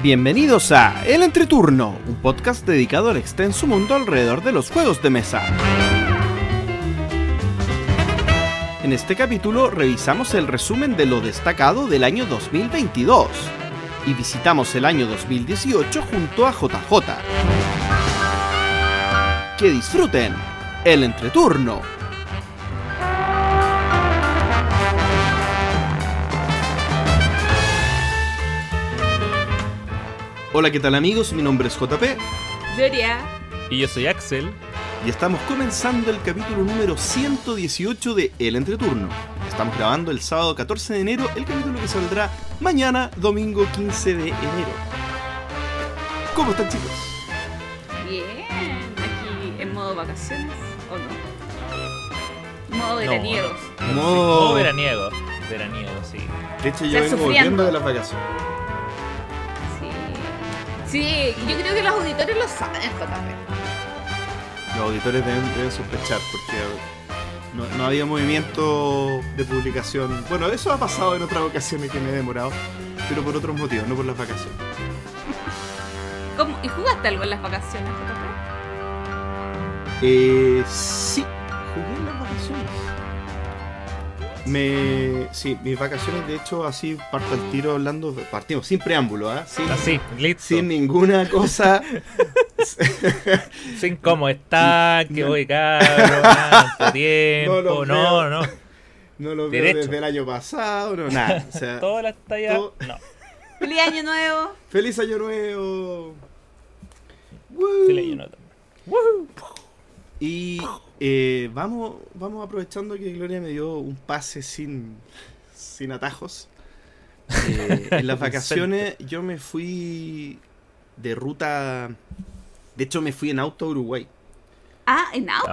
Bienvenidos a El Entreturno, un podcast dedicado al extenso mundo alrededor de los juegos de mesa. En este capítulo revisamos el resumen de lo destacado del año 2022 y visitamos el año 2018 junto a JJ. Que disfruten el entreturno. Hola, ¿qué tal amigos? Mi nombre es JP Gloria. Y yo soy Axel. y estamos comenzando el capítulo número 118 de El Entreturno. Estamos grabando el sábado 14 de enero, el capítulo que saldrá mañana, domingo 15 de enero. ¿Cómo están chicos? Bien. Aquí en modo vacaciones o no. Modo veraniegos. Modo- Oh, veraniego. Veraniego, sí. De hecho, yo Estás vengo sufriendo. volviendo de las vacaciones. Sí. Yo creo que los auditores lo saben, JP. Los auditores deben, deben sospechar porque no, no había movimiento de publicación. Bueno, eso ha pasado en otras ocasiones que me he demorado, pero por otros motivos, no por las vacaciones. ¿Cómo? ¿Y jugaste algo en las vacaciones, JP? Eh, sí, jugué en las vacaciones. Me. Sí, mis vacaciones, de hecho, así parto al tiro hablando. Partimos sin preámbulo, ¿ah? Sin, Así, listo. sin ninguna cosa. Sin cómo está, que No. voy caro, cuánto tiempo. No lo No, no. No lo veo Derecho. desde el año pasado, no, nada. O sea, Todas las tallas. todo- No. ¡Feliz año nuevo! ¡Feliz Año Nuevo! Woo. Leí una también. Y eh, vamos, vamos aprovechando que Gloria me dio un pase sin, sin atajos. Eh, en las vacaciones yo me fui de ruta. De hecho, me fui en auto a Uruguay. Ah, en auto,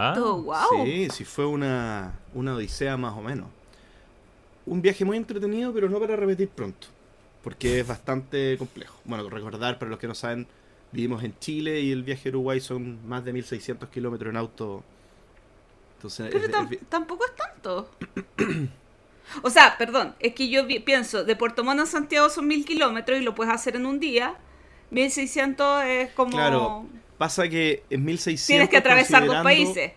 Ah, wow. Sí, sí, fue una, una odisea más o menos. Un viaje muy entretenido, pero no para repetir pronto. Porque es bastante complejo. Bueno, recordar, para los que no saben, vivimos en Chile y el viaje a Uruguay son más de 1600 kilómetros en auto. Entonces, Pero es- tam- es- tampoco es tanto. O sea, perdón, es que yo pienso, de Puerto Montt a Santiago son mil kilómetros y lo puedes hacer en un día. 1600 es como... Claro, pasa que en 1600. Tienes que atravesar dos países.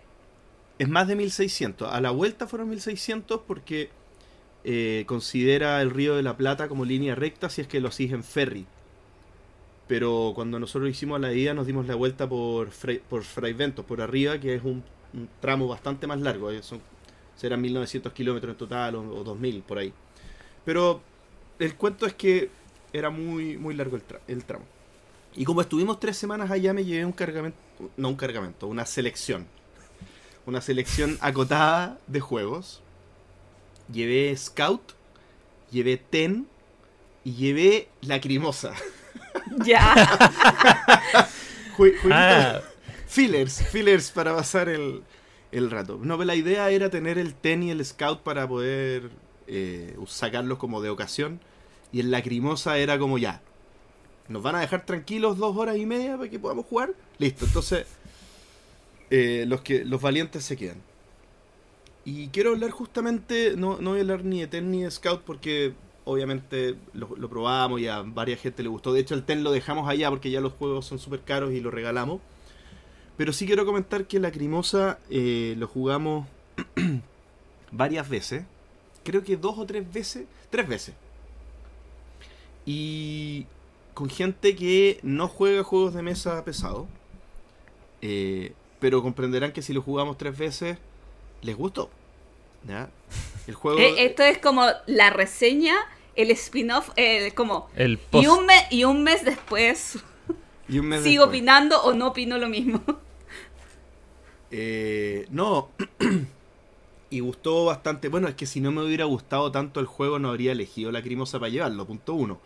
Es más de 1600. A la vuelta fueron 1600 porque eh, considera el Río de la Plata como línea recta si es que lo sigues en ferry. Pero cuando nosotros hicimos la ida nos dimos la vuelta por, Fray, por Fraiventos, por arriba, que es un, un tramo bastante más largo. eh, Son, serán 1900 kilómetros en total o, o 2000 por ahí. Pero el cuento es que era muy, muy largo el, tra- el tramo. Y como estuvimos tres semanas allá me llevé un cargamento, no un cargamento, una selección una selección acotada de juegos. Llevé Scout, llevé Ten y llevé Lacrimosa. Ya. Ah, Fillers, fillers para pasar el, el rato. No, pero la idea era tener el Ten y el Scout para poder eh, sacarlos como de ocasión. Y el Lacrimosa era como ya. Nos van a dejar tranquilos dos horas y media para que podamos jugar. Listo, entonces eh, los que los valientes se quedan. Y quiero hablar justamente, no, no voy a hablar ni de Ten ni de Scout porque obviamente lo, lo probamos y a varias gente le gustó. De hecho el Ten lo dejamos allá porque ya los juegos son súper caros y lo regalamos. Pero sí quiero comentar que Lacrimosa eh, lo jugamos varias veces. Creo que dos o tres veces. Tres veces. Y con gente que no juega juegos de mesa pesado. Eh, pero comprenderán que si lo jugamos tres veces, les gustó. ¿Ya? El juego. Eh, Esto es como la reseña, el spin-off, eh, como... el post. Y un, mes, y un mes después y un mes sigo después. opinando o no opino lo mismo. Eh, no. y gustó bastante. Bueno, es que si no me hubiera gustado tanto el juego, no habría elegido Lacrimosa para llevarlo. Punto uno.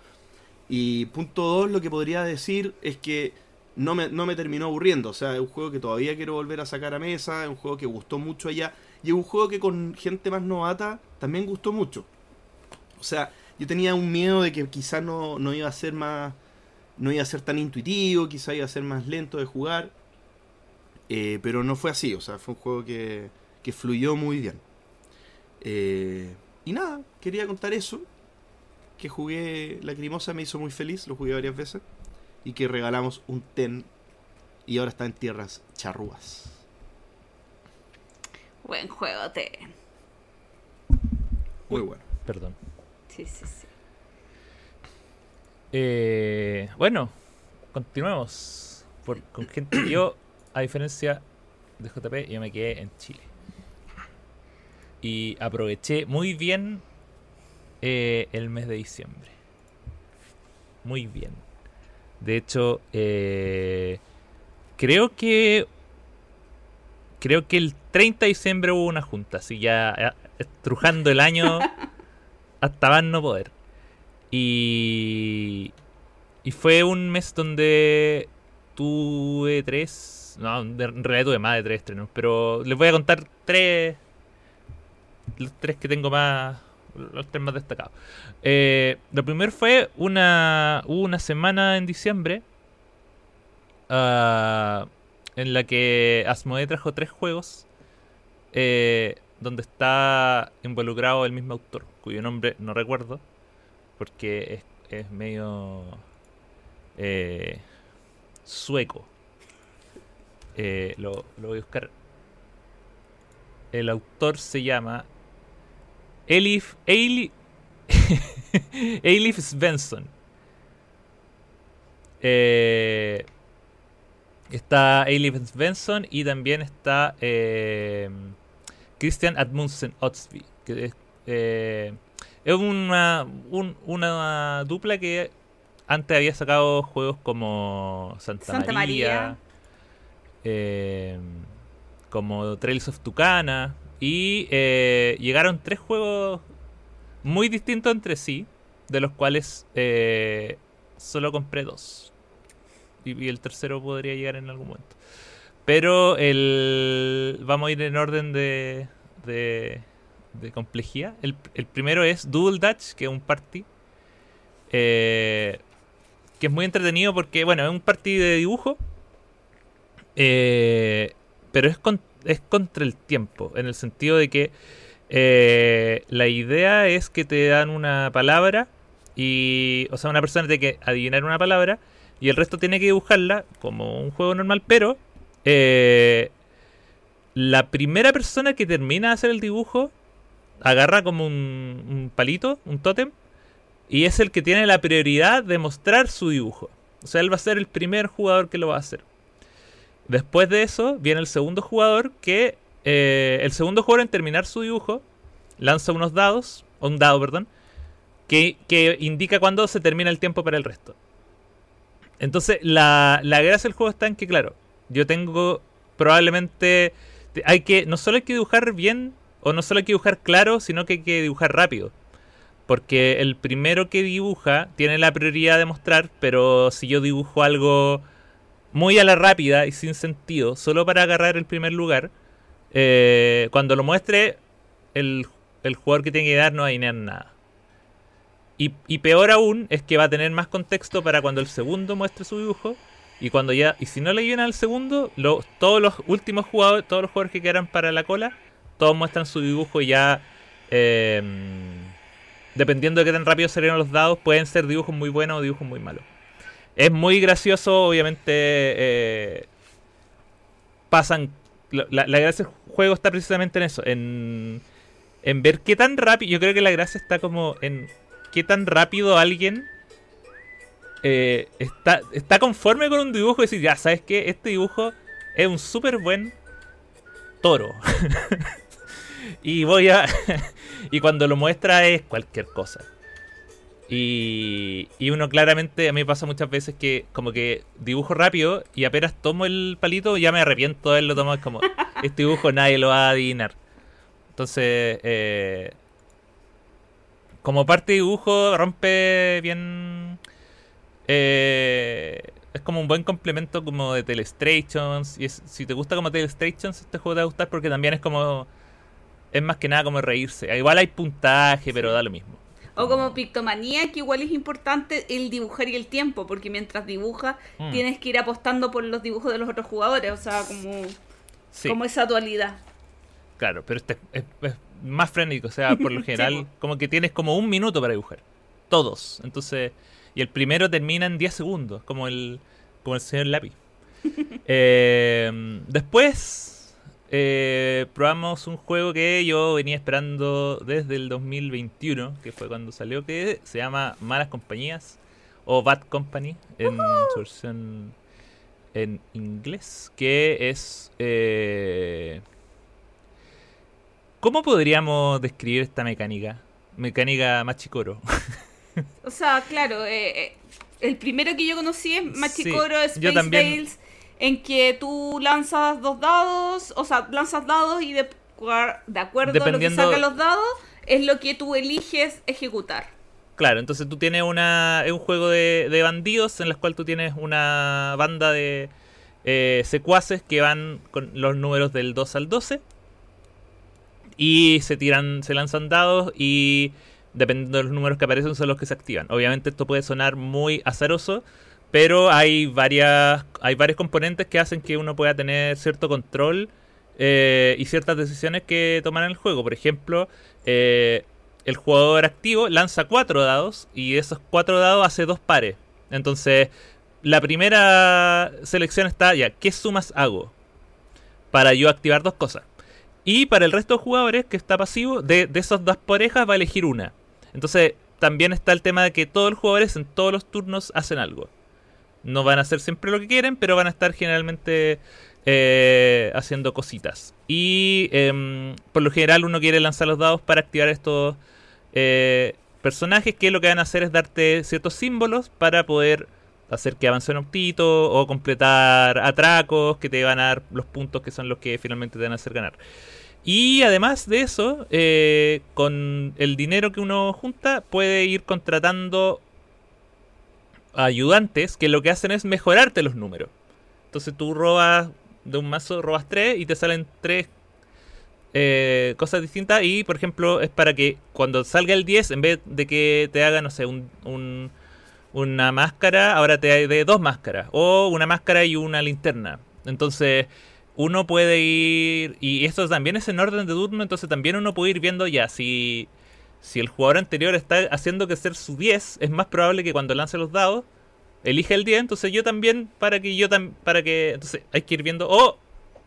Y punto dos, lo que podría decir es que no me, no me terminó aburriendo. O sea, es un juego que todavía quiero volver a sacar a mesa. Es un juego que gustó mucho allá. Y es un juego que con gente más novata también gustó mucho. O sea, yo tenía un miedo de que quizás no, no iba a ser más. No iba a ser tan intuitivo, quizás iba a ser más lento de jugar. Eh, pero no fue así, o sea, fue un juego que, que fluyó muy bien. Eh, y nada, quería contar eso. que jugué Lacrimosa me hizo muy feliz, lo jugué varias veces. Y que regalamos un TEN y ahora está en tierras charrúas. Buen juego, te. Muy bueno. Perdón. Sí, sí, sí. Eh, bueno, continuemos. Por, con gente. Yo, a diferencia de JP, yo me quedé en Chile. Y aproveché muy bien eh, el mes de diciembre. Muy bien. De hecho, eh, creo que. Creo que el 30 de diciembre hubo una junta, así ya estrujando el año hasta más no poder. Y. Y fue un mes donde tuve tres. No, en realidad tuve más de tres estrenos. Pero les voy a contar tres. Los tres que tengo más. Los tres más destacados. Eh, lo primero fue una. Hubo una semana en diciembre. ah, en la que Asmodee trajo tres juegos. eh, donde está involucrado el mismo autor, cuyo nombre no recuerdo. Porque es, es medio. eh, sueco. Eh, lo, lo voy a buscar. El autor se llama Elif Eilif, Eilif Svensson. Eh, está Eilif Svensson y también está eh, Christian Admundsen Otsby. Que es, eh, es una, un- una dupla que antes había sacado juegos como Santa, Santa María, María. Eh, como Trails of Tucana y eh, llegaron tres juegos muy distintos entre sí, de los cuales eh, solo compré dos. Y, el tercero podría llegar en algún momento. Pero el vamos a ir en orden de, de, complejidad. El, el primero es Dual Dutch, que es un party. eh, que es muy entretenido porque, bueno, es un party de dibujo. Eh, pero es, con- es contra el tiempo, en el sentido de que eh, la idea es que te dan una palabra y, o sea, una persona tiene que adivinar una palabra y el resto tiene que dibujarla como un juego normal, pero eh, la primera persona que termina de hacer el dibujo agarra como un, un palito, un tótem, y es el que tiene la prioridad de mostrar su dibujo. O sea, él va a ser el primer jugador que lo va a hacer. Después de eso viene el segundo jugador que eh, el segundo jugador en terminar su dibujo lanza unos dados, un dado, perdón, que, que indica cuándo se termina el tiempo para el resto. Entonces, la, la gracia del juego está en que, claro, yo tengo probablemente... te- Hay que, no solo hay que dibujar bien, o no solo hay que dibujar claro, sino que hay que dibujar rápido. Porque el primero que dibuja tiene la prioridad de mostrar, pero si yo dibujo algo muy a la rápida y sin sentido, solo para agarrar el primer lugar, eh, cuando lo muestre, el, el jugador que tiene que dar no va a nada. Y, y peor aún es que va a tener más contexto para cuando el segundo muestre su dibujo. Y cuando ya. Y si no le viene al segundo, todos los últimos jugadores, todos los jugadores que quedan para la cola, todos muestran su dibujo ya. eh, dependiendo de qué tan rápido salieron los dados, pueden ser dibujos muy buenos o dibujos muy malos. Es muy gracioso, obviamente. eh, pasan. La, gracia del juego está precisamente en eso, en, ver qué tan rápido. Yo creo que la gracia está como en qué tan rápido alguien eh, está, está conforme con un dibujo y decir, ya, ¿sabes qué? Este dibujo es un súper buen toro. y voy a. y cuando lo muestra es cualquier cosa. Y, y uno claramente, a mí me pasa muchas veces que como que dibujo rápido y apenas tomo el palito ya me arrepiento de haberlo tomado. Es como, este dibujo nadie lo va a adivinar. Entonces, eh, como parte de dibujo rompe bien... eh, es como un buen complemento como de Telestrations. Y es- si te gusta como Telestrations, este juego te va a gustar porque también es como... Es más que nada como reírse. Igual hay puntaje, pero da lo mismo. O como pictomanía, que igual es importante el dibujar y el tiempo, porque mientras dibujas Mm. tienes que ir apostando por los dibujos de los otros jugadores, o sea, como, Sí. como esa dualidad. Claro, pero este es, es más frenético, o sea, por lo general, como que tienes como un minuto para dibujar. todos. Entonces, y el primero termina en 10 segundos, como el, como el señor Lápiz. Eh, después eh, probamos un juego que yo venía esperando desde el 2021, que fue cuando salió, que se llama Malas Compañías o Bad Company en su versión en inglés, que es... Eh, ¿Cómo podríamos describir esta mecánica? Mecánica Machicoro. o sea, claro, eh, eh, el primero que yo conocí es Machicoro Sí, Space yo también. Bales, en que tú lanzas dos dados, o sea, lanzas dados y de, de acuerdo a lo que sacan los dados, es lo que tú eliges ejecutar. Claro, entonces tú tienes una. Es un juego de, de bandidos en el cual tú tienes una banda de eh, secuaces que van con los números del 2 al 12. Y se tiran, se lanzan dados y dependiendo de los números que aparecen son los que se activan. Obviamente esto puede sonar muy azaroso, pero hay varias, hay varios componentes que hacen que uno pueda tener cierto control eh, y ciertas decisiones que tomar en el juego. Por ejemplo, eh, el jugador activo lanza cuatro dados y esos cuatro dados hace dos pares. Entonces, la primera selección está ya, ¿qué sumas hago? Para yo activar dos cosas. Y para el resto de jugadores que está pasivo, de, de esas dos parejas va a elegir una. Entonces, también está el tema de que todos los jugadores en todos los turnos hacen algo. No van a hacer siempre lo que quieren, pero van a estar generalmente eh, haciendo cositas. Y em, por lo general uno quiere lanzar los dados para activar estos eh, personajes que lo que van a hacer es darte ciertos símbolos para poder hacer que avance un optito o completar atracos que te van a dar los puntos que son los que finalmente te van a hacer ganar. Y además de eso, eh, con el dinero que uno junta, puede ir contratando ayudantes que lo que hacen es mejorarte los números. Entonces tú robas de un mazo, robas tres y te salen tres eh, cosas distintas. Y por ejemplo, es para que cuando salga el 10, en vez de que te haga, no sé, un, un- una máscara, ahora te dé dos máscaras. O una máscara y una linterna. Entonces, uno puede ir. Y esto también es en orden de turno. Entonces, también uno puede ir viendo ya si. Si el jugador anterior está haciendo que ser su 10, es más probable que cuando lance los dados elige el 10, entonces yo también, para que yo también, para que, entonces hay que ir viendo, o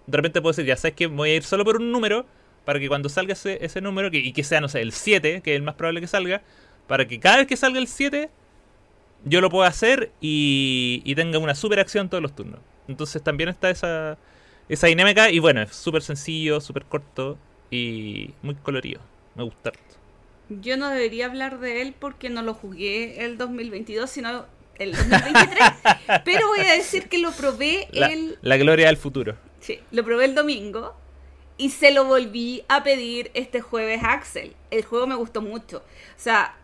de repente puedo decir, ya sabes que voy a ir solo por un número, para que cuando salga ese, ese número, que, y que sea, no sé, el 7, que es el más probable que salga, para que cada vez que salga el 7, yo lo pueda hacer y, y tenga una super acción todos los turnos. Entonces también está esa, esa dinámica, y bueno, es súper sencillo, súper corto y muy colorido. Me gusta. Yo no debería hablar de él porque no lo jugué el 2022, sino el 2023. pero voy a decir que lo probé La, el, la gloria del futuro. sí, lo probé el domingo y se lo volví a pedir este jueves a Axel. El juego me gustó mucho. O sea,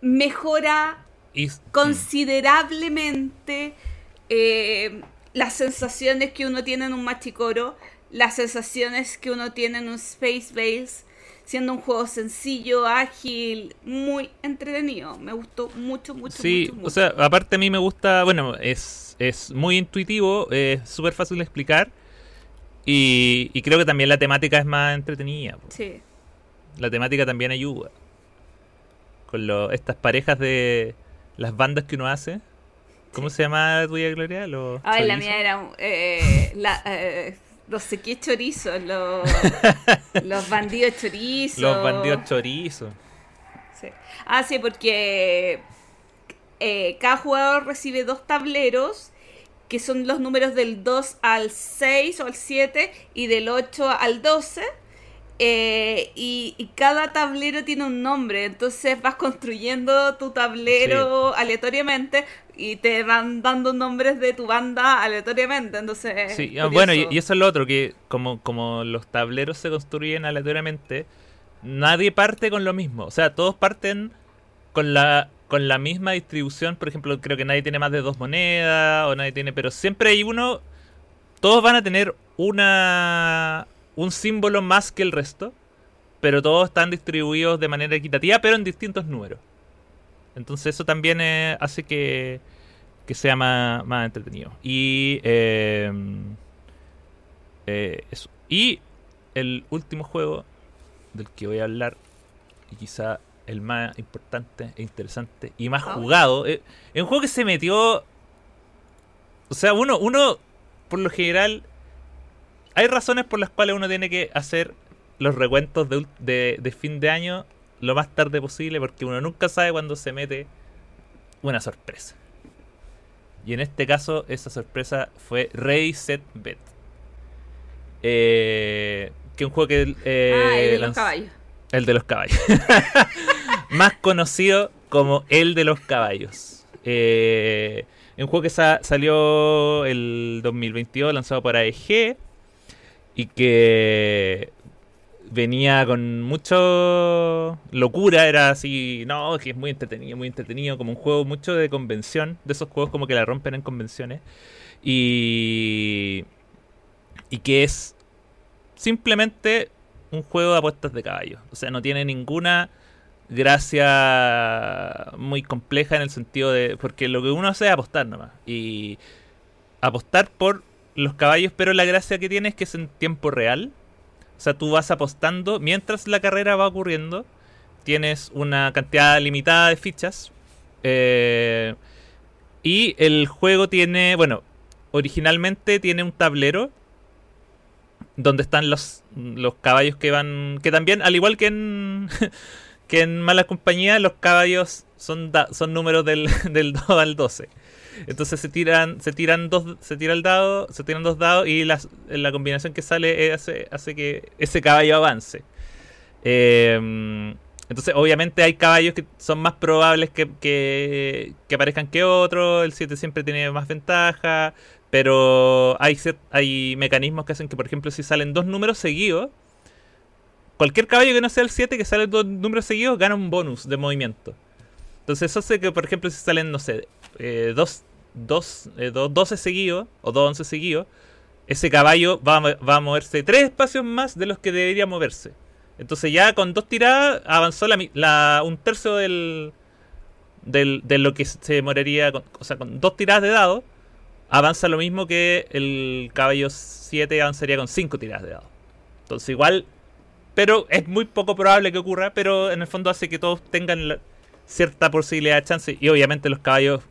mejora Y, considerablemente eh, las sensaciones que uno tiene en un Machicoro, las sensaciones que uno tiene en un Space Base, siendo un juego sencillo, ágil, muy entretenido. Me gustó mucho, mucho, Sí, mucho, mucho. o sea, aparte a mí me gusta, bueno, es, es muy intuitivo, es súper fácil de explicar y, y creo que también la temática es más entretenida. Sí. La temática también ayuda. Con lo, estas parejas de las bandas que uno hace. ¿Cómo se llama la tuya, Gloria? Los Ay, la mía era eh, la, eh, no sé qué chorizos, los, los bandidos chorizos. Los bandidos chorizos. Sí. Ah, sí, porque eh, cada jugador recibe dos tableros que son los números del 2 al 6 o al 7 y del 8 al 12. eh, y, y cada tablero tiene un nombre, entonces vas construyendo tu tablero aleatoriamente y te van dando nombres de tu banda aleatoriamente. Entonces, Sí, ah, bueno, y, y eso es lo otro, que como, como los tableros se construyen aleatoriamente, nadie parte con lo mismo. O sea, todos parten con la, con la misma distribución. Por ejemplo, creo que nadie tiene más de dos monedas, o nadie tiene, pero siempre hay uno. Todos van a tener una un símbolo más que el resto, pero todos están distribuidos de manera equitativa, pero en distintos números. Entonces eso también eh, hace que, que sea más, más entretenido. Y eh, eh, eso. Y el último juego del que voy a hablar, y quizá el más importante e interesante y más Ah. jugado. Eh, Es un juego que se metió. O sea, uno, uno, por lo general, hay razones por las cuales uno tiene que hacer los recuentos de, de fin de año lo más tarde posible, porque uno nunca sabe cuándo se mete una sorpresa. Y en este caso, esa sorpresa fue Ready Set Bet. Eh, que es un juego que. eh, ah, el de los caballos. el de los caballos. Más conocido como el de los caballos. Eh, un juego que sa- salió el 2022, lanzado por AEG. Y que venía con mucho locura. Era así, no, que es muy entretenido, muy entretenido. Como un juego mucho de convención. De esos juegos como que la rompen en convenciones. Y. Y que es simplemente un juego de apuestas de caballos. O sea, no tiene ninguna gracia muy compleja en el sentido de. Porque lo que uno hace es apostar nomás. Y apostar por los caballos, pero la gracia que tiene es que es en tiempo real. O sea, tú vas apostando mientras la carrera va ocurriendo. Tienes una cantidad limitada de fichas. eh, y el juego tiene. Bueno, originalmente tiene un tablero donde están los, los caballos que van. Que también, al igual que en. que en Mala Compañía, los caballos son, son números del, del 2 al 12. Entonces se tiran, se tiran dos, se tira el dado, se tiran dos dados y las, la combinación que sale hace, hace que ese caballo avance. Eh, entonces, obviamente hay caballos que son más probables que, que, que aparezcan que otros. El 7 siempre tiene más ventaja. Pero hay, hay mecanismos que hacen que, por ejemplo, si salen dos números seguidos, cualquier caballo que no sea el 7 que sale dos números seguidos gana un bonus de movimiento. Entonces eso hace que, por ejemplo, si salen, no sé, eh, dos, dos, eh, dos 12 seguidos o dos 11 seguidos, ese caballo va a, va a moverse tres espacios más de los que debería moverse. Entonces ya con dos tiradas avanzó la, un tercio del, del, de lo que se con, o sea, con dos tiradas de dado, avanza lo mismo que el caballo 7 avanzaría con cinco tiradas de dado. Entonces igual, pero es muy poco probable que ocurra, pero en el fondo hace que todos tengan cierta posibilidad de chance. Y obviamente los caballos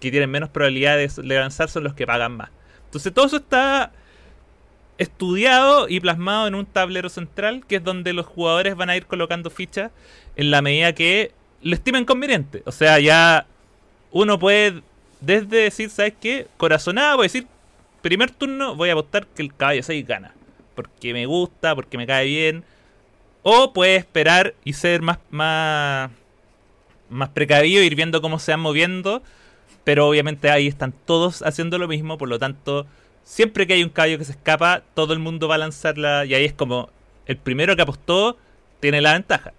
que tienen menos probabilidades de avanzar son los que pagan más. Entonces todo eso está estudiado y plasmado en un tablero central, que es donde los jugadores van a ir colocando fichas en la medida que lo estimen conveniente. O sea, ya uno puede desde decir, ¿sabes qué? Corazonada, voy a decir, primer turno voy a apostar que el caballo 6 gana. Porque me gusta, porque me cae bien. O puede esperar y ser más, más, más precavido, ir viendo cómo se van moviendo. Pero obviamente ahí están todos haciendo lo mismo, por lo tanto, siempre que hay un caballo que se escapa, todo el mundo va a lanzarla. Y ahí es como el primero que apostó tiene la ventaja.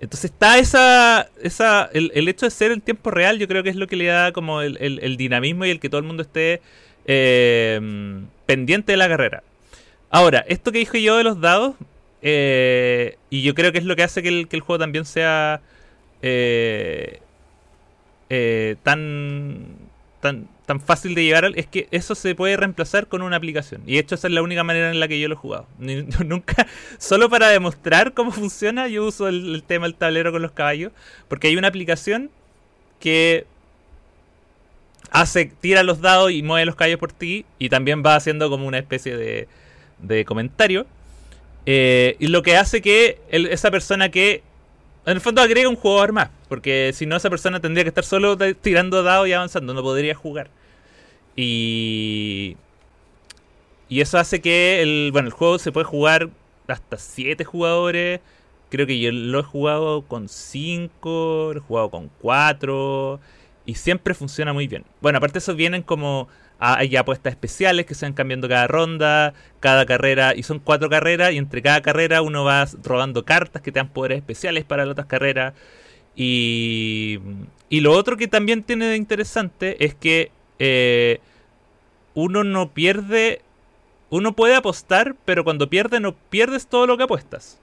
Entonces está esa. esa el, el hecho de ser en tiempo real, yo creo que es lo que le da como el, el- dinamismo y el que todo el mundo esté eh, pendiente de la carrera. Ahora, esto que dije yo de los dados, eh, y yo creo que es lo que hace que el, que juego también sea eh, eh, tan, tan, tan fácil de llevar, es que eso se puede reemplazar con una aplicación. Y de hecho esa es la única manera en la que yo lo he jugado. Nunca, solo para demostrar cómo funciona, yo uso el, tema del tablero con los caballos, porque hay una aplicación que hace, tira los dados y mueve los caballos por ti, y también va haciendo como una especie de, de comentario. Eh, y lo que hace que esa persona que en el fondo agrega un jugador más, porque si no esa persona tendría que estar solo tirando dados y avanzando, no podría jugar. Y y eso hace que el bueno, el juego se puede jugar hasta 7 jugadores. Creo que yo lo he jugado con 5, lo he jugado con 4 y siempre funciona muy bien. Bueno, aparte eso vienen como hay apuestas especiales que se van cambiando cada ronda, cada carrera, y son cuatro carreras, y entre cada carrera uno va robando cartas que te dan poderes especiales para las otras carreras. Y, y lo otro que también tiene de interesante es que eh, uno no pierde, uno puede apostar, pero cuando pierde no pierdes todo lo que apuestas.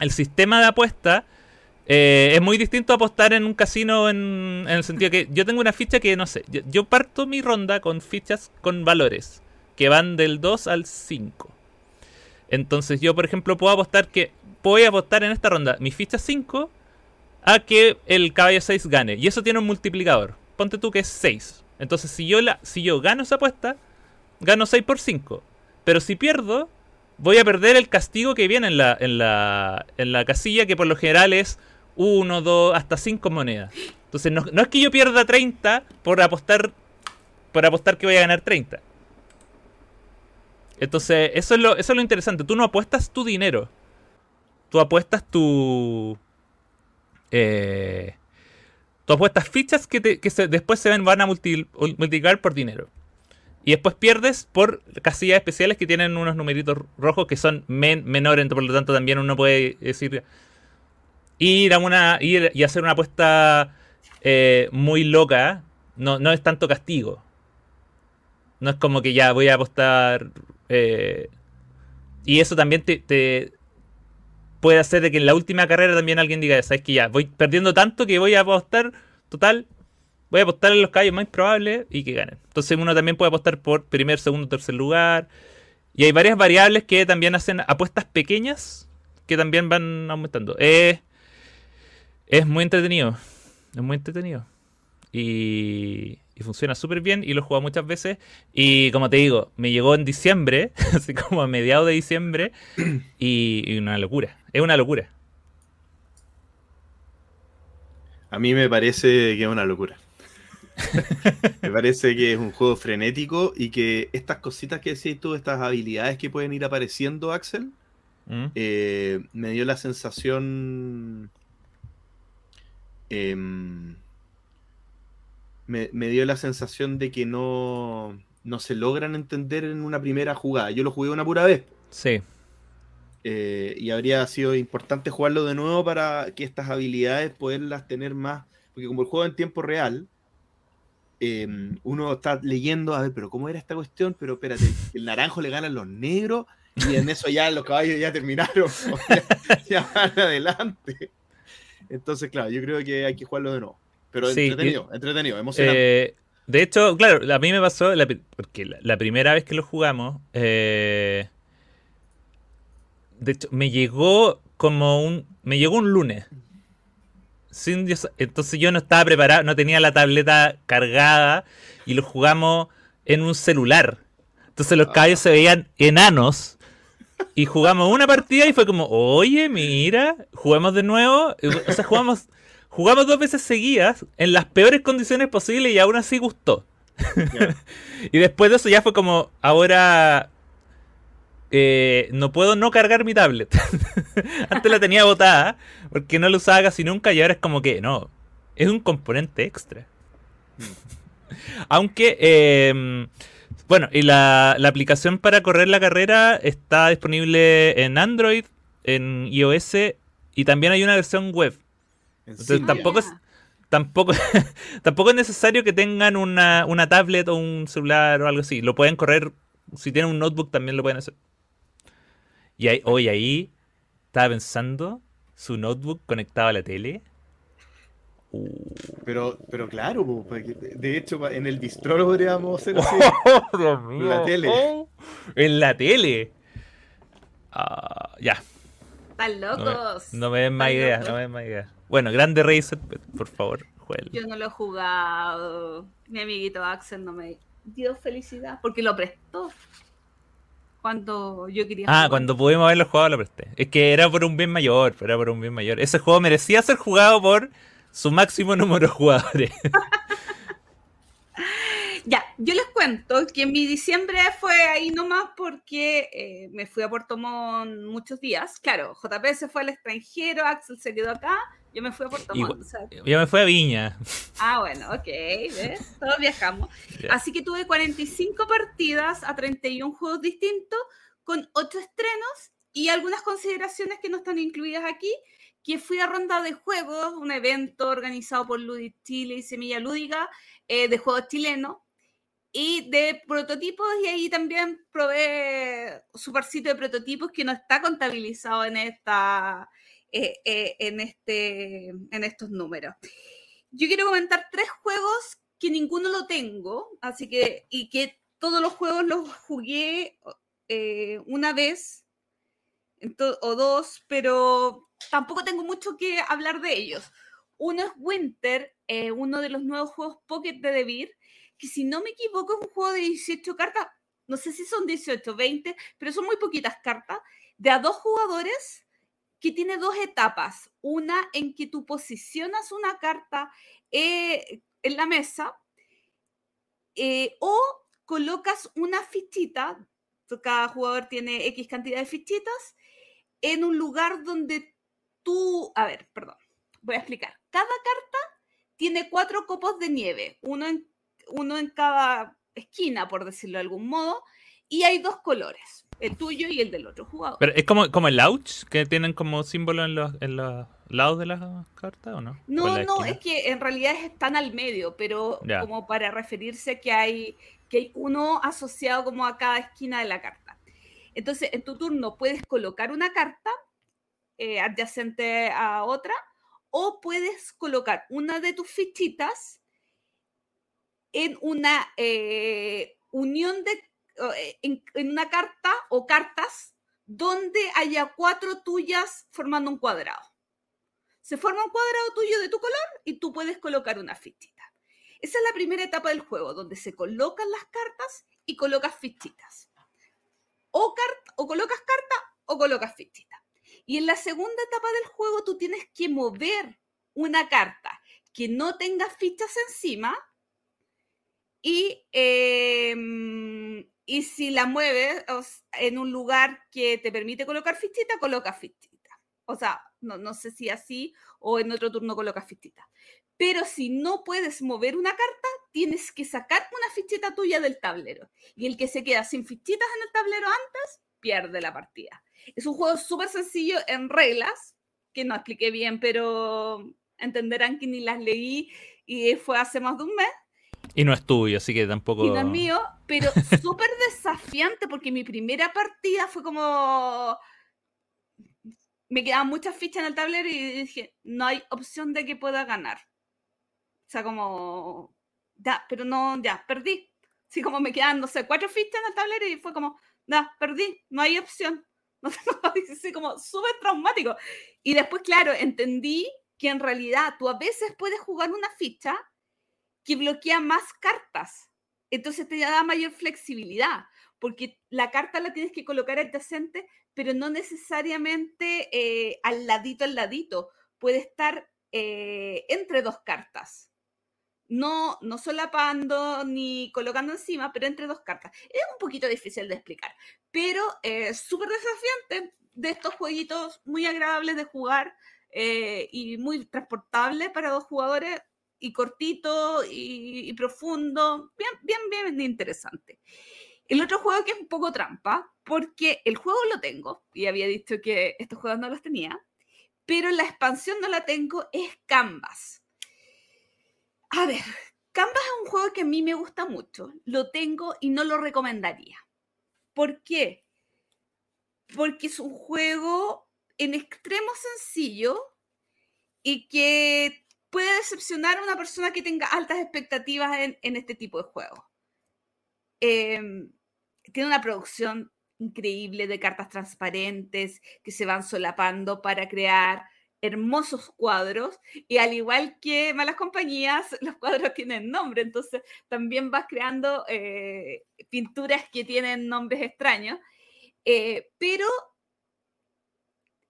El sistema de apuesta eh, es muy distinto a apostar en un casino en, en el sentido que yo tengo una ficha que no sé, yo, parto mi ronda con fichas con valores que van del 2 al 5. Entonces yo, por ejemplo, puedo apostar que voy a apostar en esta ronda mis fichas 5 a que el caballo 6 gane. Y eso tiene un multiplicador. Ponte tú que es 6. Entonces, si yo, la, si yo gano esa apuesta, gano 6 por 5. Pero si pierdo, voy a perder el castigo que viene en la, en la, en la casilla, que por lo general es 1, 2, hasta 5 monedas. Entonces, no, no, es que yo pierda 30 por apostar, por apostar que voy a ganar 30. Entonces, eso es, lo, eso es lo interesante. Tú no apuestas tu dinero. Tú apuestas tu... Eh, tú apuestas fichas que, te, que se, después se ven, van a multiplicar por dinero. Y después pierdes por casillas especiales que tienen unos numeritos rojos que son men menores, por lo tanto también uno puede decir ir a una ir y hacer una apuesta eh, muy loca no, no es tanto castigo. No es como que ya voy a apostar. Eh, y eso también te, puede hacer de que en la última carrera también alguien diga, sabes que ya voy perdiendo tanto que voy a apostar total voy a apostar en los caballos más probables y que ganen. Entonces uno también puede apostar por primer, segundo, tercer lugar. Y hay varias variables que también hacen apuestas pequeñas que también van aumentando. Es muy entretenido. Es muy entretenido. Y, y funciona súper bien y lo he jugado muchas veces. Y como te digo, me llegó en diciembre, así como a mediados de diciembre, y, y una locura. Es una locura. A mí me parece que es una locura. Me parece que es un juego frenético y que estas cositas que decís tú, estas habilidades que pueden ir apareciendo, Axel, ¿Mm? eh, me dio la sensación. Eh, me, me, dio la sensación de que no, no se logran entender en una primera jugada. Yo lo jugué una pura vez. Sí. Eh, y habría sido importante jugarlo de nuevo para que estas habilidades poderlas tener más. Porque como el juego en tiempo real, eh, uno está leyendo, a ver, pero ¿cómo era esta cuestión? Pero espérate, el naranjo le gana a los negros y en eso ya los caballos ya terminaron, ya, ya, van adelante. Entonces, claro, yo creo que hay que jugarlo de nuevo. Pero sí, entretenido, y, entretenido, emocionante. Eh, de hecho, claro, a mí me pasó, la, porque la, la, primera vez que lo jugamos, eh, de hecho, me llegó como un, me llegó un lunes entonces yo no estaba preparado, no tenía la tableta cargada y lo jugamos en un celular. Entonces los caballos se veían enanos. Y jugamos una partida y fue como, oye, mira, jugamos de nuevo. O sea, jugamos, jugamos dos veces seguidas en las peores condiciones posibles y aún así gustó. y después de eso ya fue como, ahora eh, no puedo no cargar mi tablet. Antes la tenía botada porque no la usaba casi nunca y ahora es como que no, es un componente extra. Aunque, eh, bueno, y la, la, aplicación para correr la carrera está disponible en Android, en iOS y también hay una versión web. Entonces tampoco es, tampoco, tampoco es necesario que tengan una, una tablet o un celular o algo así. Lo pueden correr, si tienen un notebook también lo pueden hacer. Y ahí, hoy ahí estaba pensando su notebook conectado a la tele. Uh. Pero, pero claro, de hecho en el bistro lo podríamos hacer así. Oh, Dios mío. En la tele. Oh, en la tele. Uh, ya. Están locos. No me, den más ideas, no me den más ideas. Bueno, grande Razer, por favor, juega. Yo no lo he jugado. Mi amiguito Axel no me dio felicidad porque lo prestó cuando yo quería. Ah, cuando pudimos haberlo jugado lo presté. Es que era por un bien mayor, era por un bien mayor. Ese juego merecía ser jugado por su máximo número de jugadores. ya, yo les cuento que mi diciembre fue ahí nomás porque eh, me fui a Puerto Montt muchos días. Claro, JP se fue al extranjero, Axel se quedó acá yo me fui a Puerto Montt. Yo me fui a Viña. Ah, bueno, ok, ¿ves? Todos viajamos. Así que tuve 45 partidas a 31 juegos distintos, con 8 estrenos y algunas consideraciones que no están incluidas aquí, que fui a Ronda de Juegos, un evento organizado por Ludic Chile y Semilla Lúdica eh, de juegos chilenos, y de prototipos, y ahí también probé su parcito de prototipos que no está contabilizado en esta eh, eh, en, este, en estos números. Yo quiero comentar tres juegos que ninguno lo tengo, así que, y que todos los juegos los jugué una vez, o dos, pero tampoco tengo mucho que hablar de ellos. Uno es Winter, eh, uno de los nuevos juegos Pocket de Devir, que si no me equivoco es un juego de 18 cartas, no sé si son 18, 20, pero son muy poquitas cartas, de a dos jugadores que tiene dos etapas. Una en que tú posicionas una carta eh, en la mesa eh, o colocas una fichita, cada jugador tiene X cantidad de fichitas, en un lugar donde tú, a ver, perdón, voy a explicar. Cada carta tiene cuatro copos de nieve, uno en, uno en cada esquina, por decirlo de algún modo, y hay dos colores, el tuyo y el del otro jugador. Pero es como, como el ouch, que tienen como símbolo en los, en los lados de las cartas, ¿o no? No, no, es que en realidad están al medio, pero como para referirse que hay, que hay uno asociado como a cada esquina de la carta. Entonces, en tu turno puedes colocar una carta eh, adyacente a otra o puedes colocar una de tus fichitas en una eh, unión de, eh, en, una carta o cartas donde haya cuatro tuyas formando un cuadrado. Se forma un cuadrado tuyo de tu color y tú puedes colocar una fichita. Esa es la primera etapa del juego, donde se colocan las cartas y colocas fichitas. O, o colocas carta o colocas fichita. Y en la segunda etapa del juego tú tienes que mover una carta que no tenga fichas encima y, em, y si la mueves en un lugar que te permite colocar fichita, coloca fichita. O sea, no, no sé si así o en otro turno colocas fichita. Pero si no puedes mover una carta, tienes que sacar una fichita tuya del tablero. Y el que se queda sin fichitas en el tablero antes, pierde la partida. Es un juego súper sencillo en reglas, que no expliqué bien, pero entenderán que ni las leí y fue hace más de un mes. Y no es tuyo, así que tampoco. Y no es mío, pero súper desafiante porque mi primera partida fue como. Me quedaban muchas fichas en el tablero y dije, no hay opción de que pueda ganar. O sea, como. Ya, pero no, ya, perdí. Así como me quedan, no sé, cuatro fichas en el tablero y fue como, ya, perdí, no hay opción. No sé, como súper traumático. Y después, claro, entendí que en realidad tú a veces puedes jugar una ficha que bloquea más cartas. Entonces te da mayor flexibilidad, porque la carta la tienes que colocar adyacente, pero no necesariamente eh, al ladito, al ladito. Puede estar eh, entre dos cartas. No, no solapando ni colocando encima, pero entre dos cartas. Es un poquito difícil de explicar, pero es súper desafiante de estos jueguitos muy agradables de jugar eh, y muy transportable para dos jugadores y cortito y, profundo, bien, bien, bien interesante. El otro juego que es un poco trampa, porque el juego lo tengo, y había dicho que estos juegos no los tenía, pero la expansión no la tengo, es Canvas. A ver, Canvas es un juego que a mí me gusta mucho, lo tengo y no lo recomendaría. ¿Por qué? Porque es un juego en extremo sencillo y que puede decepcionar a una persona que tenga altas expectativas en, este tipo de juegos. Em, tiene una producción increíble de cartas transparentes que se van solapando para crear hermosos cuadros y al igual que Malas Compañías, los cuadros tienen nombre, entonces también vas creando eh, pinturas que tienen nombres extraños, eh, pero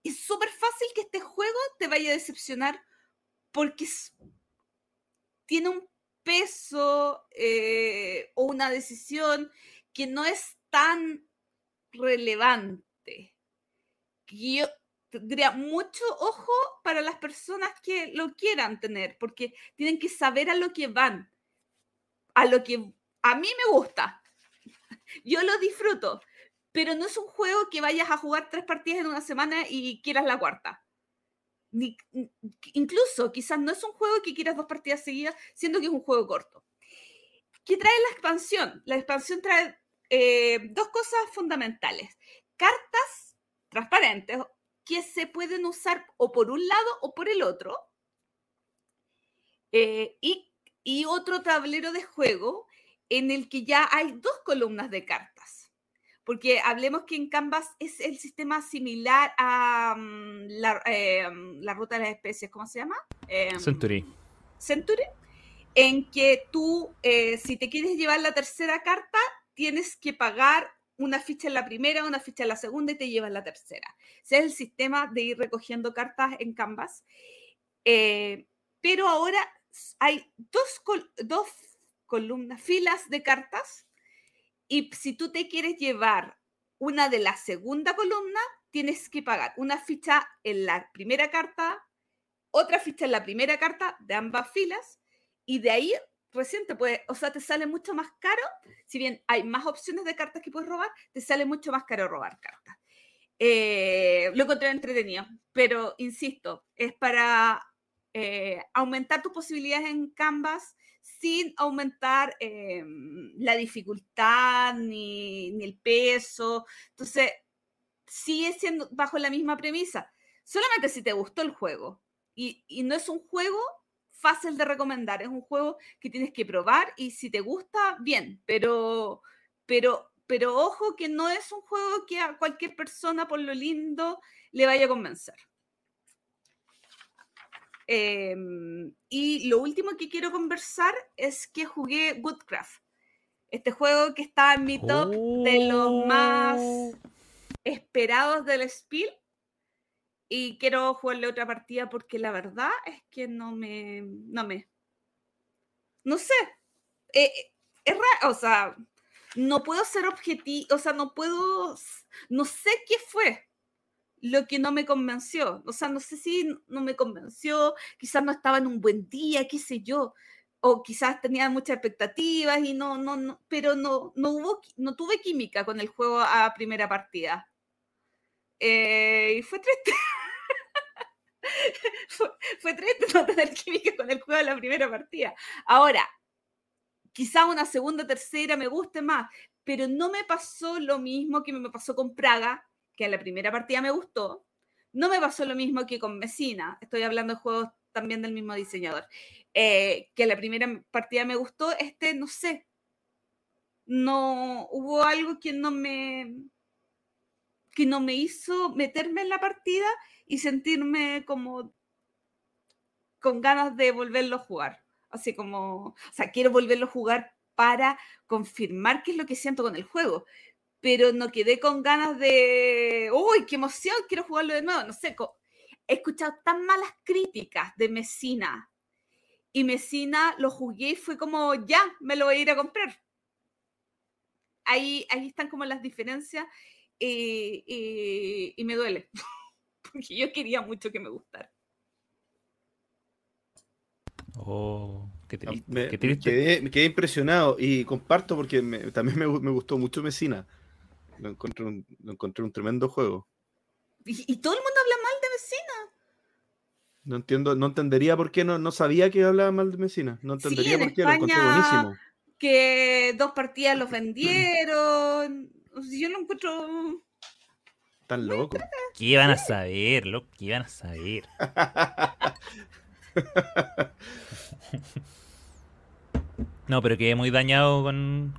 es súper fácil que este juego te vaya a decepcionar porque tiene un peso eh, o una decisión que no es tan relevante. yo tendría mucho ojo para las personas que lo quieran tener, porque tienen que saber a lo que van, a lo que a mí me gusta. Yo lo disfruto, pero no es un juego que vayas a jugar tres partidas en una semana y quieras la cuarta. Ni, incluso quizás no es un juego que quieras dos partidas seguidas, siendo que es un juego corto. ¿Qué trae la expansión? La expansión trae eh, dos cosas fundamentales. Cartas transparentes que se pueden usar o por un lado o por el otro. Eh, y, y otro tablero de juego en el que ya hay dos columnas de cartas porque hablemos que en Canvas es el sistema similar a mm, la, eh, la, ruta de las especies, ¿cómo se llama? Em, Century. Century, en que tú, eh, si te quieres llevar la tercera carta, tienes que pagar una ficha en la primera, una ficha en la segunda y te llevas la tercera. Ese es el sistema de ir recogiendo cartas en Canvas. Eh, pero ahora hay dos, dos columnas, filas de cartas y si tú te quieres llevar una de la segunda columna, tienes que pagar una ficha en la primera carta, otra ficha en la primera carta de ambas filas, y de ahí recién te puede, o sea, te sale mucho más caro, si bien hay más opciones de cartas que puedes robar, te sale mucho más caro robar cartas. Eh, lo encontré entretenido, pero insisto, es para eh, aumentar tus posibilidades en Canvas sin aumentar em, la dificultad ni, el peso. Entonces, sigue siendo bajo la misma premisa. Solamente si te gustó el juego. Y, no es un juego fácil de recomendar, es un juego que tienes que probar y si te gusta, bien, pero, pero, pero ojo que no es un juego que a cualquier persona por lo lindo le vaya a convencer. Em, y lo último que quiero conversar es que jugué Woodcraft. Este juego que está en mi top de los más oh. esperados del Spiel. Y quiero jugarle otra partida porque la verdad es que no me. No me. No sé. Eh, es raro. O sea, no puedo ser objetivo. O sea, no puedo. No sé qué fue lo que no me convenció. O sea, no sé si no me convenció, quizás no estaba en un buen día, qué sé yo, o quizás tenía muchas expectativas y no, no, no, pero no, no hubo, no tuve química con el juego a primera partida. Eh, y fue triste. fue, fue triste no tener química con el juego a la primera partida. Ahora, quizá una segunda, tercera me guste más, pero no me pasó lo mismo que me pasó con Praga, que a la primera partida me gustó. No me pasó lo mismo que con Mesina, estoy hablando de juegos también del mismo diseñador, eh, que a la primera partida me gustó, este no sé, no hubo algo que no me que no me hizo meterme en la partida y sentirme como con ganas de volverlo a jugar. Así como, o sea, quiero volverlo a jugar para confirmar qué es lo que siento con el juego pero no quedé con ganas de, uy, qué emoción, quiero jugarlo de nuevo. No sé, he escuchado tan malas críticas de Mesina y Mesina lo jugué y fue como, ya, me lo voy a ir a comprar. Ahí, ahí están como las diferencias y, me duele, porque yo quería mucho que me gustara. Oh, qué triste. Me, Quedé, impresionado y comparto porque también me, me, gustó mucho Mesina. Lo encontré un, encontré un tremendo juego. ¿Y, todo el mundo habla mal de Mesina. No entiendo, no entendería por qué no, no sabía que hablaba mal de Mesina. No entendería por qué, lo encontré buenísimo. Que dos partidas los vendieron. Yo lo encuentro. Tan loco. ¿Qué iban a saber, loco? ¿Qué iban a saber? no, pero quedé muy dañado con,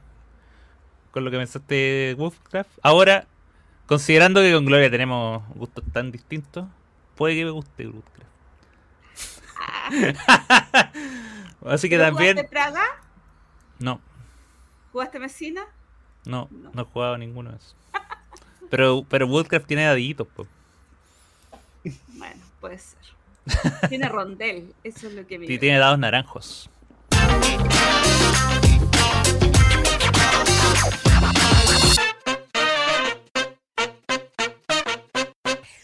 con lo que pensaste Woodcraft. Ahora, considerando que con Gloria tenemos gustos tan distintos, puede que me guste Woodcraft. Así que también. ¿Jugaste Praga? No. ¿Jugaste Messina? No, no, he jugado ninguno de esos. pero, pero Woodcraft tiene daditos, pues. Bueno, puede ser. tiene rondel, eso es lo que vi. Y tiene dados naranjos.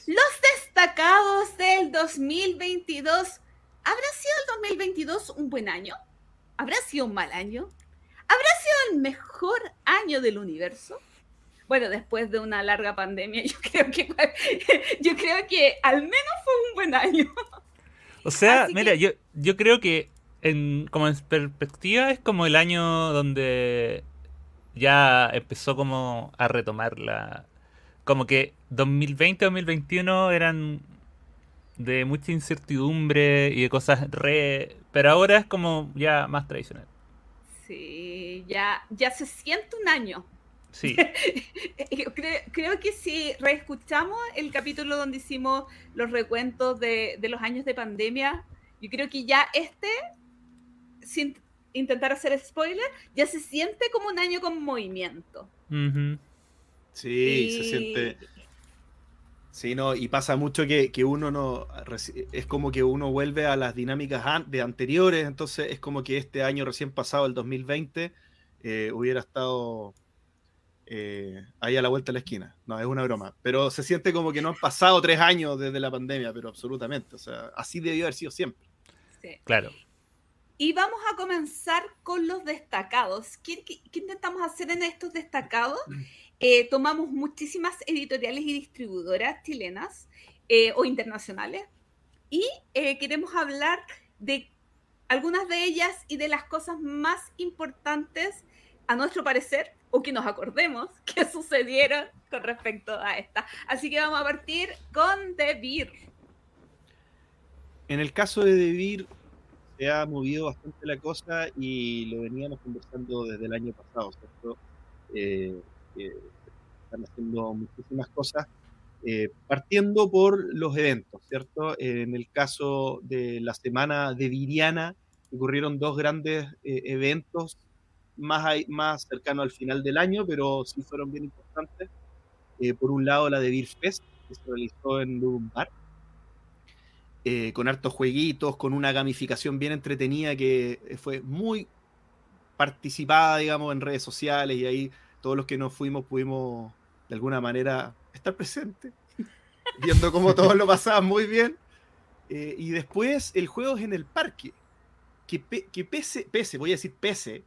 Los destacados del 2022. ¿Habrá sido el 2022 un buen año? ¿Habrá sido un mal año? ¿Habrá sido el mejor año del universo? Bueno, después de una larga pandemia, yo creo que, yo creo que al menos fue un buen año. O sea, mira, yo, yo creo que en, como en perspectiva es como el año donde ya empezó como a retomar la... Como que 2020-2021 eran de mucha incertidumbre y de cosas re... Pero ahora es como ya más tradicional. Sí, ya, ya se siente un año. Sí. creo, creo, que si reescuchamos el capítulo donde hicimos los recuentos de, de, los años de pandemia, yo creo que ya este, sin intentar hacer spoiler, ya se siente como un año con movimiento. Sí, se siente. Sí, no, y pasa mucho que, que, uno no. Es como que uno vuelve a las dinámicas de anteriores, entonces es como que este año recién pasado, el 2020, eh, hubiera estado eh, ahí a la vuelta de la esquina. No, es una broma. Pero se siente como que no han pasado tres años desde la pandemia, pero absolutamente. O sea, así debió haber sido siempre. Sí. Claro. Y vamos a comenzar con los destacados. ¿Qué, intentamos hacer en estos destacados? Eh, tomamos muchísimas editoriales y distribuidoras chilenas eh, o internacionales y queremos hablar de algunas de ellas y de las cosas más importantes, a nuestro parecer, o que nos acordemos que sucedieron con respecto a esta. Así que vamos a partir con Debir. En el caso de Debir se ha movido bastante la cosa y lo veníamos conversando desde el año pasado, ¿cierto? Eh, están haciendo muchísimas cosas, eh, partiendo por los eventos, ¿cierto? En el caso de la semana de Viriana, ocurrieron dos grandes eh, eventos más, más cercano al final del año, pero sí fueron bien importantes. Eh, por un lado, la de Beer Fest, que se realizó en Lumbar, eh, con hartos jueguitos, con una gamificación bien entretenida que fue muy participada, digamos, en redes sociales y ahí todos los que nos fuimos pudimos de alguna manera estar presentes, viendo cómo todos lo pasaban muy bien. Eh, y después el juego es en el parque, que, que pese, pese, voy a decir pese,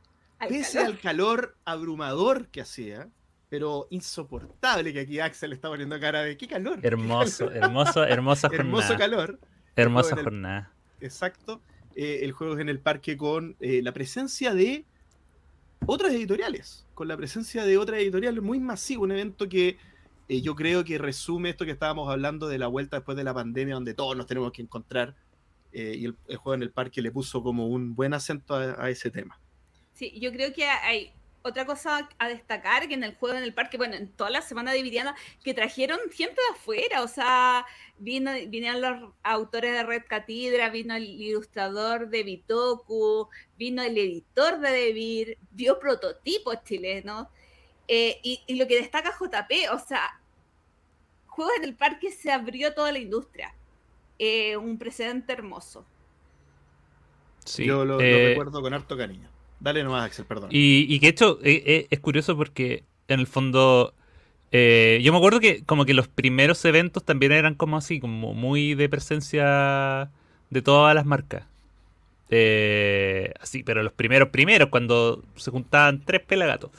pese al calor abrumador que hacía, pero insoportable que aquí Axel está poniendo cara de qué calor. Hermoso, hermoso, hermosa jornada. Hermoso calor. Hermosa jornada. exacto. Eh, el juego es en el parque con eh, la presencia de otras editoriales, con la presencia de otras editoriales muy masivo, un evento que eh, yo creo que resume esto que estábamos hablando de la vuelta después de la pandemia, donde todos nos tenemos que encontrar, y el, juego en el parque le puso como un buen acento a ese tema. Sí, yo creo que hay otra cosa a destacar que en el juego en el parque, bueno, en toda la semana de Viriana, que trajeron gente de afuera, o sea, vino, vinieron los autores de Red Catedra, vino el ilustrador de Bitoku, vino el editor de Debir, vio prototipos chilenos, eh, y, lo que destaca JP, o sea, Juegos en el Parque se abrió toda la industria, eh, un precedente hermoso. Sí, Yo lo eh, recuerdo con harto cariño. Dale nomás, Axel, perdón. Y, que hecho eh, eh, es curioso porque en el fondo eh, yo me acuerdo que como que los primeros eventos también eran como así, como muy de presencia de todas las marcas. así, pero los primeros primeros, cuando se juntaban tres pelagatos.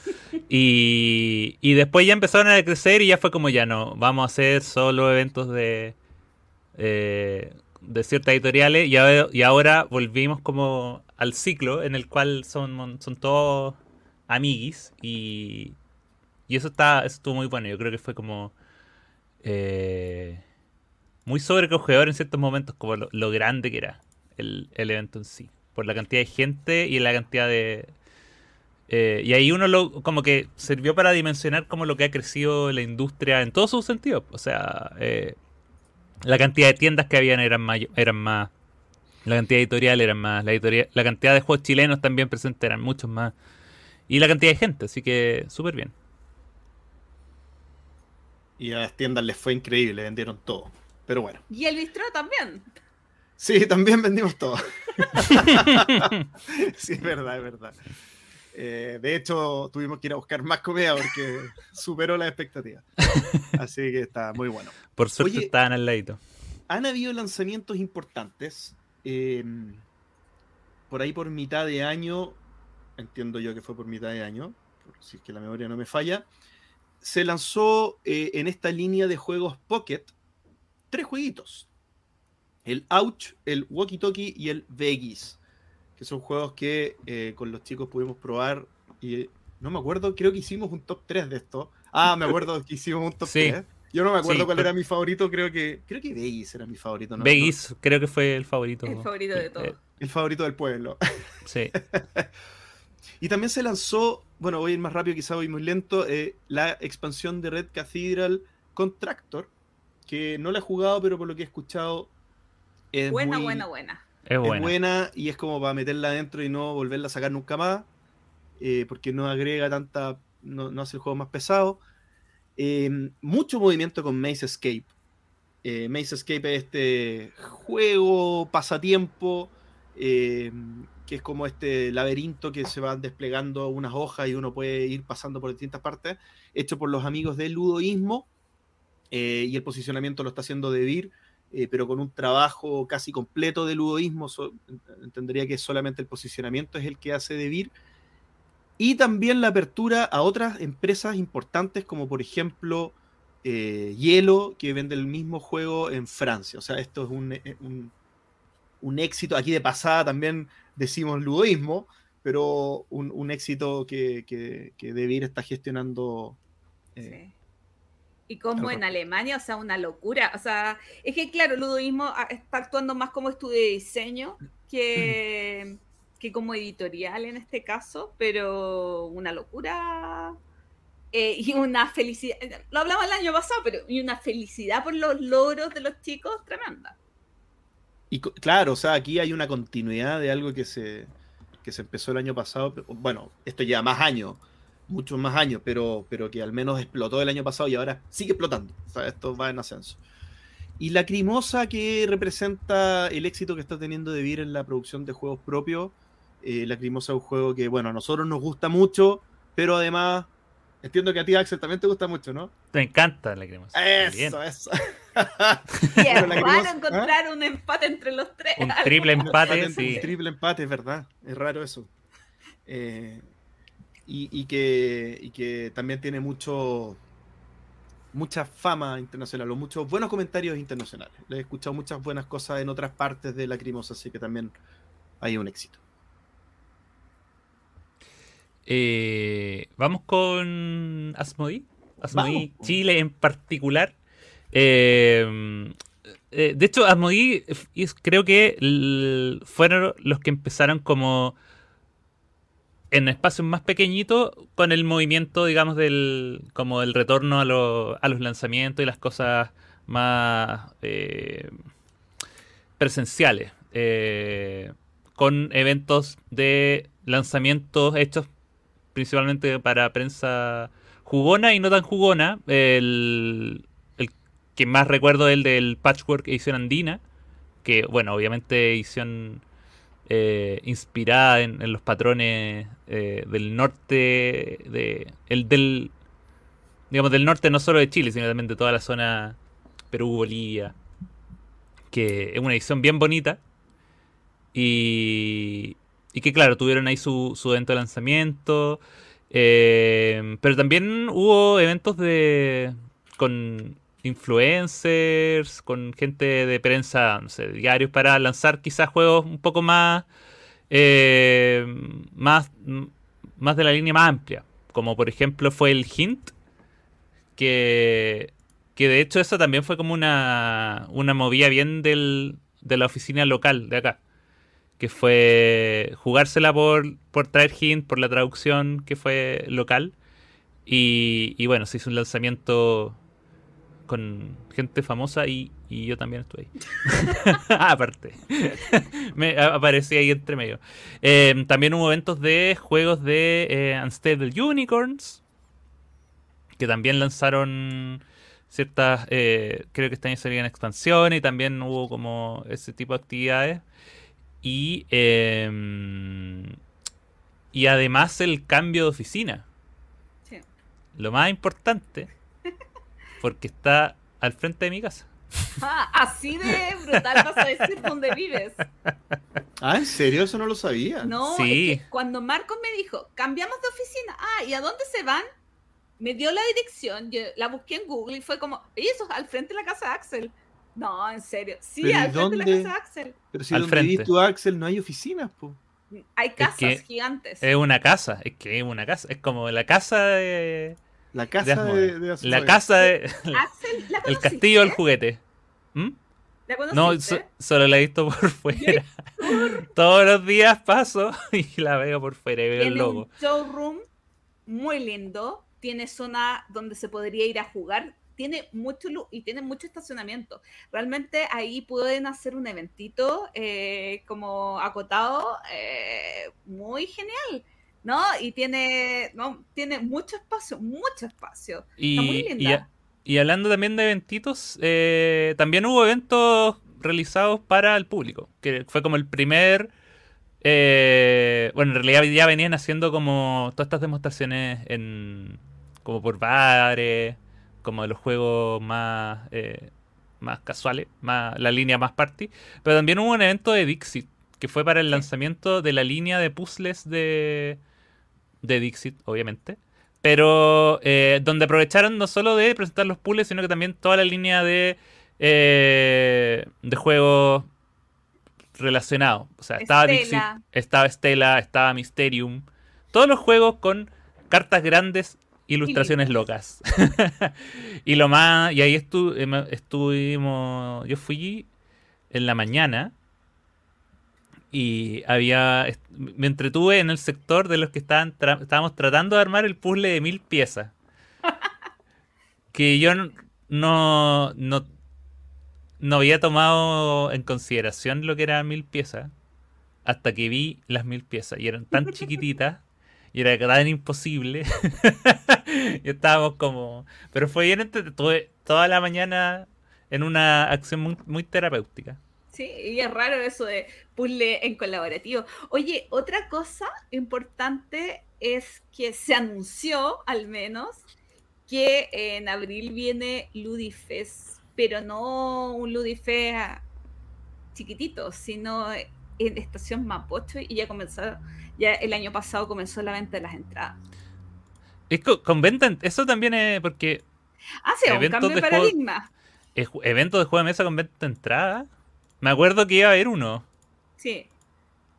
Y, y después ya empezaron a crecer y ya fue como ya no, vamos a hacer solo eventos de, de ciertas editoriales y ahora volvimos como al ciclo en el cual son, son todos amiguis y, y eso, está, estuvo muy bueno. Yo creo que fue como eh, muy sobrecogedor en ciertos momentos, como lo, grande que era el, evento en sí, por la cantidad de gente y la cantidad de... Eh, y ahí uno lo, como que sirvió para dimensionar como lo que ha crecido la industria en todos sus sentidos. O sea, eh, la cantidad de tiendas que habían eran, eran más la cantidad de editorial era más, la, la cantidad de juegos chilenos también presentes eran muchos más. Y la cantidad de gente, así que súper bien. Y a las tiendas les fue increíble, vendieron todo. Pero bueno. Y el bistro también. Sí, también vendimos todo. sí, es verdad, es verdad. Eh, de hecho, tuvimos que ir a buscar más comida porque superó las expectativas. Así que está muy bueno. Por suerte estaban al ladito. Han habido lanzamientos importantes. Em, por ahí por mitad de año, entiendo yo que fue por mitad de año, si es que la memoria no me falla, se lanzó eh, en esta línea de juegos Pocket tres jueguitos. El Ouch, el Walkie Talkie y el Vegis, que son juegos que eh, con los chicos pudimos probar y no me acuerdo, creo que hicimos un top 3 de esto. Ah, me acuerdo que hicimos un top 3. Yo no me acuerdo cuál era mi favorito, creo que creo que Vegas era mi favorito. ¿no? Vegas creo que fue el favorito. El favorito de todos. El favorito del pueblo. Sí. y también se lanzó bueno, voy a ir más rápido, quizá voy muy lento. eh, la expansión de Red Cathedral Contractor, que no la he jugado, pero por lo que he escuchado es buena, muy- buena, buena. Es es buena. buena y es como para meterla adentro y no volverla a sacar nunca más, eh, porque no agrega tanta, no, no hace el juego más pesado. Eh, mucho movimiento con Maze Escape. Eh, Maze Escape es este juego, pasatiempo, eh, que es como este laberinto que se van desplegando unas hojas y uno puede ir pasando por distintas partes, hecho por los amigos del ludoísmo, eh, y el posicionamiento lo está haciendo Devir, eh, pero con un trabajo casi completo de ludoísmo, entendería que solamente el posicionamiento es el que hace Devir, y también la apertura a otras empresas importantes como por ejemplo eh, Hielo, que vende el mismo juego en Francia. O sea, esto es un, eh, un- un éxito. Aquí de pasada también decimos ludoísmo, pero un, un éxito que, que, que Devir está gestionando. eh, Sí. Y como en. Alemania, o sea, una locura. O sea, es que claro, el ludoísmo ah, está actuando más como estudio de diseño que, que como editorial en este caso, pero una locura eh, y una felicidad. Lo hablamos el año pasado, pero y una felicidad por los logros de los chicos tremenda. Y claro, o sea, aquí hay una continuidad de algo que se, que se empezó el año pasado. pero, Bueno, esto lleva más años, muchos más años, pero, pero que al menos explotó el año pasado y ahora sigue explotando. O sea, esto va en ascenso. Y la crimosa que representa el éxito que está teniendo De Beer en la producción de juegos propios. Eh, la crimosa es un juego que, bueno, a nosotros nos gusta mucho, pero además, entiendo que a ti, Axel, también te gusta mucho, ¿no? Te encanta la cremosa. También. Eso, eso. Y es raro Crimosa- encontrar un empate entre los tres. Un triple empate, Un sí. triple empate, es verdad. Es raro eso. Eh, y, y que, y que también tiene mucho mucha fama internacional o muchos buenos comentarios internacionales. Le he escuchado muchas buenas cosas en otras partes de Lacrimosa, así que también hay un éxito. Eh, vamos con. Asmodee Vamos. Chile en particular. Eh, eh, de hecho, Asmodee es- creo que fueron los que empezaron como en espacios más pequeñitos con el movimiento, digamos, del como el retorno a, lo- a los lanzamientos y las cosas más eh, presenciales. Eh, con eventos de lanzamientos hechos principalmente para prensa jugona y no tan jugona. El, el que más recuerdo es el del Patchwork edición andina, que bueno, obviamente edición eh, inspirada en, los patrones eh, del norte, de, el del, digamos, del norte no solo de Chile, sino también de toda la zona Perú, Bolivia, que es una edición bien bonita. Y, y que claro, tuvieron ahí su, su evento de lanzamiento. eh, pero también hubo eventos de con influencers, con gente de prensa, no sé, diarios para lanzar quizás juegos un poco más, eh, más, más de la línea más amplia. Como por ejemplo fue el Hint, que, que de hecho eso también fue como una, una movida bien del, de la oficina local de acá que fue jugársela por, por traer hint, por la traducción que fue local. Y, y bueno, se hizo un lanzamiento con gente famosa y, y yo también estuve ahí. Ah, Aparte, me aparecí ahí entre medio. Eh, también hubo eventos de juegos de eh, Unstable Unicorns, que también lanzaron ciertas, eh, creo que este año salían expansiones y también hubo como ese tipo de actividades. Y, eh, y además el cambio de oficina. Sí. Lo más importante, porque está al frente de mi casa. Ah, así de brutal vas a decir dónde vives. Ah, ¿en serio? Eso no lo sabía. No, Sí. es que cuando Marcos me dijo, cambiamos de oficina, ah, ¿y a dónde se van? Me dio la dirección, yo la busqué en Google y fue como, ¿y eso al frente de la casa de Axel? No, en serio, sí, ¿Pero y al frente de la casa de Axel. Pero si Al donde frente. tú, Axel, no hay oficinas, po. Hay casas que gigantes. Es una casa, es que es una casa. Es como la casa de. La casa de, de la casa de. Axel, ¿la el castillo del juguete. ¿Mm? ¿La No, so- solo la he visto por fuera. Todos los días paso y la veo por fuera y veo el Tiene logo. un showroom muy lindo, tiene zona donde se podría ir a jugar, tiene mucho y tiene mucho estacionamiento. Realmente ahí pueden hacer un eventito eh, como acotado, eh, muy genial. ¿No? Y tiene, no, tiene mucho espacio, mucho espacio. Y, Está muy y, linda. y hablando también de eventitos, eh, también hubo eventos realizados para el público, que fue como el primer... eh, bueno, en realidad ya venían haciendo como todas estas demostraciones en como por bares, como de los juegos más eh, más casuales, más la línea más party, pero también hubo un evento de Dixit que fue para el Sí. lanzamiento de la línea de puzzles de de Dixit, obviamente. Pero eh, donde aprovecharon no solo de presentar los puzzles, sino que también toda la línea de, eh, de juegos relacionados. O sea, estaba Dixit, estaba Stella, estaba Mysterium. Todos los juegos con cartas grandes, ilustraciones locas. y lo más. Y ahí estu- em- estuvimos. Yo fui en la mañana. Y había. Me entretuve en el sector de los que estaban tra- estábamos tratando de armar el puzzle de mil piezas. que yo no, no. No había tomado en consideración lo que eran mil piezas. Hasta que vi las mil piezas. Y eran tan chiquititas. Y era tan imposible. y estábamos como. Pero fue bien. Tuve toda la mañana en una acción muy, muy terapéutica. Sí, y es raro eso de puzzle en colaborativo. Oye, otra cosa importante es que se anunció, al menos, que en abril viene Ludifest, pero no un Ludifest chiquitito, sino en Estación Mapocho y ya comenzó, ya el año pasado comenzó la venta de las entradas. Es co- con venta. en- Eso también es porque. Ah, sí, un cambio de de juego- paradigma. es ju- evento de juego de mesa con venta de entrada. Me acuerdo que iba a haber uno. Sí,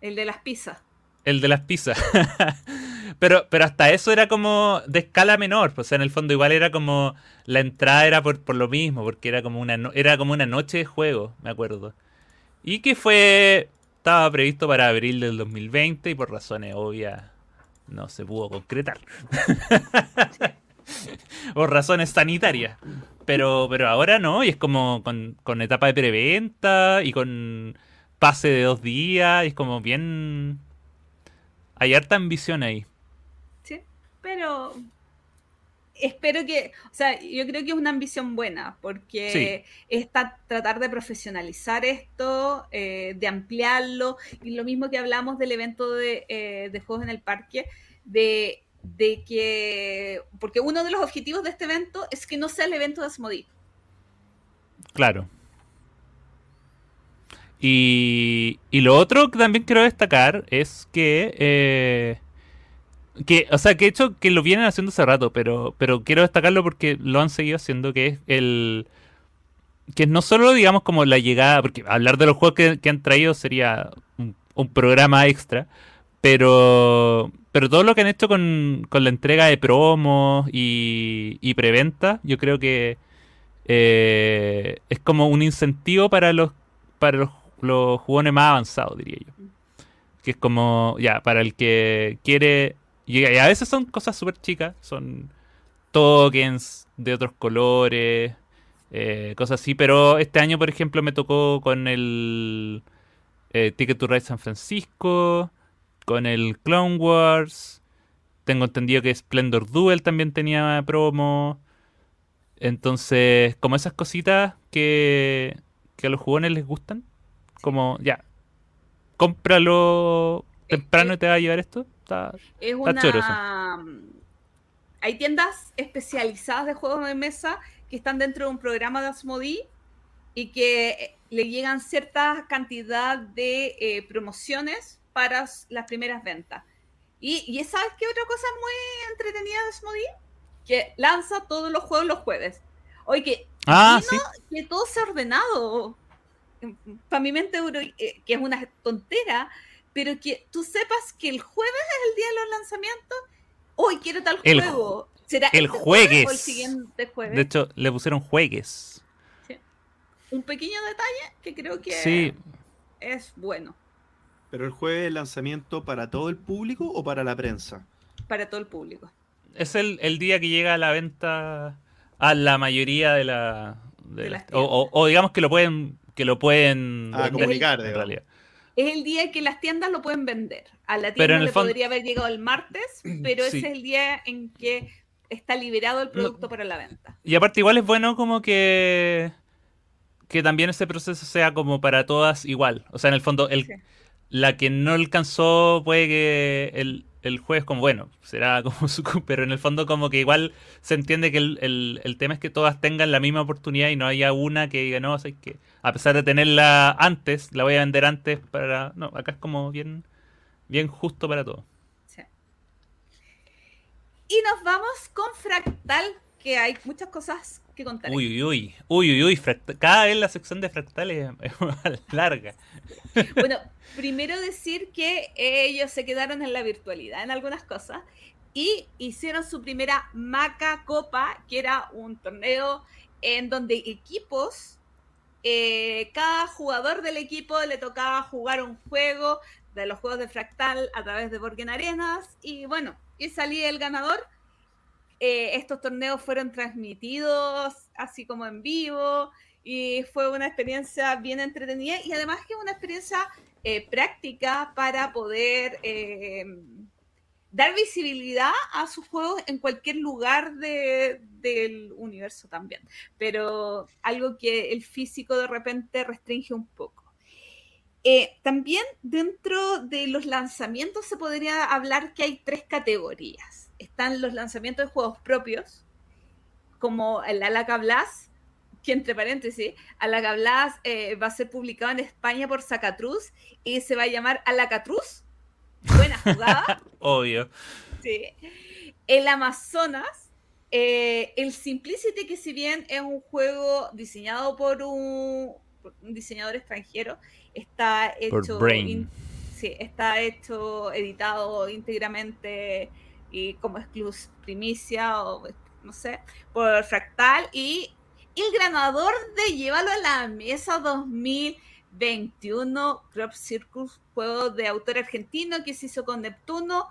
el de las pizzas. El de las pizzas. pero, pero hasta eso era como de escala menor. pues, O sea, en el fondo igual era como. La entrada era por, por lo mismo. Porque era como una no- era como una noche de juego, me acuerdo. Y que fue. Estaba previsto para abril del 2020 y por razones obvias no se pudo concretar. por razones sanitarias. Pero, pero ahora no, y es como con, con etapa de preventa y con pase de dos días, es como bien... Hay harta ambición ahí. Sí, pero espero que, o sea, yo creo que es una ambición buena, porque es ta- tratar de profesionalizar esto, eh, de ampliarlo, y lo mismo que hablamos del evento de, eh, de Juegos en el Parque, de, de que, porque uno de los objetivos de este evento es que no sea el evento de Asmodee. Claro. Y, y lo otro que también quiero destacar es que, eh, que, o sea, que de hecho que lo vienen haciendo hace rato, pero, pero quiero destacarlo porque lo han seguido haciendo, que es el, que no solo digamos como la llegada, porque hablar de los juegos que, han traído sería un, un programa extra, pero, pero todo lo que han hecho con, con la entrega de promos y, y preventa, yo creo que eh, es como un incentivo para los para los jugones más avanzados, diría yo. Que es como, ya, para el que quiere... Y y a veces son cosas súper chicas, son tokens de otros colores, eh, cosas así, pero este año, por ejemplo, me tocó con el eh, Ticket to Ride San Francisco, con el Clone Wars, tengo entendido que Splendor Duel también tenía promo. Entonces, como esas cositas que, que a los jugones les gustan, como ya, cómpralo temprano y te va a llevar esto. Está, Es Está choro eso. una. Hay tiendas especializadas de juegos de mesa que están dentro de un programa de Asmodee y que eh, le llegan cierta cantidad de eh, promociones para las primeras ventas. Y, y ¿sabes qué otra cosa muy entretenida de Asmodee? Que lanza todos los juegos los jueves. Oye, que, Ah, sí. que todo sea ordenado. Para mi mente, eh, que es una tontera, pero que tú sepas que el jueves es el día de los lanzamientos. Hoy quiero tal El juego. ¿Será el este jueves o el siguiente jueves? De hecho, le pusieron juegues. Un pequeño detalle que creo que Sí, es bueno ¿Pero el jueves es lanzamiento para todo el público o para la prensa? para todo el público. es el, el día que llega a la venta a la mayoría de la. de De las- o, o- o digamos que lo pueden. Que lo pueden Ah, comunicar, en digamos. realidad. Es el día que las tiendas lo pueden vender. A la tienda en le fondo- podría haber llegado el martes, pero Sí. ese es el día en que está liberado el producto para la venta. Y aparte, igual es bueno como que. Que también ese proceso sea como para todas igual. O sea, en el fondo, el, Sí. la que no alcanzó puede que el, el juez como bueno, será como su pero en el fondo como que igual se entiende que el, el- el tema es que todas tengan la misma oportunidad y no haya una que diga, no, o sea, es que a pesar de tenerla antes, la voy a vender antes para... No, acá es como bien, bien justo para todos. Sí. Y nos vamos con Fractal, que hay muchas cosas que contar. Uy, uy, uy, uy, uy, uy, cada vez la sección de fractales es más larga. Bueno, primero decir que ellos se quedaron en la virtualidad en algunas cosas y hicieron su primera Maca Copa, que era un torneo en donde equipos, eh, cada jugador del equipo le tocaba jugar un juego de los juegos de Fractal a través de Borgen Arenas y bueno, y salía el ganador. Eh, estos torneos fueron transmitidos así como en vivo y fue una experiencia bien entretenida y además que una experiencia eh, práctica para poder dar visibilidad a sus juegos en cualquier lugar de- del universo también, pero algo que el físico de repente restringe un poco. Eh, también dentro de los lanzamientos se podría hablar que hay tres categorías. Están los lanzamientos de juegos propios, como el Alaka Blast, que entre paréntesis, Alaka Blast eh, va a ser publicado en España por Zacatruz y se va a llamar Alacatruz. Buena jugada. Obvio. Sí. El Amazonas, eh, el Simplicity, que si bien es un juego diseñado por un, por un diseñador extranjero, está Por hecho, Brain. in- sí, está hecho, editado íntegramente y como exclus primicia o no sé, por Fractal y el ganador de Llévalo a la Mesa 2021 Crop Circus, juego de autor argentino que se hizo con Neptuno,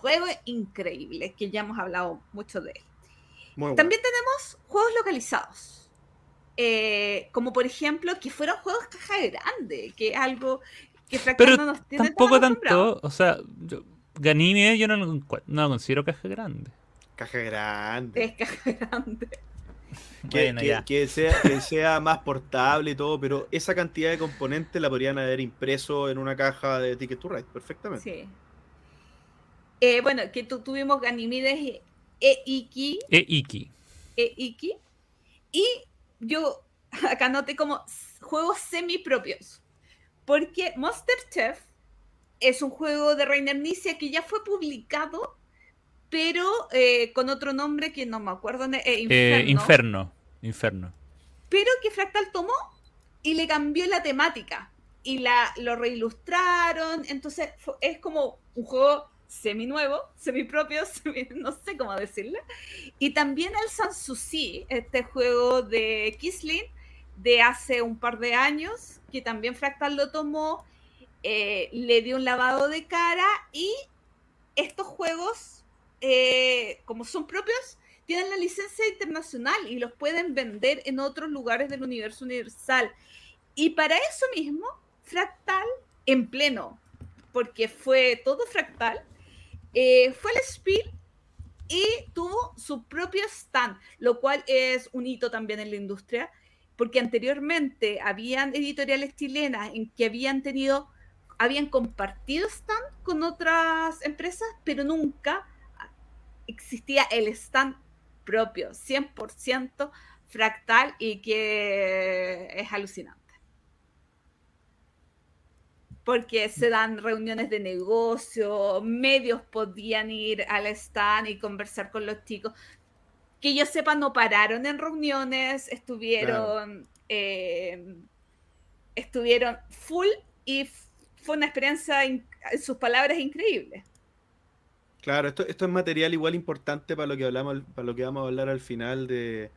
juego increíble, que ya hemos hablado mucho de él. Bueno. También tenemos juegos localizados, eh, como por ejemplo que fueron juegos caja grande, que es algo que Pero no nos tiene Tampoco tanto, o sea, yo, Ganime yo no no lo considero caja grande. Caja grande. Es caja grande. Que, Bueno, que- ya. que sea, que sea más portable y todo, pero esa cantidad de componentes la podrían haber impreso en una caja de Ticket to Ride, perfectamente. Sí. Eh, bueno, que tu- tuvimos Ganimides e Iki, E Iki. e Iki, y yo acá noté como juegos semi propios, porque Monster Chef es un juego de Reiner Nicia que ya fue publicado, pero eh, con otro nombre que no me acuerdo, eh, Eh, Inferno, Inferno. Inferno. pero que Fractal tomó y le cambió la temática y la, lo reilustraron, entonces fu- es como un juego semi nuevo, semi propio, semi- no sé cómo decirle. Y también el Sanssouci, este juego de Kisling de hace un par de años, que también Fractal lo tomó, eh, le dio un lavado de cara y estos juegos, eh, como son propios, tienen la licencia internacional y los pueden vender en otros lugares del universo universal. Y para eso mismo, Fractal, en pleno, porque fue todo Fractal, eh, fue al Spiel y tuvo su propio stand, lo cual es un hito también en la industria, porque anteriormente habían editoriales chilenas en que habían tenido, habían compartido stand con otras empresas, pero nunca existía el stand propio, 100% fractal y que es alucinante. Porque se dan reuniones de negocio, medios podían ir al stand y conversar con los chicos. Que yo sepa, no pararon en reuniones, estuvieron, eh, estuvieron full y fue una experiencia, en sus palabras, increíble. Claro, esto, esto es material igual importante para lo que hablamos, para lo que vamos a hablar al final de,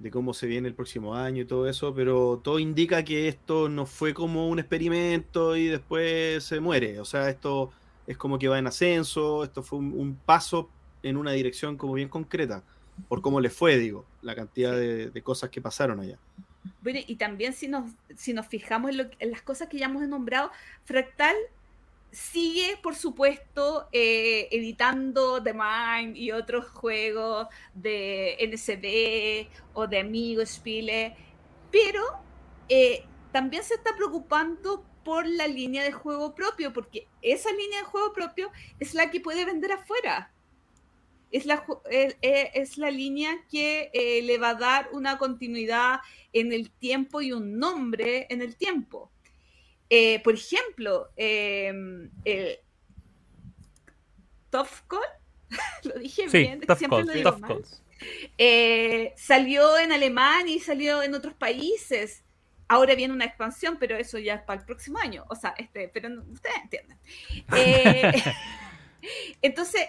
de cómo se viene el próximo año y todo eso, pero todo indica que esto no fue como un experimento y después se muere. O sea, esto es como que va en ascenso, esto fue un, un paso en una dirección como bien concreta, por cómo le fue, digo, la cantidad de, de cosas que pasaron allá. Bueno, y también si nos, si nos fijamos en, lo, en las cosas que ya hemos nombrado, Fractal sigue, por supuesto, eh, editando The Mind y otros juegos de NCD o de Amigo Spiele, pero eh, también se está preocupando por la línea de juego propio, porque esa línea de juego propio es la que puede vender afuera. Es la, eh, es la línea que le va a dar una continuidad en el tiempo y un nombre en el tiempo. Eh, por ejemplo, eh, el lo dije bien, siempre lo digo mal. Eh, salió en alemán y salió en otros países. Ahora viene una expansión, pero eso ya es para el próximo año. O sea, este, pero ustedes entienden. Eh, entonces,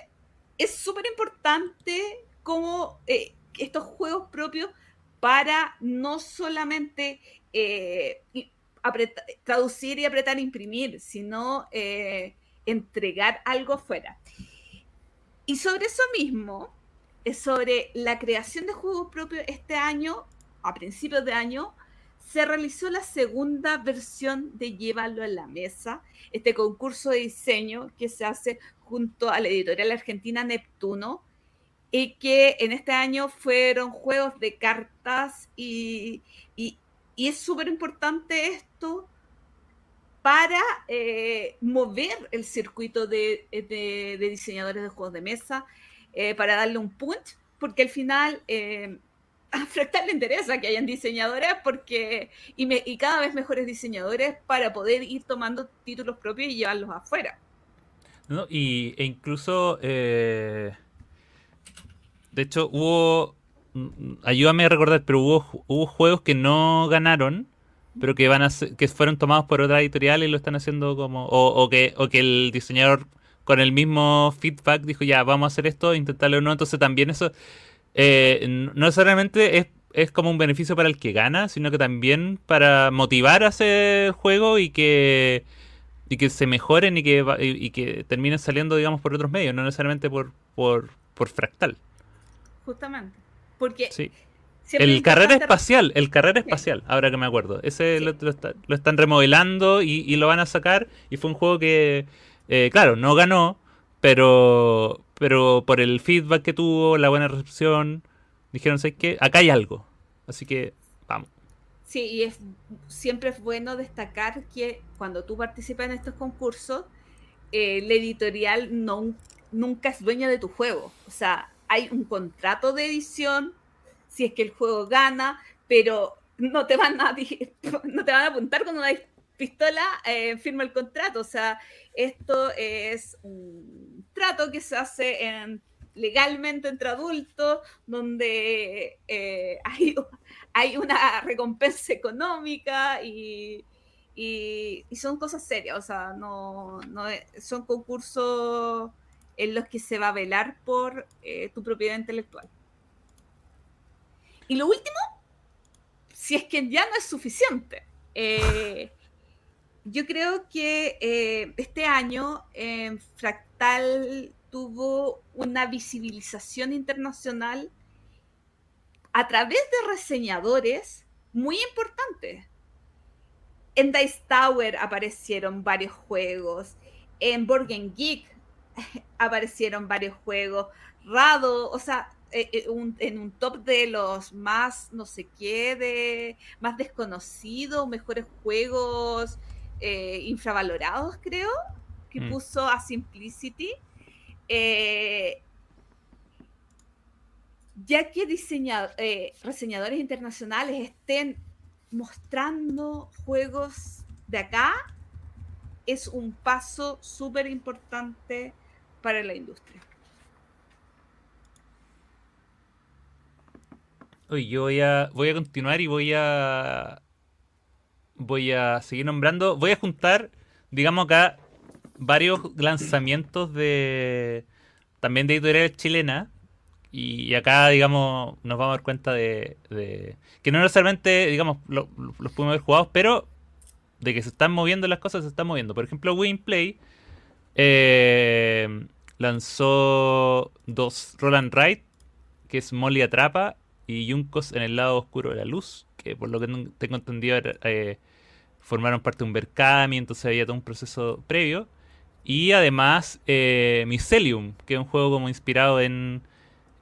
es súper importante cómo estos juegos propios para no solamente traducir y apretar imprimir, sino eh, entregar algo fuera. Y sobre eso mismo, sobre la creación de juegos propios este año, a principios de año, se realizó la segunda versión de Llévalo a la Mesa, este concurso de diseño que se hace junto a la editorial argentina Neptuno, y que en este año fueron juegos de cartas y es súper importante esto para eh, mover el circuito de, diseñadores de juegos de mesa, eh, para darle un punch, porque al final eh, a Fractal le interesa que hayan diseñadores porque y, cada vez mejores diseñadores para poder ir tomando títulos propios y llevarlos afuera. No, y, e incluso, de hecho, hubo ayúdame a recordar, pero hubo, hubo juegos que no ganaron, pero que van a que fueron tomados por otra editorial y lo están haciendo como o, que o que el diseñador con el mismo feedback dijo ya vamos a hacer esto intentarlo no entonces también eso eh, no necesariamente es, es como un beneficio para el que gana sino que también para motivar a hacer juego y que y que se mejoren y que y, que terminen saliendo digamos por otros medios no necesariamente por por, por fractal. Justamente porque sí. El carrera espacial, el carrera espacial, ahora que me acuerdo. Ese lo, están remodelando y, lo van a sacar. Y fue un juego que, eh, claro, no ganó, pero, pero por el feedback que tuvo, la buena recepción, dijeron, ¿sabes qué? Acá hay algo. Así que, vamos. Sí, y es, siempre es bueno destacar que cuando tú participas en estos concursos, eh, la editorial no, nunca es dueña de tu juego. O sea, hay un contrato de edición si es que el juego gana, pero no te van a, no te van a apuntar con una pistola, eh, firma el contrato. O sea, esto es un trato que se hace en, legalmente entre adultos, donde eh, hay, una recompensa económica y, son cosas serias. O sea, no son concursos en los que se va a velar por eh, tu propiedad intelectual. Y lo último, si es que ya no es suficiente, eh, yo creo que eh, este año Fractal tuvo una visibilización internacional a través de reseñadores muy importantes. En Dice Tower aparecieron varios juegos, en Board Geek aparecieron varios juegos. Rado, o sea, eh, eh, en un top de los más, no sé qué, de más desconocidos, mejores juegos eh, infravalorados, creo, que mm. puso a Simplicity. ya que reseñadores internacionales estén mostrando juegos de acá, es un paso súper importante para la industria. Oye, yo voy a, voy a continuar y voy a voy a seguir nombrando. Voy a juntar, digamos acá, varios lanzamientos de también de editoriales chilenas. Y acá, digamos, nos vamos a dar cuenta de, que no necesariamente, digamos, los pudimos haber jugado, pero de que se están moviendo las cosas, se están moviendo. Por ejemplo, Winplay eh, lanzó dos Roland Wright, que es Molly Atrapa, y Yuncos en el lado oscuro de la luz, que por lo que tengo entendido eh, formaron parte de un Berkami, entonces había todo un proceso previo. Y además eh, Mycelium, que es un juego como inspirado en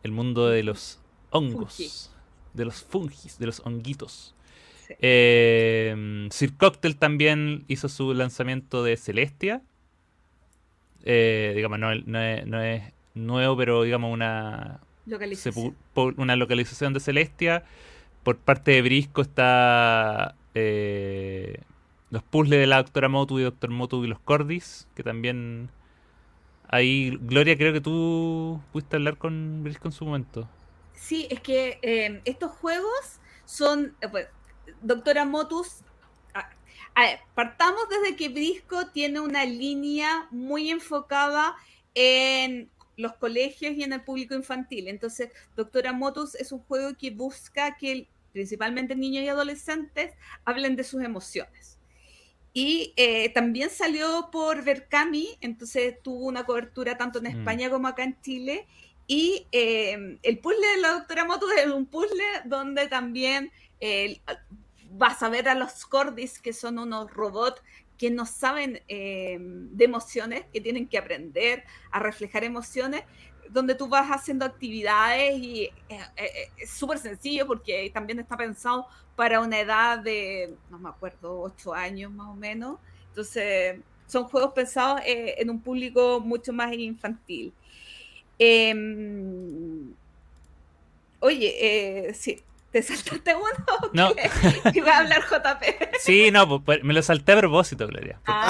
el mundo de los hongos, de los fungis, de los honguitos. Eh, Sir Cocktail también hizo su lanzamiento de Celestia. Eh, digamos, no, es, nuevo, pero digamos una localización. una localización de Celestia. Por parte de Brisco está eh, los puzzles de la Doctora Motu y Doctor Motu y los Cordis, que también... Ahí, Gloria, creo que tú pudiste hablar con Brisco en su momento. Sí, es que eh, estos juegos son... Pues, Doctora Motus, a, ver, partamos desde que Brisco tiene una línea muy enfocada en los colegios y en el público infantil. Entonces, Doctora Motus es un juego que busca que principalmente niños y adolescentes hablen de sus emociones. Y eh, también salió por Berkami, entonces tuvo una cobertura tanto en mm. España como acá en Chile. Y eh, el puzzle de la doctora Motus es un puzzle donde también eh, vas a ver a los Cordis, que son unos robots que no saben eh, de emociones, que tienen que aprender a reflejar emociones, donde tú vas haciendo actividades y eh, eh, es súper sencillo porque también está pensado para una edad de, no me acuerdo, 8 años más o menos. Entonces, son juegos pensados en un público mucho más infantil. Em, oye, sí, ¿Te saltaste uno? No. Iba a hablar JP. Sí, no, pues, pues, me lo salté a propósito, Gloria. Ah,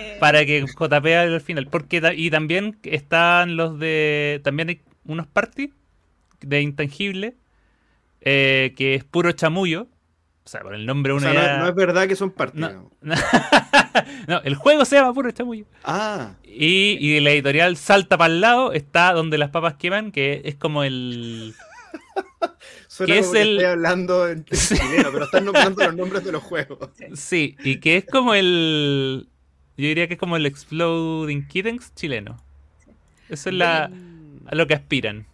para que JP haga al final. Porque, y también están los de. También hay unos parties de Intangible. Eh, que es puro chamullo. O sea, por el nombre uno o sea, no, es verdad que son parties. No, el juego se llama puro chamullo. Ah. Y, y la editorial Salta para el lado está donde las papas queman, que es como el. Suena es el... estoy hablando en chileno, pero están nombrando los nombres de los juegos. Sí, y que es como el. Yo diría que es como el Exploding Kittens chileno. Eso es la, a lo que aspiran.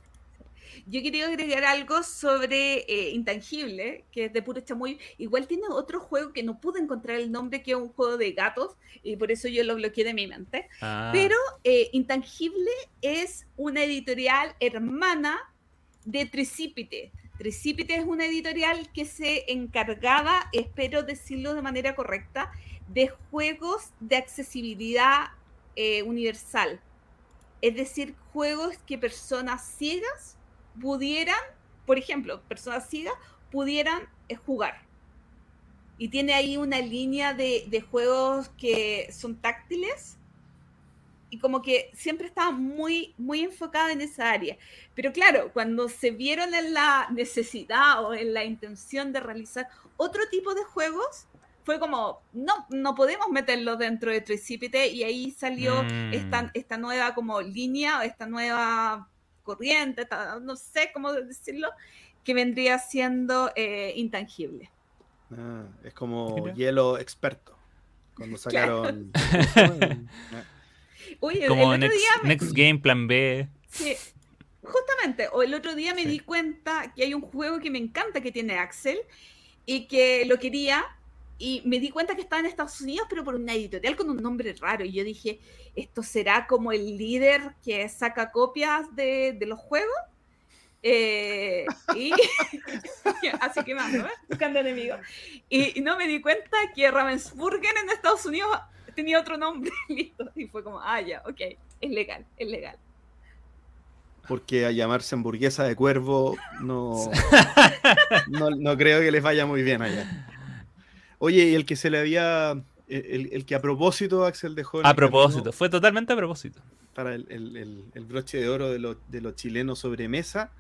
Yo quería agregar algo sobre eh, Intangible, que es de puro chamuy. Igual tiene otro juego que no pude encontrar el nombre, que es un juego de gatos, y por eso yo lo bloqueé de mi mente. Ah. Pero eh, Intangible es una editorial hermana de Tricipite. Tricipite es una editorial que se encargaba, espero decirlo de manera correcta, de juegos de accesibilidad eh, universal. Es decir, juegos que personas ciegas pudieran, por ejemplo, personas ciegas pudieran eh, jugar. Y tiene ahí una línea de juegos que son táctiles y como que siempre estaba muy, muy enfocada en esa área. Pero claro, cuando se vieron en la necesidad o en la intención de realizar otro tipo de juegos, fue como, no, no podemos meterlo dentro de Tricipite y ahí salió mm. esta, esta nueva como línea o esta nueva corriente, no sé cómo decirlo, que vendría siendo eh, intangible. Ah, es como hielo experto. Cuando sacaron... Como next, Game Plan B. Sí, justamente, el otro día me di cuenta que hay un juego que me encanta que tiene Axel y que lo quería y me di cuenta que estaba en Estados Unidos, pero por una editorial con un nombre raro. Y yo dije, ¿esto será como el líder que saca copias de, los juegos? Eh, y así que más, ¿no? buscando enemigos. Y, no me di cuenta que Ravensburger en Estados Unidos tenía otro nombre, listo. Y fue como, ah, ya, ok, es legal, es legal. Porque a llamarse hamburguesa de cuervo no, no, creo que les vaya muy bien allá. Oye, y el que se le había. El, que a propósito Axel dejó. A propósito, fue totalmente a propósito. Para el, broche de oro de, los chilenos sobremesa.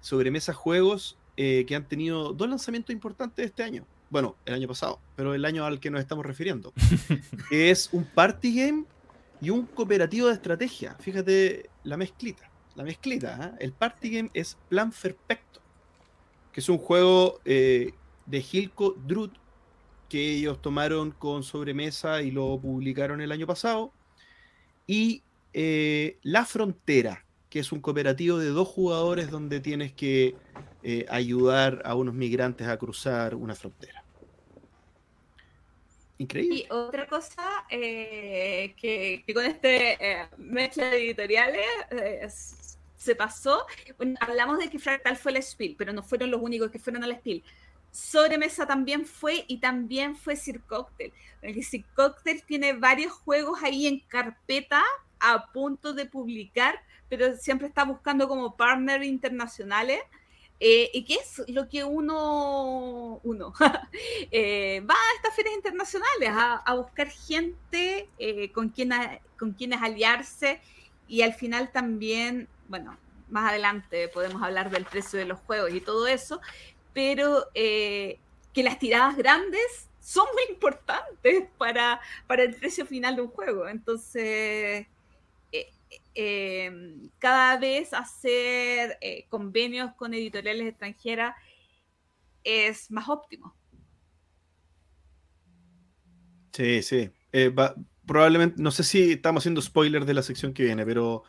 Sobremesa juegos eh, que han tenido dos lanzamientos importantes este año bueno, el año pasado, pero el año al que nos estamos refiriendo, es un party game y un cooperativo de estrategia. Fíjate la mezclita, la mezclita. ¿eh? El party game es Plan Perfecto, que es un juego eh, de Hilco Drut que ellos tomaron con sobremesa y lo publicaron el año pasado. Y eh, La Frontera, que es un cooperativo de dos jugadores donde tienes que eh, ayudar a unos migrantes a cruzar una frontera. Increíble. Y otra cosa eh, que, con este mezcla de editoriales se pasó, hablamos de que Fractal fue el Spiel, pero no fueron los únicos que fueron al Spiel. Sobremesa también fue y también fue Sir Cocktail. Porque Sir Cocktail tiene varios juegos ahí en carpeta a punto de publicar, pero siempre está buscando como partners internacionales. Eh, ¿Y qué es lo que uno, uno eh, va a estas ferias internacionales? A, buscar gente eh, con, quien con quienes aliarse y al final también bueno, más adelante podemos hablar del precio de los juegos y todo eso, pero que las tiradas grandes son muy importantes para, para el precio final de un juego. Entonces, eh, eh, cada vez hacer convenios con editoriales extranjeras es más óptimo. Sí, sí. probablemente, no sé si estamos haciendo spoiler de la sección que viene, pero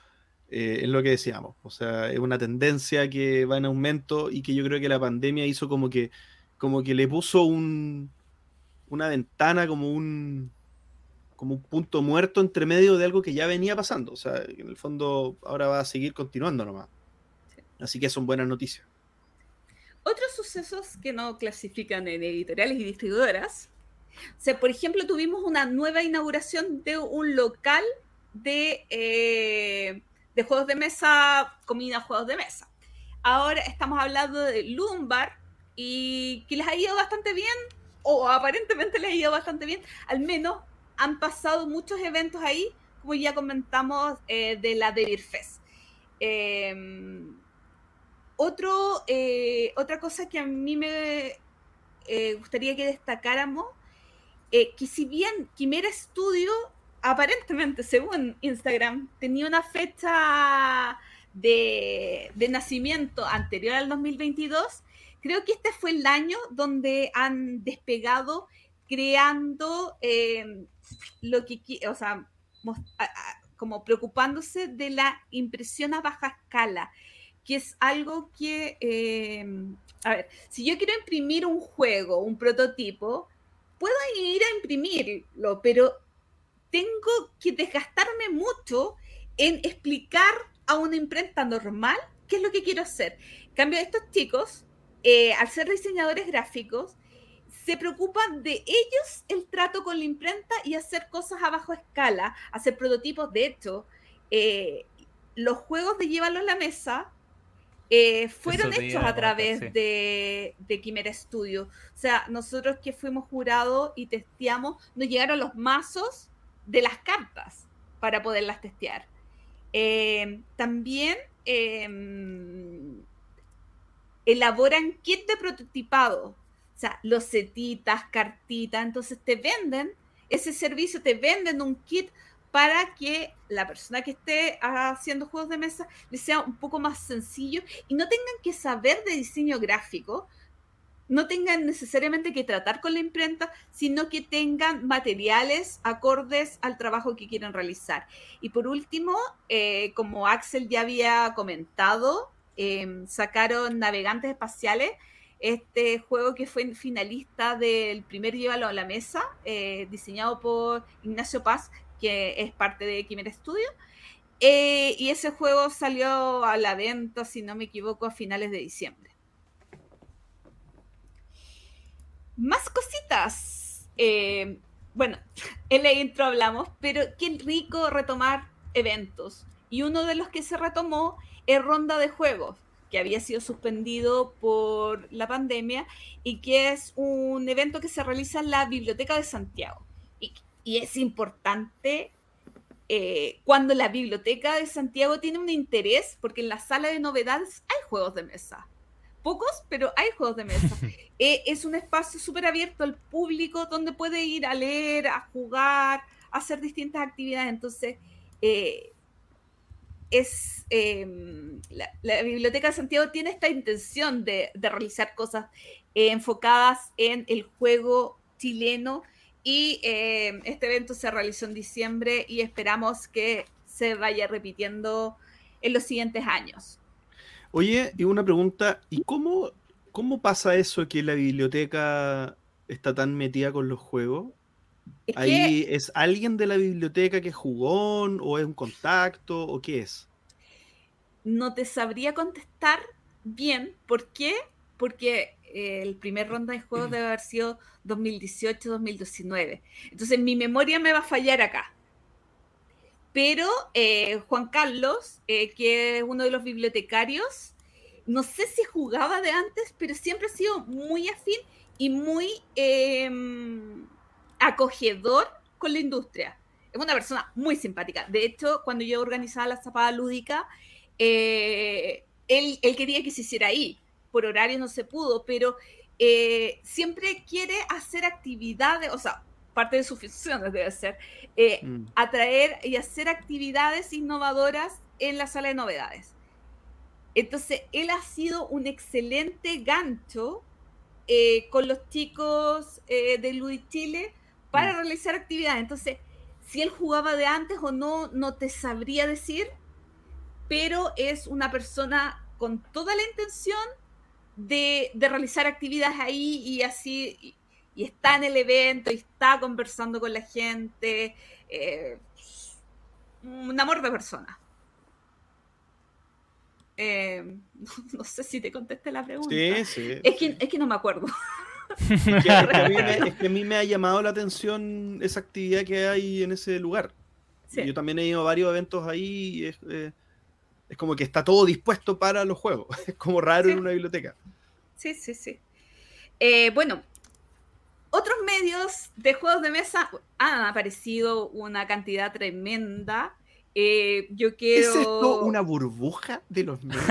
eh, es lo que decíamos. O sea, es una tendencia que va en aumento y que yo creo que la pandemia hizo como que, como que le puso un, una ventana, como un, como un punto muerto entre medio de algo que ya venía pasando. O sea, en el fondo ahora va a seguir continuando nomás. Así que son buenas noticias. Otros sucesos que no clasifican en editoriales y distribuidoras. O sea, por ejemplo, tuvimos una nueva inauguración de un local de eh, de juegos de mesa, comida, juegos de mesa. Ahora estamos hablando de Lumbar y que les ha ido bastante bien, o aparentemente les ha ido bastante bien, al menos han pasado muchos eventos ahí, como ya comentamos, eh, de la Beer Fest. Em, otro, eh, otra cosa que a mí me eh, gustaría que destacáramos, que si bien Quimera Studio aparentemente, según Instagram, tenía una fecha de, nacimiento anterior al 2022. Creo que este fue el año donde han despegado creando eh, lo que, o sea, como preocupándose de la impresión a baja escala, que es algo que, eh, a ver, si yo quiero imprimir un juego, un prototipo, puedo ir a imprimirlo, pero tengo que desgastarme mucho en explicar a una imprenta normal qué es lo que quiero hacer. En cambio, estos chicos, eh, al ser diseñadores gráficos, se preocupan de ellos el trato con la imprenta y hacer cosas a bajo escala, hacer prototipos. De hecho, eh, los juegos de llevarlo a la mesa eh, fueron hechos a través de, de Quimera Studio. O sea, nosotros que fuimos jurados y testeamos, nos llegaron los mazos de las cartas para poderlas testear. Eh, también em, elaboran kit de prototipado, o sea, los setitas, cartitas, entonces te venden ese servicio, te venden un kit para que la persona que esté haciendo juegos de mesa le sea un poco más sencillo y no tengan que saber de diseño gráfico, no tengan necesariamente que tratar con la imprenta, sino que tengan materiales acordes al trabajo que quieren realizar. Y por último, eh, como Axel ya había comentado, em, sacaron Navegantes Espaciales, este juego que fue finalista del primer Llévalo a la Mesa, eh, diseñado por Ignacio Paz, que es parte de Quimera Studio. Eh, y ese juego salió a la venta, si no me equivoco, a finales de diciembre. Más cositas. Eh, bueno, en la intro hablamos, pero qué rico retomar eventos. Y uno de los que se retomó es Ronda de Juegos, que había sido suspendido por la pandemia y que es un evento que se realiza en la Biblioteca de Santiago. Y, es importante eh, cuando la Biblioteca de Santiago tiene un interés, porque en la sala de novedades hay juegos de mesa pocos, pero hay juegos de mesa. Eh, es un espacio súper abierto al público donde puede ir a leer, a jugar, a hacer distintas actividades. Entonces, eh, es em, la, Biblioteca de Santiago tiene esta intención de, realizar cosas eh, enfocadas en el juego chileno y em, este evento se realizó en diciembre y esperamos que se vaya repitiendo en los siguientes años. Oye, y una pregunta, ¿y cómo, cómo pasa eso que la biblioteca está tan metida con los juegos? Es ¿Ahí que es alguien de la biblioteca que es jugón o es un contacto o qué es? no te sabría contestar bien. ¿Por qué? Porque eh, el primer ronda de juegos debe haber sido 2018-2019. Entonces mi memoria me va a fallar acá. Pero eh, Juan Carlos, eh, que es uno de los bibliotecarios, no sé si jugaba de antes, pero siempre ha sido muy afín y muy eh, acogedor con la industria. Es una persona muy simpática. De hecho, cuando yo organizaba la zapada lúdica, eh, él, él, quería que se hiciera ahí. Por horario no se pudo, pero eh, siempre quiere hacer actividades, o sea, parte de sus funciones debe ser, eh, mm. atraer y hacer actividades innovadoras en la sala de novedades. Entonces, él ha sido un excelente gancho eh, con los chicos eh, de Luis Chile para mm. realizar actividades. Entonces, si él jugaba de antes o no, no te sabría decir, pero es una persona con toda la intención de, de realizar actividades ahí y así, y, y, está en el evento y está conversando con la gente. Eh, un amor de persona. Eh, no, no, sé si te contesté la pregunta. Sí, sí. Es que, es que no me acuerdo. Es que, es, que me, es que, a mí me ha llamado la atención esa actividad que hay en ese lugar. Sí. Yo también he ido a varios eventos ahí y es, eh, es, como que está todo dispuesto para los juegos. Es como raro sí. en una biblioteca. Sí, sí, sí. Eh, bueno, otros medios de juegos de mesa han aparecido una cantidad tremenda. Eh, yo quiero. ¿Es esto una burbuja de los medios?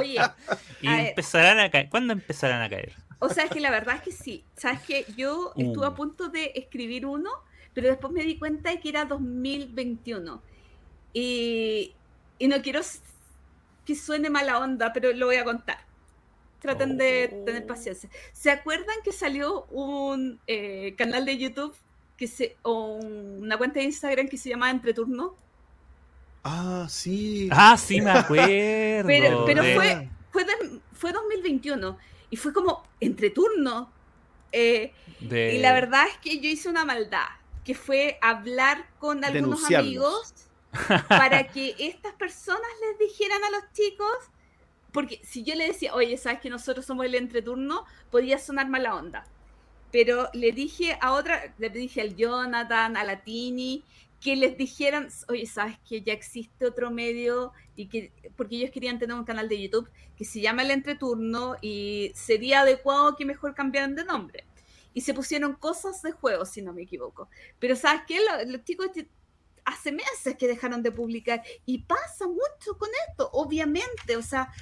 Oye, y empezarán a caer. ¿Cuándo empezarán a caer? O sea, es que la verdad es que sí. Sabes que yo estuve a punto de escribir uno, pero después me di cuenta de que era 2021. Y, y no quiero que suene mala onda, pero lo voy a contar. Traten oh. de tener paciencia. ¿Se acuerdan que salió un eh, canal de YouTube que se, o una cuenta de Instagram que se llama Entreturno? Ah, sí. Ah, sí, me acuerdo. pero, pero fue, fue, de, fue 2021 y fue como entre turno. Eh, de... Y la verdad es que yo hice una maldad, que fue hablar con algunos amigos para que estas personas les dijeran a los chicos, porque si yo le decía, oye, sabes que nosotros somos el entreturno, podía sonar mala onda. Pero le dije a otra, le dije al Jonathan, a la Tini, que les dijeran, oye, sabes que ya existe otro medio y que porque ellos querían tener un canal de YouTube que se llama El Entreturno y sería adecuado que mejor cambiaran de nombre. Y se pusieron cosas de juego, si no me equivoco. Pero sabes qué, los, los chicos hace meses que dejaron de publicar y pasa mucho con esto, obviamente, o sea,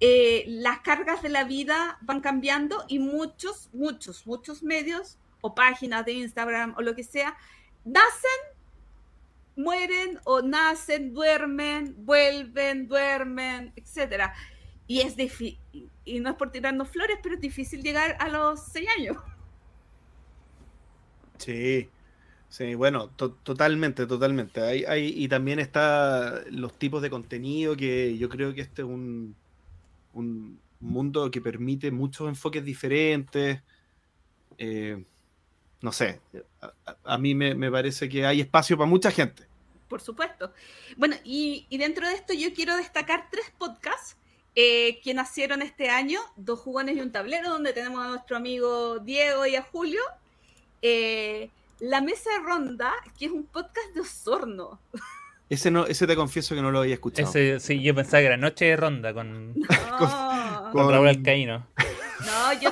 eh, las cargas de la vida van cambiando y muchos, muchos, muchos medios o páginas de Instagram o lo que sea, nacen mueren o nacen, duermen, vuelven, duermen, etc. Y es y no es por tirarnos flores, pero es difícil llegar a los seis años. Sí, sí, bueno, to totalmente, totalmente. Hay, hay, y también está los tipos de contenido que yo creo que este es un, un mundo que permite muchos enfoques diferentes. Eh, no sé, a, a mí me, me, parece que hay espacio para mucha gente por supuesto. Bueno, y, y, dentro de esto yo quiero destacar tres podcasts eh, que nacieron este año, Dos Jugones y un Tablero, donde tenemos a nuestro amigo Diego y a Julio. Eh, la Mesa de Ronda, que es un podcast de Osorno. Ese, no, ese te confieso que no lo había escuchado. Ese, sí, yo pensaba que era Noche de Ronda con, no. con, con Raúl Alcaíno. No, yo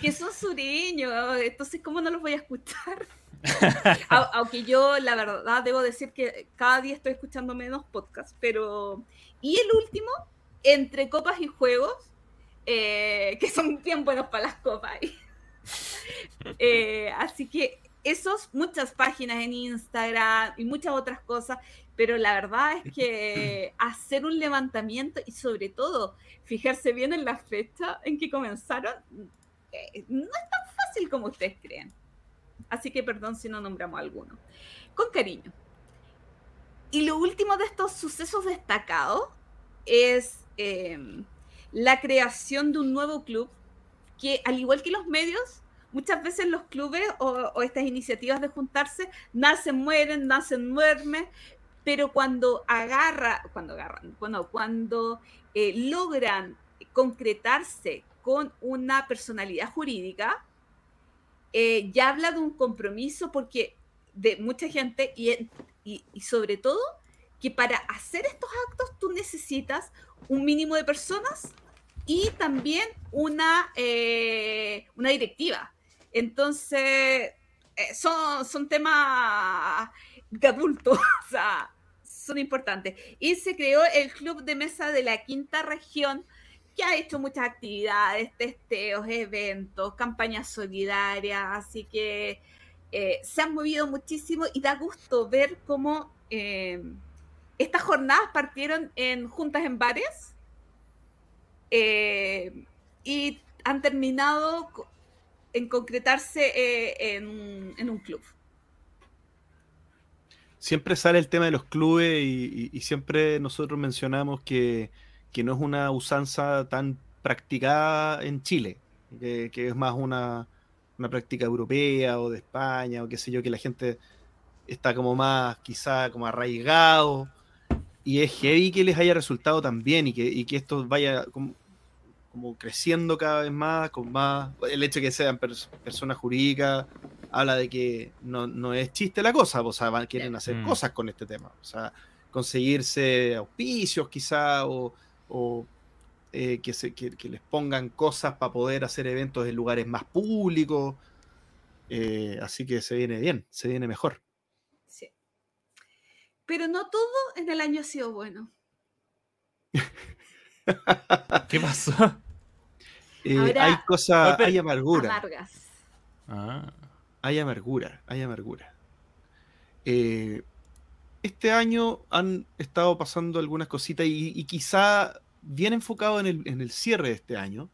que son sureños, entonces ¿cómo no los voy a escuchar? Aunque yo, la verdad, debo decir que cada día estoy escuchando menos podcasts, pero... Y el último, Entre Copas y Juegos, eh, que son bien buenos para las copas. eh, así que esos, muchas páginas en Instagram y muchas otras cosas, pero la verdad es que hacer un levantamiento y sobre todo fijarse bien en la fecha en que comenzaron, eh, no es tan fácil como ustedes creen. Así que perdón si no nombramos alguno. Con cariño. y lo último de estos sucesos destacados es em, la creación de un nuevo club que, al igual que los medios, muchas veces los clubes o, estas iniciativas de juntarse nacen, mueren, nacen, duermen, pero cuando agarra, cuando agarran, bueno, cuando eh, logran concretarse con una personalidad jurídica, eh, ya habla de un compromiso porque de mucha gente y, y, sobre todo que para hacer estos actos tú necesitas un mínimo de personas y también una, eh, una directiva. Entonces, eh, son, son temas de adultos, o sea, son importantes. Y se creó el Club de Mesa de la Quinta Región, que ha hecho muchas actividades, testeos, eventos, campañas solidarias, así que eh, se han movido muchísimo y da gusto ver cómo eh, estas jornadas partieron en juntas en bares eh, y han terminado en concretarse en, un club. Siempre sale el tema de los clubes y, siempre nosotros mencionamos que, no es una usanza tan practicada en Chile, que es más una, una práctica europea o de España o qué sé yo, que la gente está como más quizá como arraigado. Y es heavy que les haya resultado tan bien y que, que esto vaya como, creciendo cada vez más, con más, el hecho de que sean personas jurídicas habla de que no, es chiste la cosa, o sea, quieren hacer mm. cosas con este tema, o sea, conseguirse auspicios quizá o, eh, que, se, que, les pongan cosas para poder hacer eventos en lugares más públicos. Eh, así que se viene bien, se viene mejor. Sí. Pero no todo en el año ha sido bueno. ¿Qué pasó? Eh, hay cosas, hay amargura. Ah. Hay amargura, hay amargura. Este año han estado pasando algunas cositas y quizá bien enfocado en el, cierre de este año,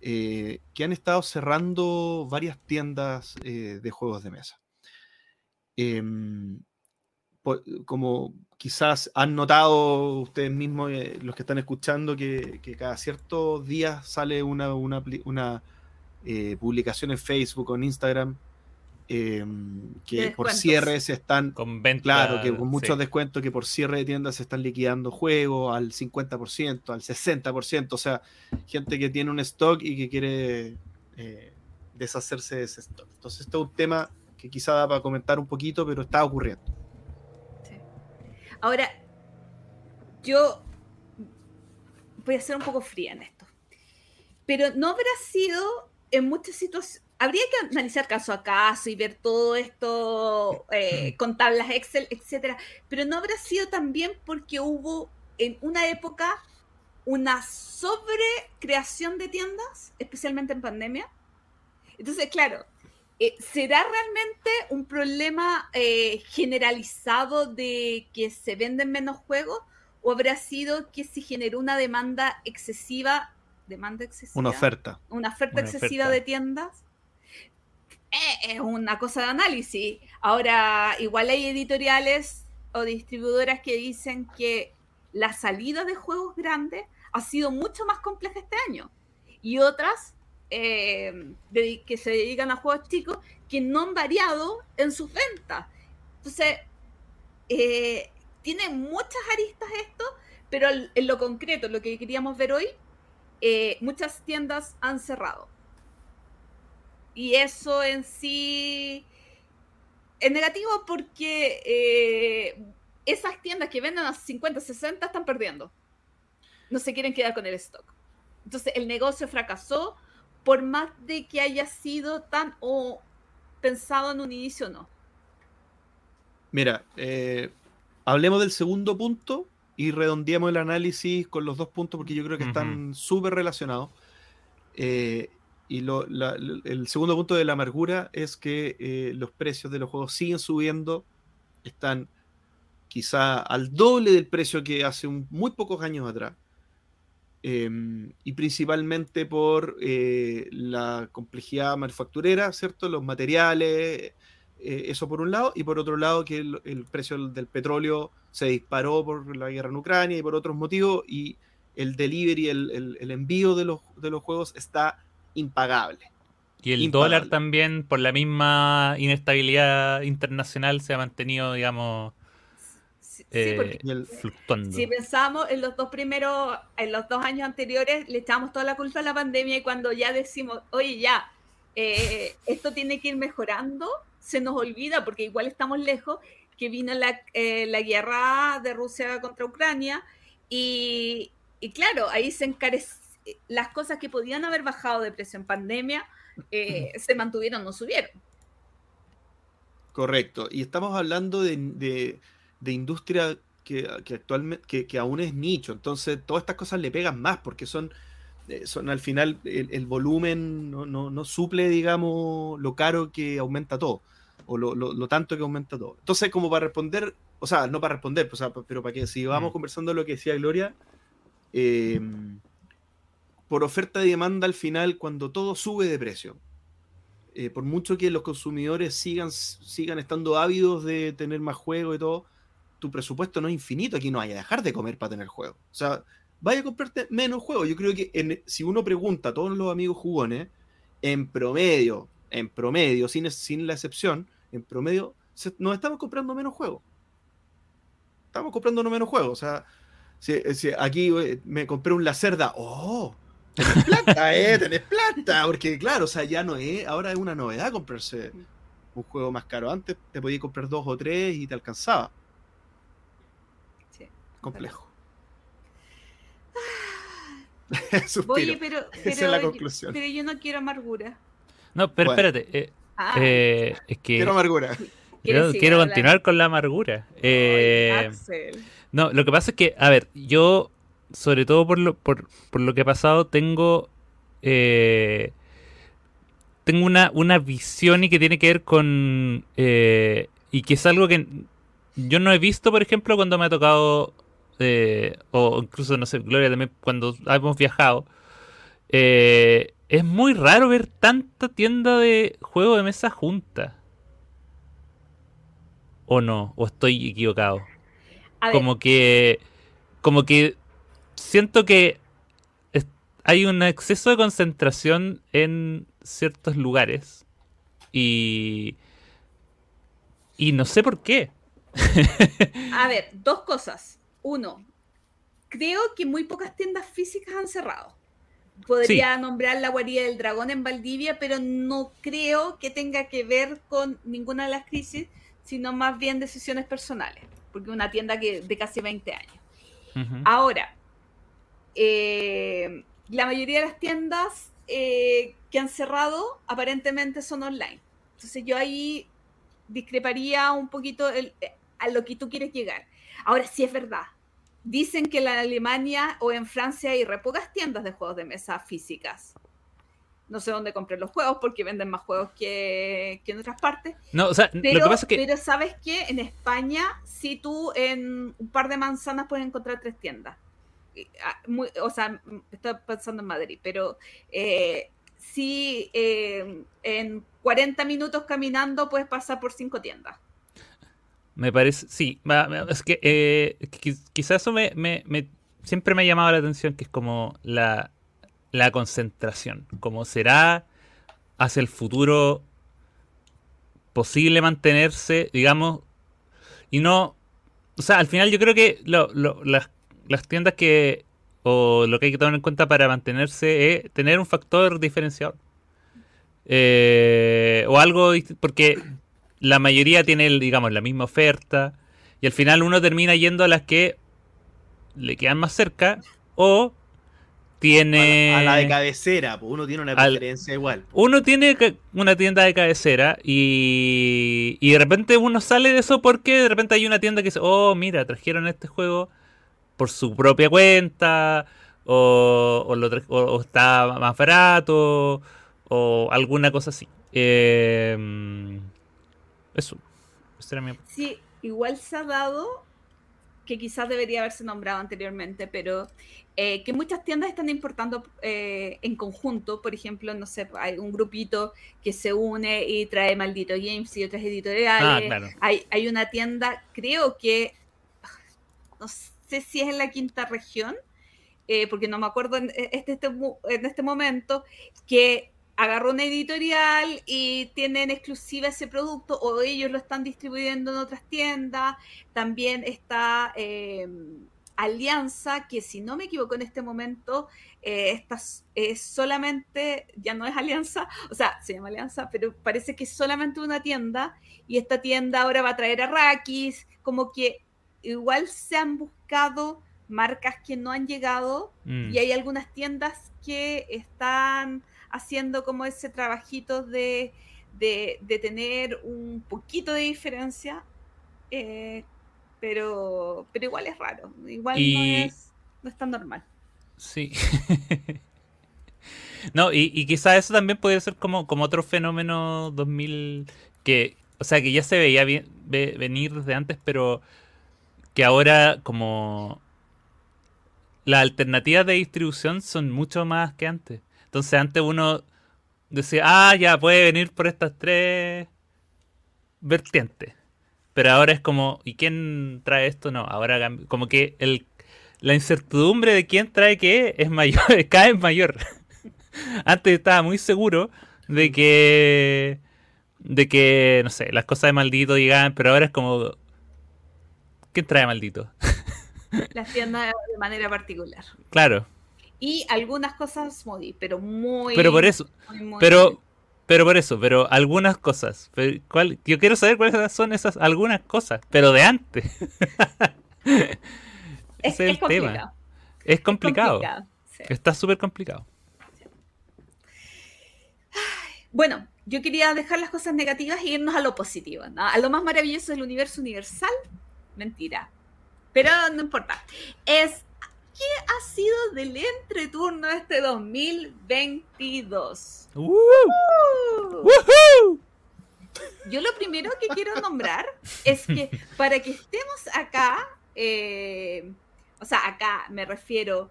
eh, que han estado cerrando varias tiendas eh, de juegos de mesa. Em, como quizás han notado ustedes mismos, eh, los que están escuchando, que, cada ciertos días sale una, una publicación en Facebook o en Instagram Em, que por cierre se están. Con claro, que con muchos descuentos que por cierre de tiendas se están liquidando juegos al 50%, al 60%. O sea, gente que tiene un stock y que quiere eh, deshacerse de ese stock. Entonces, esto es un tema que quizá da para comentar un poquito, pero está ocurriendo. Ahora, yo voy a ser un poco fría en esto. Pero no habrá sido en muchas situaciones habría que analizar caso a caso y ver todo esto eh, con tablas Excel, etcétera, pero no habrá sido también porque hubo en una época una sobrecreación de tiendas, especialmente en pandemia. Entonces, claro, eh, ¿será realmente un problema eh, generalizado de que se venden menos juegos? ¿O habrá sido que se generó una demanda excesiva? ¿Demanda excesiva? Una oferta. Una oferta excesiva de tiendas eh, es una cosa de análisis. Ahora, igual hay editoriales o distribuidoras que dicen que la salida de juegos grandes ha sido mucho más compleja este año. Y otras eh, que se dedican a juegos chicos que no han variado en sus ventas. Entonces, eh, tiene muchas aristas esto, pero en lo concreto, lo que queríamos ver hoy, muchas tiendas han cerrado. Y eso en sí es negativo porque eh, esas tiendas que venden a 50, 60 están perdiendo. No se quieren quedar con el stock. Entonces el negocio fracasó por más de que haya sido tan o pensado en un inicio o no. Mira, eh, hablemos del segundo punto y redondeemos el análisis con los dos puntos porque yo creo que están súper relacionados. Eh, y el segundo punto de la amargura es que eh, los precios de los juegos siguen subiendo, están quizá al doble del precio que hace muy pocos años atrás. Em, y principalmente por eh, la complejidad manufacturera, ¿cierto? Los materiales, eh, eso por un lado, y por otro lado que el, precio del petróleo se disparó por la guerra en Ucrania y por otros motivos, y el delivery, el, el, el envío de los, de los juegos está impagable. Y el Impagable. dólar también, por la misma inestabilidad internacional, se ha mantenido, digamos, Sí, eh, porque fluctuando. si pensamos en los dos primeros, en los dos años anteriores, le echamos toda la culpa a la pandemia y cuando ya decimos, oye, ya, eh, esto tiene que ir mejorando, se nos olvida, porque igual estamos lejos, que vino la, eh, la guerra de Rusia contra Ucrania y, y claro, ahí se encarecen las cosas que podían haber bajado de precio en pandemia, eh, se mantuvieron, no subieron. Correcto. Y estamos hablando de, de- de industria que, que actualmente que, que aún es nicho. Entonces, todas estas cosas le pegan más porque son, eh, son al final el, el volumen no, no- no suple, digamos, lo caro que aumenta todo. O lo, lo- lo tanto que aumenta todo. Entonces, como para responder, o sea, no para responder, o sea, pero para que si vamos Mm. conversando lo que decía Gloria, eh, por oferta y demanda al final, cuando todo sube de precio, eh, por mucho que los consumidores sigan, sigan estando ávidos de tener más juegos y todo, tu presupuesto no es infinito, aquí no hay a dejar de comer para tener juegos. O sea, vaya a comprarte menos juegos. Yo creo que si uno pregunta a todos los amigos jugones, en promedio, en promedio, sin, sin la excepción, en promedio, se- nos estamos comprando menos juegos. Estamos comprando menos juegos. O sea, si aquí eh, me compré un Lacerda, ¡oh! Tenés plata, eh, tenés plata, porque claro, o sea, ya no es, ahora es una novedad comprarse un juego más caro. Antes te podías comprar dos o tres y te alcanzaba. Sí. Complejo. Oye, pero, Esa pero, es la yo- conclusión. pero yo no quiero amargura. No, pero Bueno. espérate. eh, Ah, eh, es que Quiero amargura. quiero, ¿quieres seguir quiero continuar con la amargura. Ay, Eh, Axel. No, lo que pasa es que, a ver, yo, sobre todo por lo, por, por lo que ha pasado, tengo. eh, tengo una, una visión y que tiene que ver con. eh, y que es algo que yo no he visto, por ejemplo, cuando me ha tocado. eh, o incluso, no sé, Gloria también, cuando hemos viajado. es muy raro ver tanta tienda de juegos de mesa junta. ¿O no? ¿O estoy equivocado? Como que como que siento que es- hay un exceso de concentración en ciertos lugares y y no sé por qué a ver, dos cosas. Uno, creo que muy pocas tiendas físicas han cerrado. Podría nombrar la guarida del dragón en Valdivia, pero no creo que tenga que ver con ninguna de las crisis, sino más bien decisiones personales, porque es una tienda que de casi 20 años. Ahora, eh, la mayoría de las tiendas eh, que han cerrado aparentemente son online. Entonces yo ahí discreparía un poquito el- a lo que tú quieres llegar. Ahora sí es verdad. Dicen que en Alemania o en Francia hay re pocas tiendas de juegos de mesa físicas. No sé dónde comprar los juegos porque venden más juegos que, que en otras partes. no o sea Pero, lo que pasa es que pero sabes que en España, si tú en un par de manzanas puedes encontrar tres tiendas. Y, ah, o sea, m- estoy pensando en Madrid, pero eh, sí, eh, en 40 minutos caminando puedes pasar por cinco tiendas. me parece sí es que eh, qui- quizás eso me, me- siempre me ha llamado la atención que es como la la concentración como será hacia el futuro posible mantenerse, digamos, y no, o sea, al final yo creo que lo- las, las tiendas que, o lo que hay que tomar en cuenta para mantenerse es tener un factor diferenciador. Eh, o algo, porque la mayoría tiene, digamos, la misma oferta, y al final uno termina yendo a las que le quedan más cerca, o tiene... A, la- a la de cabecera, pues uno tiene una Al- preferencia igual. Uno tiene una tienda de cabecera y, y de repente uno sale de eso porque de repente hay una tienda que dice, oh, mira, trajeron este juego por su propia cuenta o, o lo o- o está más barato o alguna cosa así. Eh, eso. Esa era mi- Sí, igual se ha dado, que quizás debería haberse nombrado anteriormente, pero eh, que muchas tiendas están importando eh, en conjunto, por ejemplo, no sé, hay un grupito que se une y trae Maldito Games y otras editoriales. Ah, claro. hay, hay una tienda, creo que, no sé si es en la quinta región, eh, porque no me acuerdo en este, este, en este momento, que agarró una editorial y tienen exclusiva ese producto o ellos lo están distribuyendo en otras tiendas. También está eh, Alianza, que si no me equivoco en este momento, eh, solamente, ya no es Alianza, o sea, se llama Alianza, pero parece que es solamente una tienda y esta tienda ahora va a traer a Rakis, como que igual se han buscado marcas que no han llegado mm. y hay algunas tiendas que están haciendo como ese trabajito de, de, tener un poquito de diferencia, eh, pero, pero igual es raro, igual no, es, no es tan normal. Sí. no, y, y quizás eso también puede ser como, como otro fenómeno 2000 que, o sea, que ya se veía bien, venir desde antes, pero que ahora como las alternativas de distribución son mucho más que antes. Entonces antes uno decía, ah, ya puede venir por estas tres vertientes. Pero ahora es como, ¿y quién trae esto? No, ahora como que el, la incertidumbre de quién trae qué es mayor, cada vez mayor. Antes estaba muy seguro de que, de que, no sé, las cosas de maldito llegaban, pero ahora es como, ¿quién trae maldito? Las tiendas de manera particular. Claro y algunas cosas Modi, pero muy. Pero por eso. pero. Pero por eso, pero algunas cosas. ¿cuál? Yo quiero saber cuáles son esas algunas cosas, pero de antes. es, el complicado. tema. Es complicado. Está súper complicado. Bueno, yo quería dejar las cosas negativas e irnos a lo positivo, a lo más maravilloso del universo universal. Mentira. Pero no importa. Es ¿Qué ha sido del entreturno este 2022? Uh, Yo lo primero que quiero nombrar es que para que estemos acá, eh, o sea, acá me refiero,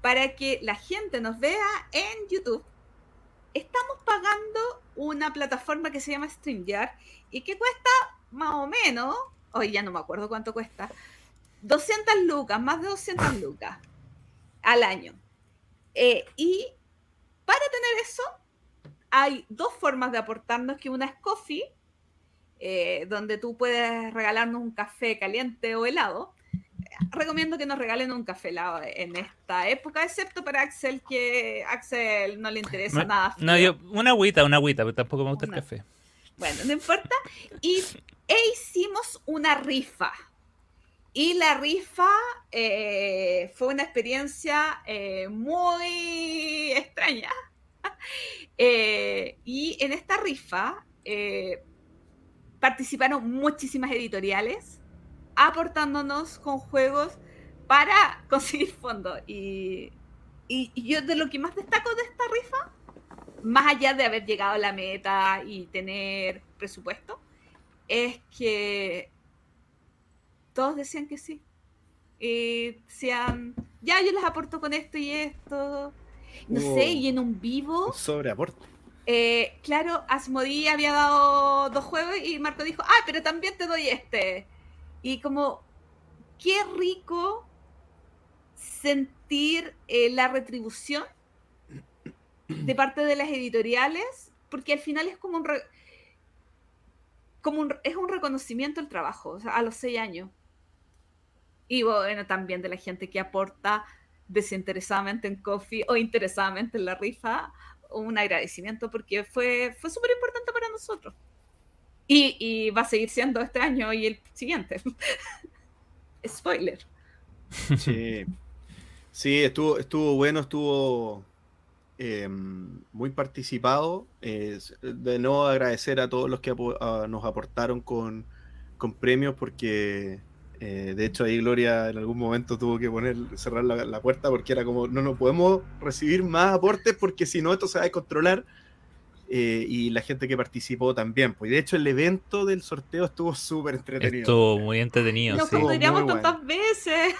para que la gente nos vea en YouTube, estamos pagando una plataforma que se llama StreamYard y que cuesta más o menos, hoy ya no me acuerdo cuánto cuesta, 200 lucas, más de 200 lucas al año. Eh, y para tener eso, hay dos formas de aportarnos, que una es Coffee, eh, donde tú puedes regalarnos un café caliente o helado. Recomiendo que nos regalen un café helado en esta época, excepto para Axel, que Axel no le interesa nada. No, yo, una agüita, una agüita, pero tampoco me gusta el café. Bueno, no importa. Y e hicimos una rifa y la rifa eh, fue una experiencia eh, muy extraña. Eh, y en esta rifa participaron muchísimas editoriales aportándonos con juegos para conseguir fondos. Y, y, yo de lo que más destaco de esta rifa, más allá de haber llegado a la meta y tener presupuesto, es que todos decían que sí. Y decían, ya yo les aporto con esto y esto. No sé, y en un vivo. Sobre aporte. Eh, claro, Asmodee había dado dos juegos y Marco dijo, ah, pero también te doy este. Y como, qué rico sentir eh, la retribución de parte de las editoriales, porque al final es como un, como un, es un reconocimiento al trabajo, a los seis años. Y bueno, también de la gente que aporta desinteresadamente en Coffee o interesadamente en la rifa, un agradecimiento porque fue, fue súper importante para nosotros. Y, va a seguir siendo este año y el siguiente. Spoiler. Sí. Sí, estuvo, estuvo bueno, estuvo em, muy participado. de nuevo agradecer a todos los que nos aportaron con, con premios porque eh, de hecho, ahí Gloria en algún momento tuvo que poner, cerrar la, puerta porque era como, no, no podemos recibir más aportes porque si no, esto se va a descontrolar. Eh, y la gente que participó también. Pues de hecho, el evento del sorteo estuvo súper entretenido. Estuvo muy entretenido. Nos sí. tantas veces.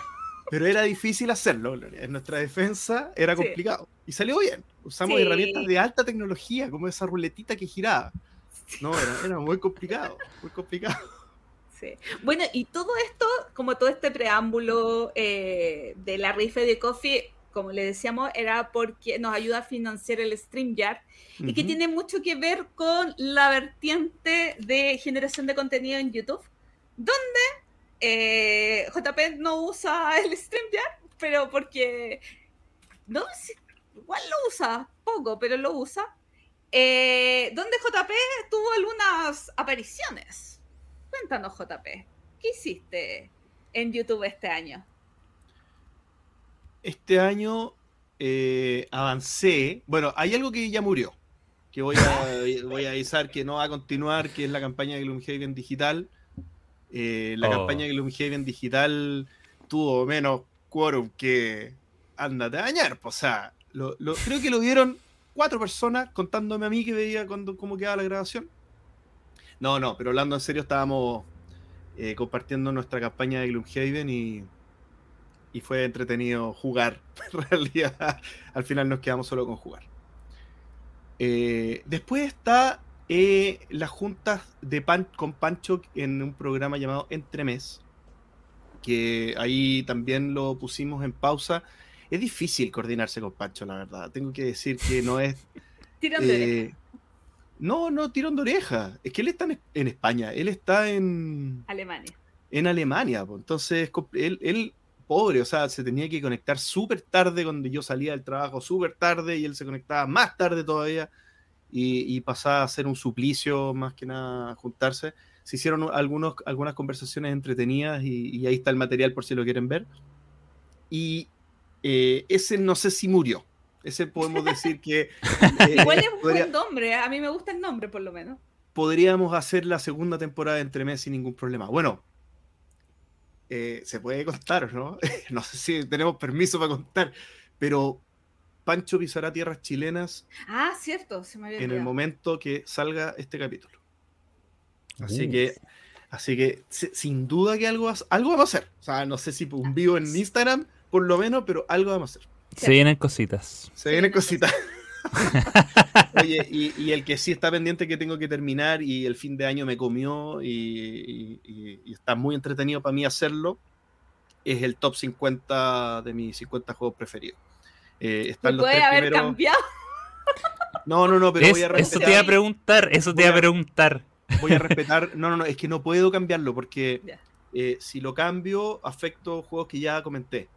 Pero era difícil hacerlo, Gloria. En nuestra defensa era complicado. Y salió bien. Usamos herramientas de alta tecnología, como esa ruletita que giraba. No, era, era muy complicado. Muy complicado. Sí. Bueno, y todo esto, como todo este preámbulo eh, de la rifa de Coffee, como le decíamos, era porque nos ayuda a financiar el StreamYard y que tiene mucho que ver con la vertiente de generación de contenido en YouTube, donde eh, JP no usa el StreamYard, pero porque no igual lo usa poco, pero lo usa. eh, donde JP tuvo algunas apariciones. Cuéntanos, JP, ¿qué hiciste en YouTube este año? Este año eh, avancé. Bueno, hay algo que ya murió. Que voy a, voy a avisar que no va a continuar, que es la campaña de Gloomhaven Digital. Eh, la Oh. campaña de Gloomhaven Digital tuvo menos quórum que ándate a pues, O sea, lo- lo- creo que lo vieron cuatro personas contándome a mí que veía cuando, cómo quedaba la grabación. No, no, pero hablando en serio, estábamos eh, compartiendo nuestra campaña de Gloomhaven y, y fue entretenido jugar. En realidad, al final nos quedamos solo con jugar. Eh, después está eh, las juntas de pan, con Pancho en un programa llamado Entremes, que ahí también lo pusimos en pausa. Es difícil coordinarse con Pancho, la verdad. Tengo que decir que no es... Tirón de oreja. eh, no, no, tirón de oreja. Es que él está en, en España, él está en, Alemania. en Alemania. Entonces, él, él, pobre, o sea, se tenía que conectar súper tarde cuando yo salía del trabajo, súper tarde, y él se conectaba más tarde todavía, y, y pasaba a ser un suplicio más que nada juntarse. Se hicieron algunos, algunas conversaciones entretenidas, y, y ahí está el material por si lo quieren ver. Y eh, ese no sé si murió. Ese podemos decir que... eh, Igual es un podría- buen nombre, ¿eh? a mí me gusta el nombre por lo menos. podríamos hacer la segunda temporada de entre mes sin ningún problema. Bueno, eh, se puede contar, ¿no? no sé si tenemos permiso para contar, pero Pancho pisará tierras chilenas Ah, cierto, se me había en el momento que salga este capítulo. Así Uh. que, así que si- sin duda que algo, algo vamos a hacer. O sea, no sé si un vivo en Instagram, por lo menos, pero algo vamos a hacer. Se vienen cositas. Se vienen cositas. Oye, y, y el que sí está pendiente que tengo que terminar y el fin de año me comió y, y- y- y está muy entretenido para mí hacerlo, es el top 50 de mis 50 juegos preferidos. Eh, están los puede tres haber primeros. cambiado. No, no, no, pero Es- voy a eso respetar. te iba a preguntar, eso te iba a Voy a- preguntar. Voy a respetar. No, no, no, es que no puedo cambiarlo porque eh, si lo cambio, afecto juegos que ya comenté.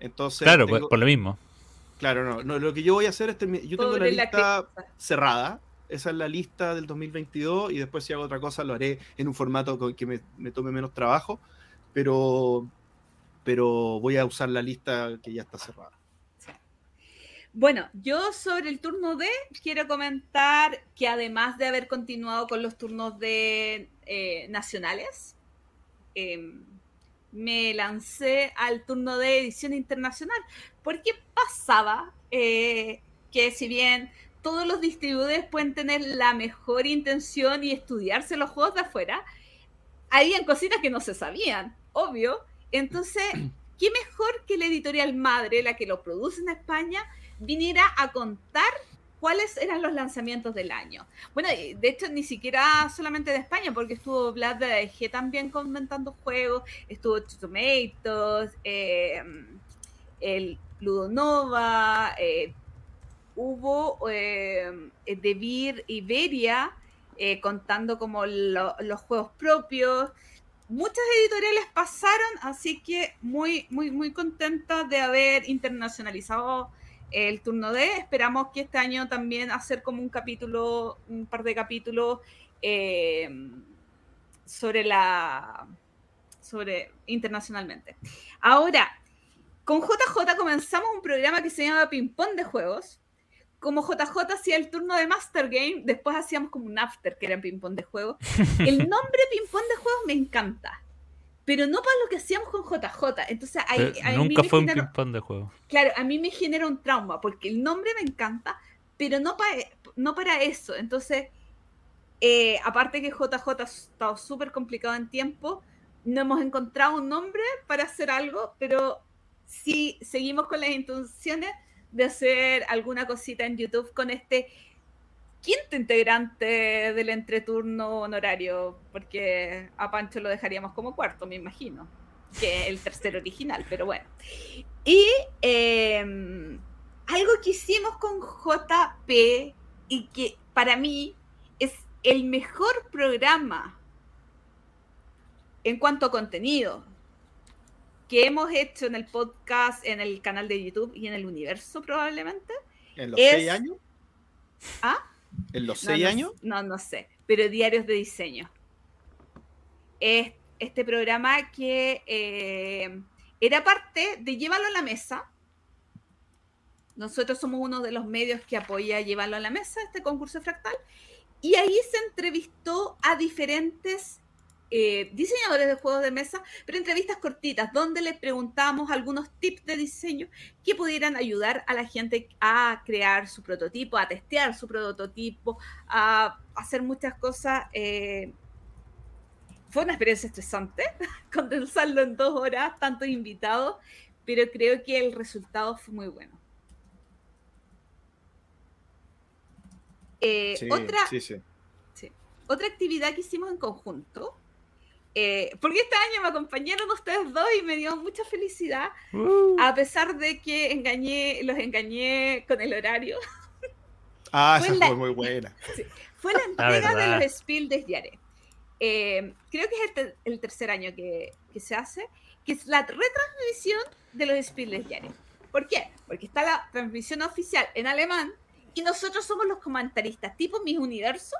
Entonces, Claro, tengo- por lo mismo. claro, no, no, lo que yo voy a hacer es termi- Yo tengo la Pobre la lista cerrada. Esa es la lista del 2022 y después si hago otra cosa lo haré en un formato con que me, me tome menos trabajo, pero, pero voy a usar la lista que ya está cerrada. Bueno, yo sobre el turno D quiero comentar que además de haber continuado con los turnos de eh, nacionales, eh, me lancé al turno de edición internacional, porque pasaba eh, que si bien todos los distribuidores pueden tener la mejor intención y estudiarse los juegos de afuera, habían cositas que no se sabían, obvio. Entonces, ¿qué mejor que la editorial madre, la que lo produce en España, viniera a contar cuáles eran los lanzamientos del año. Bueno, de hecho ni siquiera solamente de España, porque estuvo Vlad de AEG también comentando juegos, estuvo Tomatoes, eh, el Ludonova, eh, hubo eh, Devir Iberia eh, contando como lo- los juegos propios. Muchas editoriales pasaron, así que muy, muy, muy contenta de haber internacionalizado el turno D. Esperamos que este año también hacer como un capítulo, un par de capítulos eh, sobre la sobre internacionalmente. Ahora, con JJ comenzamos un programa que se llama Ping Pong de Juegos. Como JJ hacía el turno de Master Game, después hacíamos como un after que era Ping Pong de Juegos. El nombre Ping Pong de Juegos me encanta, pero no para lo que hacíamos con JJ. Entonces, ahí, a nunca fue un ping-pong de juego. Claro, a mí me genera un trauma porque el nombre me encanta, pero no, para no para eso. Entonces, eh, aparte que JJ ha estado súper complicado en tiempo, no hemos encontrado un nombre para hacer algo, pero sí seguimos con las intenciones de hacer alguna cosita en YouTube con este quinto integrante del entreturno honorario, porque a Pancho lo dejaríamos como cuarto, me imagino, que el tercer original, pero bueno. Y em, algo que hicimos con JP y que para mí es el mejor programa en cuanto a contenido que hemos hecho en el podcast, en el canal de YouTube y en el universo probablemente. ¿En los seis años? ¿Ah? ¿En los seis años? No, no sé, pero diarios de diseño. Es este programa que eh, era parte de Llévalo a la Mesa. Nosotros somos uno de los medios que apoya Llévalo a la Mesa, este concurso fractal. Y ahí se entrevistó a diferentes eh, diseñadores de juegos de mesa, pero entrevistas cortitas, donde le preguntamos algunos tips de diseño que pudieran ayudar a la gente a crear su prototipo, a testear su prototipo, a hacer muchas cosas. Eh, fue una experiencia estresante condensarlo en dos horas, tantos invitados, pero creo que el resultado fue muy bueno. Eh, otra, otra actividad que hicimos en conjunto eh, porque este año me acompañaron ustedes dos y me dio mucha felicidad, uh. a pesar de que engañé, los engañé con el horario. Ah, fue esa fue muy buena. fue la entrega de los Spiel de Yare. Eh, creo que es el, tercer año que, que, se hace, que es la retransmisión de los Spiel de Yare. ¿Por qué? Porque está la transmisión oficial en alemán y nosotros somos los comentaristas, tipo Mis Universo,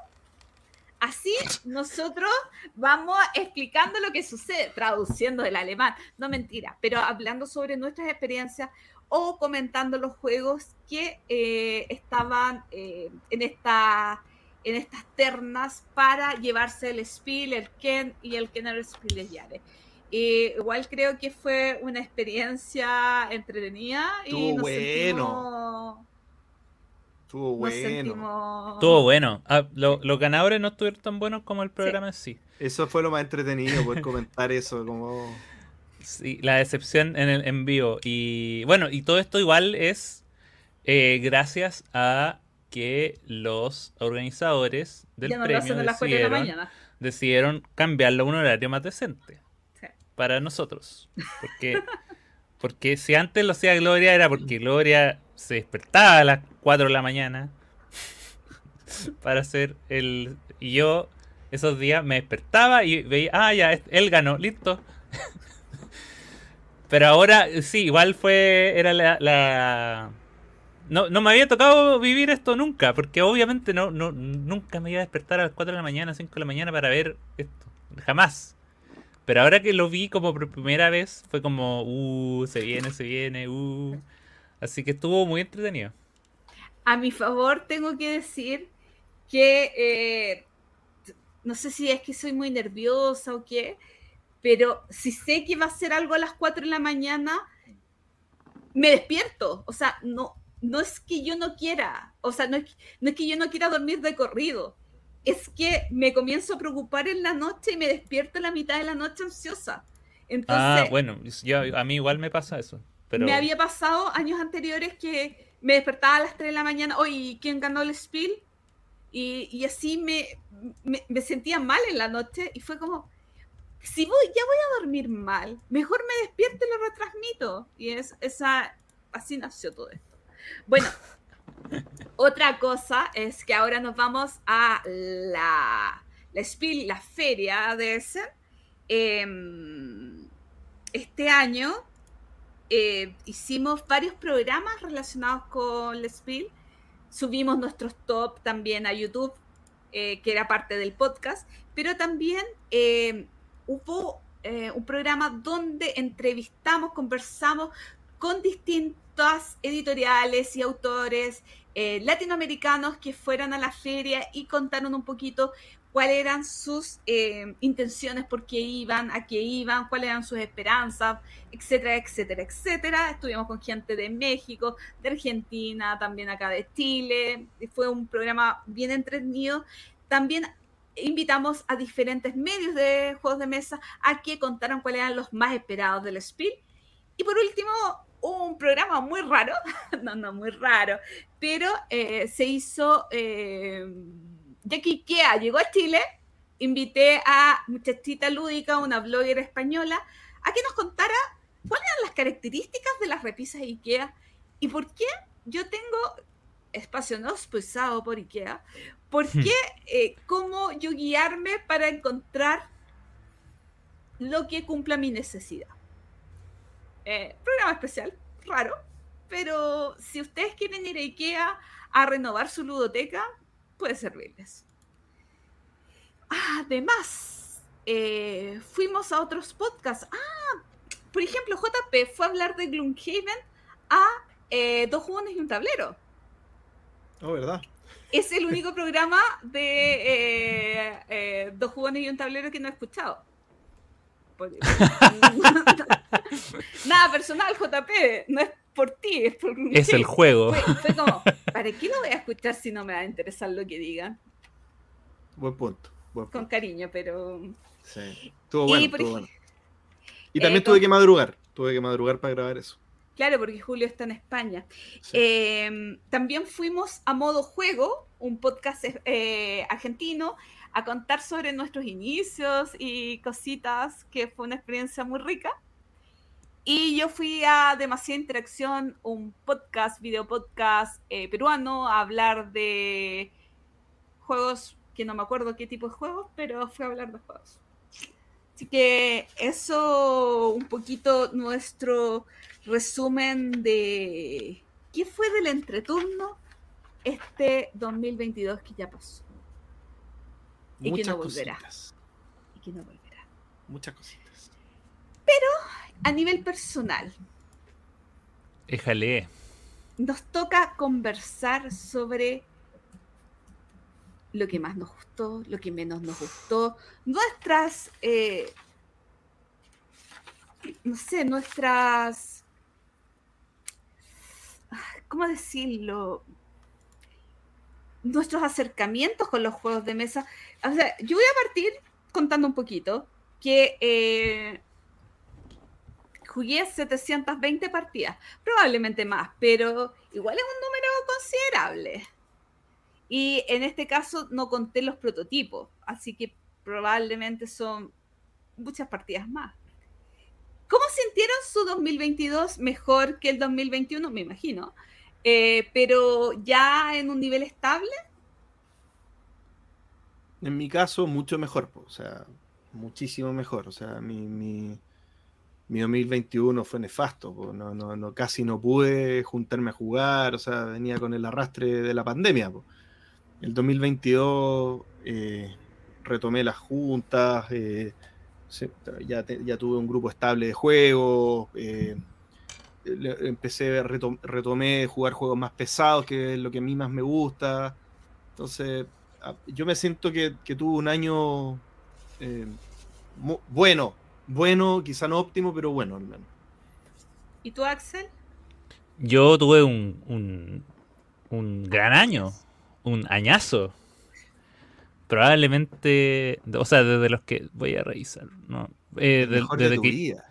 Así nosotros vamos explicando lo que sucede, traduciendo del alemán, no mentira, pero hablando sobre nuestras experiencias o comentando los juegos que eh, estaban eh, en, esta, en estas ternas para llevarse el Spiel, el Ken y el Kenner Spiel de Yare. igual creo que fue una experiencia entretenida y nos bueno. Estuvo bueno. Estuvo bueno. Ah, los ganadores no estuvieron tan buenos como el programa en sí. Eso fue lo más entretenido, poder comentar eso, como... Sí, la decepción en el en vivo. Y bueno, y todo esto igual es eh, gracias a que los organizadores del premio decidieron, decidieron cambiarlo a un horario más decente. Para nosotros. Porque, porque si antes lo hacía Gloria era porque Gloria se despertaba a las 4 de la mañana para hacer el... Y yo esos días me despertaba y veía, ah, ya, él ganó, listo. Pero ahora sí, igual fue, era la... No, no me había tocado vivir esto nunca, porque obviamente no, no, nunca me iba a despertar a las 4 de la mañana, 5 de la mañana para ver esto. Jamás. Pero ahora que lo vi como por primera vez, fue como, uh, se viene, se viene, uh. Así que estuvo muy entretenido. A mi favor, tengo que decir que eh, no sé si es que soy muy nerviosa o qué, pero si sé que va a ser algo a las 4 de la mañana, me despierto. O sea, no, no es que yo no quiera, o sea, no es, no es que yo no quiera dormir de corrido, es que me comienzo a preocupar en la noche y me despierto en la mitad de la noche ansiosa. Entonces, ah, bueno, a mí igual me pasa eso. Me había pasado años anteriores que me despertaba a las 3 de la mañana, oye, ¿quién ganó el Spiel? Y, así me, me, sentía mal en la noche y fue como, si voy, ya voy a dormir mal, mejor me despierto y lo retransmito. Y es, esa, así nació todo esto. Bueno, otra cosa es que ahora nos vamos a la, la Spiel, la feria de Essen. Em, este año eh, hicimos varios programas relacionados con Spiel. Subimos nuestros top también a YouTube, eh, que era parte del podcast, pero también eh, hubo un programa donde entrevistamos, conversamos con distintas editoriales y autores latinoamericanos que fueron a la feria y contaron un poquito cuáles eran sus eh, intenciones, por qué iban, a qué iban, cuáles eran sus esperanzas, etcétera, etcétera, etcétera. Estuvimos con gente de México, de Argentina, también acá de Chile. Fue un programa bien entretenido. También invitamos a diferentes medios de juegos de mesa a que contaran cuáles eran los más esperados del Spiel. Y por último, un programa muy raro, no, no, muy raro, pero eh, se hizo, eh, que IKEA llegó a Chile, invité a muchachita lúdica, una blogger española, a que nos contara cuáles eran las características de las repisas IKEA y por qué yo tengo espacio no expulsado por IKEA, por Hmm. qué, eh, cómo yo guiarme para encontrar lo que cumpla mi necesidad. Eh, programa especial, raro, pero si ustedes quieren ir a IKEA a renovar su ludoteca, puede servirles. Además, eh, fuimos a otros podcasts. Ah, por ejemplo, JP fue a hablar de Gloomhaven a eh, dos jugones y un tablero. Oh, ¿verdad? Es el único programa de eh, dos jugones y un tablero que no he escuchado. Nada personal, JP. No es por ti, es por Es el juego. Fue, fue como, ¿para qué lo voy a escuchar si no me va a interesar lo que digan? Buen punto. Buen Con punto. cariño, pero. Sí. Estuvo bueno, Y, estuvo bueno. Y también eh, tuve con- que madrugar. Tuve que madrugar para grabar eso. Claro, porque Julio está en España. Sí. Eh, también fuimos a Modo Juego, un podcast eh, argentino, a contar sobre nuestros inicios y cositas, que fue una experiencia muy rica. Y yo fui a Demasiada Interacción, un podcast, video podcast eh, peruano, a hablar de juegos que no me acuerdo qué tipo de juegos, pero fui a hablar de juegos. Así que eso un poquito nuestro resumen de qué fue del entreturno este 2022 que ya pasó y que Muchas no volverá. cositas. y que no volverá. Muchas cositas. A nivel personal, Éjale. nos toca conversar sobre lo que más nos gustó, lo que menos nos gustó, nuestras, eh, no sé, nuestras, ah, ¿cómo decirlo? Nuestros acercamientos con los juegos de mesa. O sea, yo voy a partir contando un poquito que eh, jugué 720 partidas, probablemente más, pero igual es un número considerable. Y en este caso no conté los prototipos, así que probablemente son muchas partidas más. ¿Cómo sintieron su 2022 mejor que el 2021? Me imagino. Eh, pero ya en un nivel estable. En mi caso, mucho mejor. O sea, muchísimo mejor. O sea, mi, mi 2021 fue nefasto. No, casi no pude juntarme a jugar. O sea, venía con el arrastre de la pandemia. po. El 2022 eh, retomé las juntas. eh, ya, te- ya tuve un grupo estable de juegos. eh, empecé, retom- retomé jugar juegos más pesados, que es lo que a mí más me gusta. Entonces, yo me siento que, que tuve un año eh, bueno, bueno, quizá no óptimo, pero bueno al menos. ¿Y tú, Axel? Yo tuve un, un, un gran año, un añazo. Probablemente, o sea, desde los que voy a revisar, ¿no? Eh, El de- mejor de desde, tu que, vida.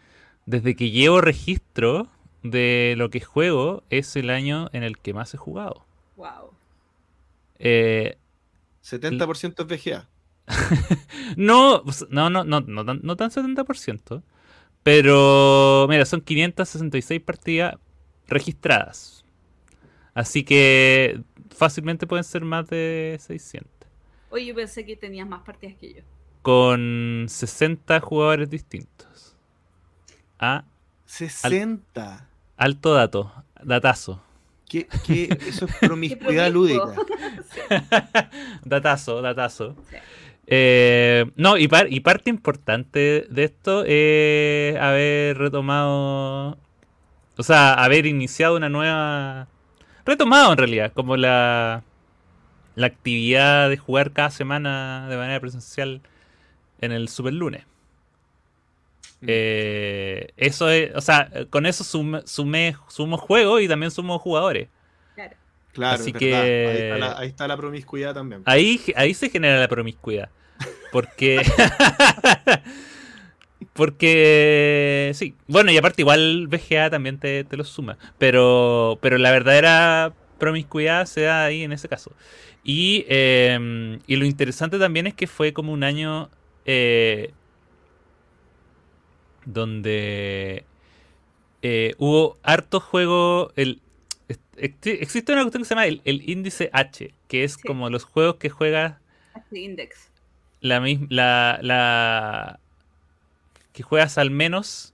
desde que llevo registro de lo que juego, es el año en el que más he jugado. Wow. Eh, 70% es VGA. No, sea, no, no, no, no, tan- no tan 70%, pero mira, son 566 partidas registradas. Así que fácilmente pueden ser más de 600. Oye, yo pensé que tenías más partidas que yo. con 60 jugadores distintos. A 60. alto dato, datazo. ¿Qué, qué- eso es promiscuidad lúdica. Datazo, datazo. Sí. Eh, no, y, par- y parte importante de esto es haber retomado, o sea, haber iniciado una nueva, retomado en realidad, como la, la actividad de jugar cada semana de manera presencial en el super lunes. Eh, eso es, o sea, con eso sum- sumé, sumo juegos y también sumo jugadores. Claro. Así que- Ahí, está la, ahí está la promiscuidad también. Ahí, ahí se genera la promiscuidad. Porque. Porque sí. Bueno, y aparte igual VGA también te, te lo suma. Pero, pero la verdadera promiscuidad se da ahí en ese caso. Y, eh, y lo interesante también es que fue como un año eh, donde eh, hubo harto juego. El, existe una cuestión que se llama el, el índice H, que es Sí. como los juegos que juegas Este index. la misma. La, la- que juegas al menos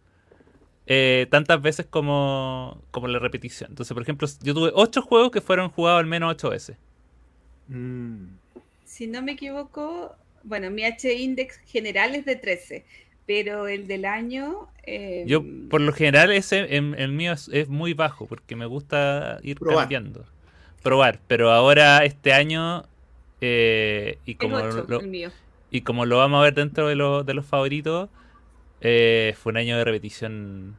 eh, tantas veces como, como la repetición. Entonces, por ejemplo, yo tuve 8 juegos que fueron jugados al menos 8 veces. Mm. Si no me equivoco, bueno, mi H index general es de 13, pero el del año. eh, Yo, por lo general, ese en- el mío es, es muy bajo porque me gusta ir Probar. cambiando. Probar. Pero ahora, este año, eh, y, como 8, lo, el mío. y como lo vamos a ver dentro de, los- de los favoritos, eh, fue un año de repetición.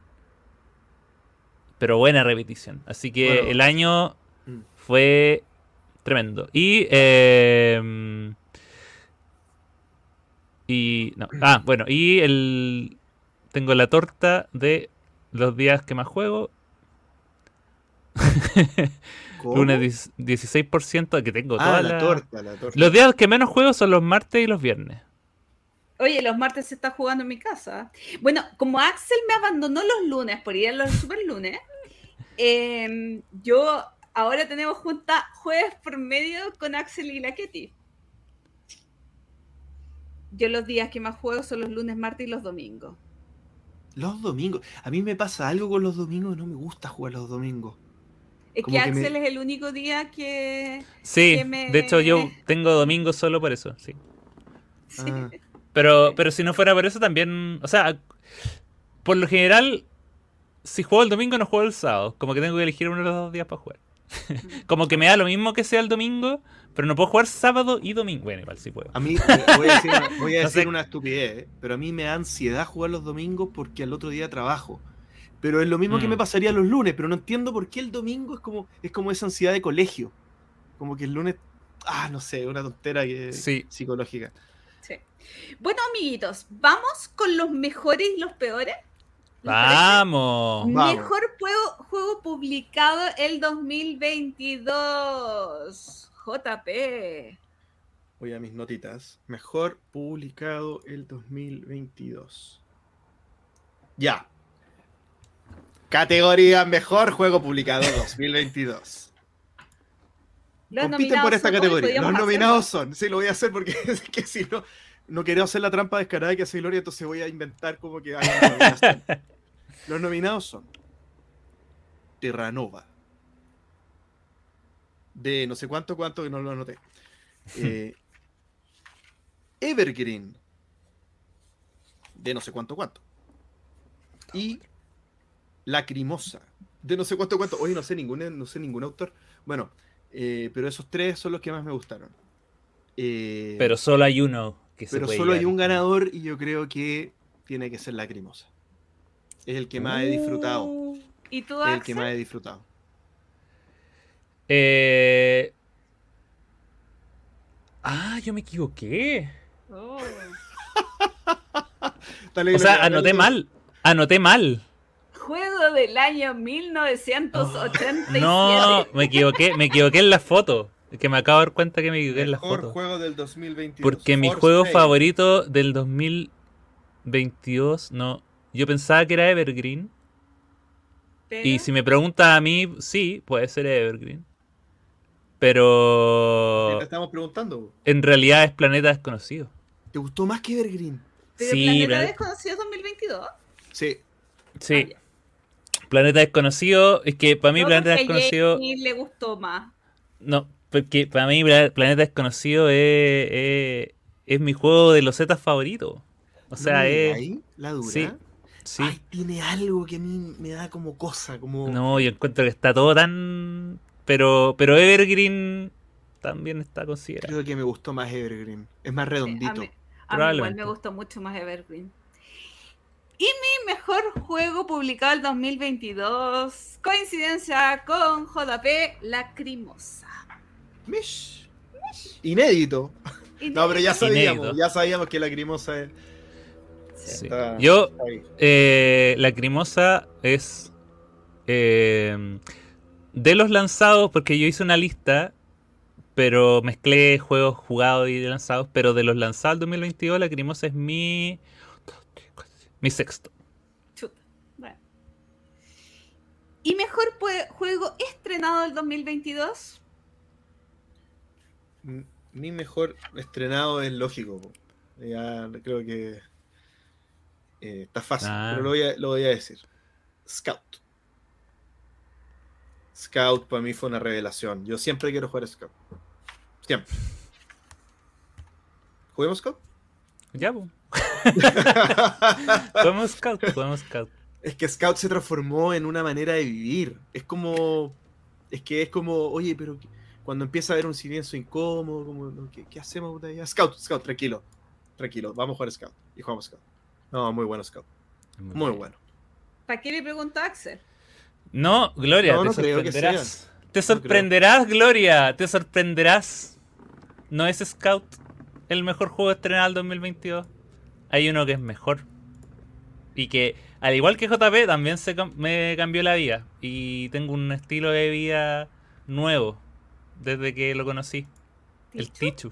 Pero buena repetición. Así que Bueno. el año Mm. fue tremendo. Y. eh, y. No. Ah, bueno. Y el. Tengo la torta de los días que más juego. 10 16%, que tengo Ah, toda la la- torta, la torta. Los días que menos juego son los martes y los viernes. Oye, los martes se está jugando en mi casa. Bueno, como Axel me abandonó los lunes por ir a los super lunes, em, yo ahora tenemos junta jueves por medio con Axel y la Ketty. Yo los días que más juego son los lunes, martes y los domingos. Los domingos. A mí me pasa algo con los domingos, no me gusta jugar los domingos. Es Como que que me- Axel es el único día que... Sí, Que me- de hecho yo tengo domingo solo por eso, sí. sí. Ah, Pero, pero si no fuera por eso también, o sea, por lo general, si juego el domingo no juego el sábado, como que tengo que elegir uno de los dos días para jugar. como que me da lo mismo que sea el domingo, pero no puedo jugar sábado y domingo. Bueno, igual sí puedo. a mí, voy a decir, una, voy a No decir sé. una estupidez, ¿eh? pero a mí me da ansiedad jugar los domingos porque al otro día trabajo. Pero es lo mismo que Mm. me pasaría los lunes, pero no entiendo por qué el domingo es como, es como esa ansiedad de colegio. Como que el lunes, ah, no sé, una tontera que, Sí. psicológica. Sí. Bueno, amiguitos, vamos con los mejores y los peores. Vamos. Mejor juego, juego publicado el 2022. JP. Voy a mis notitas. Mejor publicado el 2022. Ya. Categoría Mejor Juego Publicado 2022. Los Compiten por esta categoría. Los nominados son. Sí, lo voy a hacer porque es que si no, no quiero hacer la trampa descarada que hace Gloria, entonces voy a inventar como que nominación. Los nominados son Terranova. De no sé cuánto, cuánto que no lo anoté. Eh, Evergreen. De no sé cuánto, cuánto. Y Lacrimosa. De no sé cuánto, cuánto. Oye, no sé ningún, no sé ningún autor. Bueno, eh, pero esos tres son los que más me gustaron. Eh, Pero solo hay uno que se pero puede solo hay un ganador y yo creo que tiene que ser Lacrimosa. Es el que más he disfrutado. ¿Y tú, el Axel? que más he disfrutado. Eh... Ah, yo me equivoqué. Oh. O sea, anoté mal. Anoté mal. Juego del año 1987. No, me equivoqué, me equivoqué en la foto. Que me acabo de dar cuenta que me equivoqué en la Mejor foto. juego del 2022. Porque mi juego favorito del 2022, no. Yo pensaba que era Evergreen. Pero- Y si me preguntas a mí, sí, puede ser Evergreen. Pero Te estamos preguntando. en realidad es Planeta Desconocido. ¿Te gustó más que Evergreen? ¿Pero sí, Planeta Planeta- Desconocido 2022? Sí. Sí, Ah. Planeta Desconocido. Es que para mí No, Planeta Desconocido. Jamie le gustó más. No, porque para mí Pla- Planeta Desconocido es, es, es mi juego de los Zetas favorito. O sea, ¿No me es. ahí, la dura. sí, Sí. Ay, tiene algo que a mí me da como cosa, como... No, yo encuentro que está todo tan. Pero, pero Evergreen también está considerado. Creo que me gustó más Evergreen. Es más Sí, redondito. a mí, a mí igual me gustó mucho más Evergreen. Y mi mejor juego publicado el 2022, coincidencia con JP Lacrimosa. Mish. Inédito. Y No, pero ya sabíamos, Inédito. ya sabíamos que la Lacrimosa es... Sí. Está- Yo, está eh, Lacrimosa es eh, de los lanzados, porque yo hice una lista, pero mezclé juegos jugados y lanzados, pero de los lanzados del 2022, Lacrimosa es mi, mi sexto. Chuta. Bueno. ¿Y mejor juego estrenado del 2022? M- Mi mejor estrenado es lógico. Ya creo que eh, está fácil, Ah. pero lo voy, a, lo voy a decir. Scout. Scout para mí fue una revelación. Yo siempre quiero jugar Scout. Siempre. ¿Juguemos Scout? Ya, po. Podemos scout, podemos scout. Es que Scout se transformó en una manera de vivir. Es como. Es que es como, oye, pero cuando empieza a haber un silencio incómodo, como, no, ¿qué, qué hacemos? Scout, Scout, tranquilo. Tranquilo, vamos a jugar Scout. Y jugamos Scout. No, muy bueno Scout. Muy bueno. ¿Para qué le preguntó a Axel? No, Gloria, No, te no sorprenderás. Te sorprenderás, Gloria, te sorprenderás. ¿No es Scout el mejor juego estrenado del 2022? Hay uno que es mejor. Y que, al igual que JP, también se cam- me cambió la vida. Y tengo un estilo de vida nuevo desde que lo conocí. El ¿Tichu?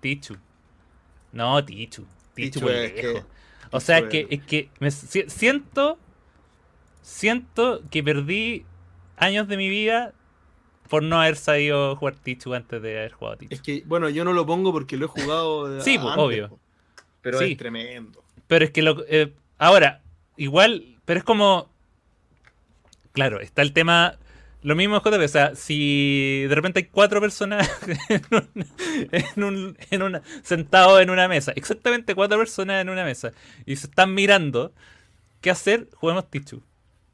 Tichu. No, Tichu. Tichu, Tichu que-. O sea, es que, es- que me si- siento. Siento que perdí años de mi vida por no haber sabido jugar Tichu antes de haber jugado Tichu. Es que, bueno, yo no lo pongo porque lo he jugado. Sí, antes, pues, obvio. po. Pero Sí. es tremendo. Pero es que lo. eh, ahora, igual. Pero es como. Claro, está el tema. Lo mismo JP, o sea, si de repente hay cuatro personas en un, en un- en una, sentados en una mesa, exactamente cuatro personas en una mesa, y se están mirando, ¿qué hacer? Juguemos Tichu.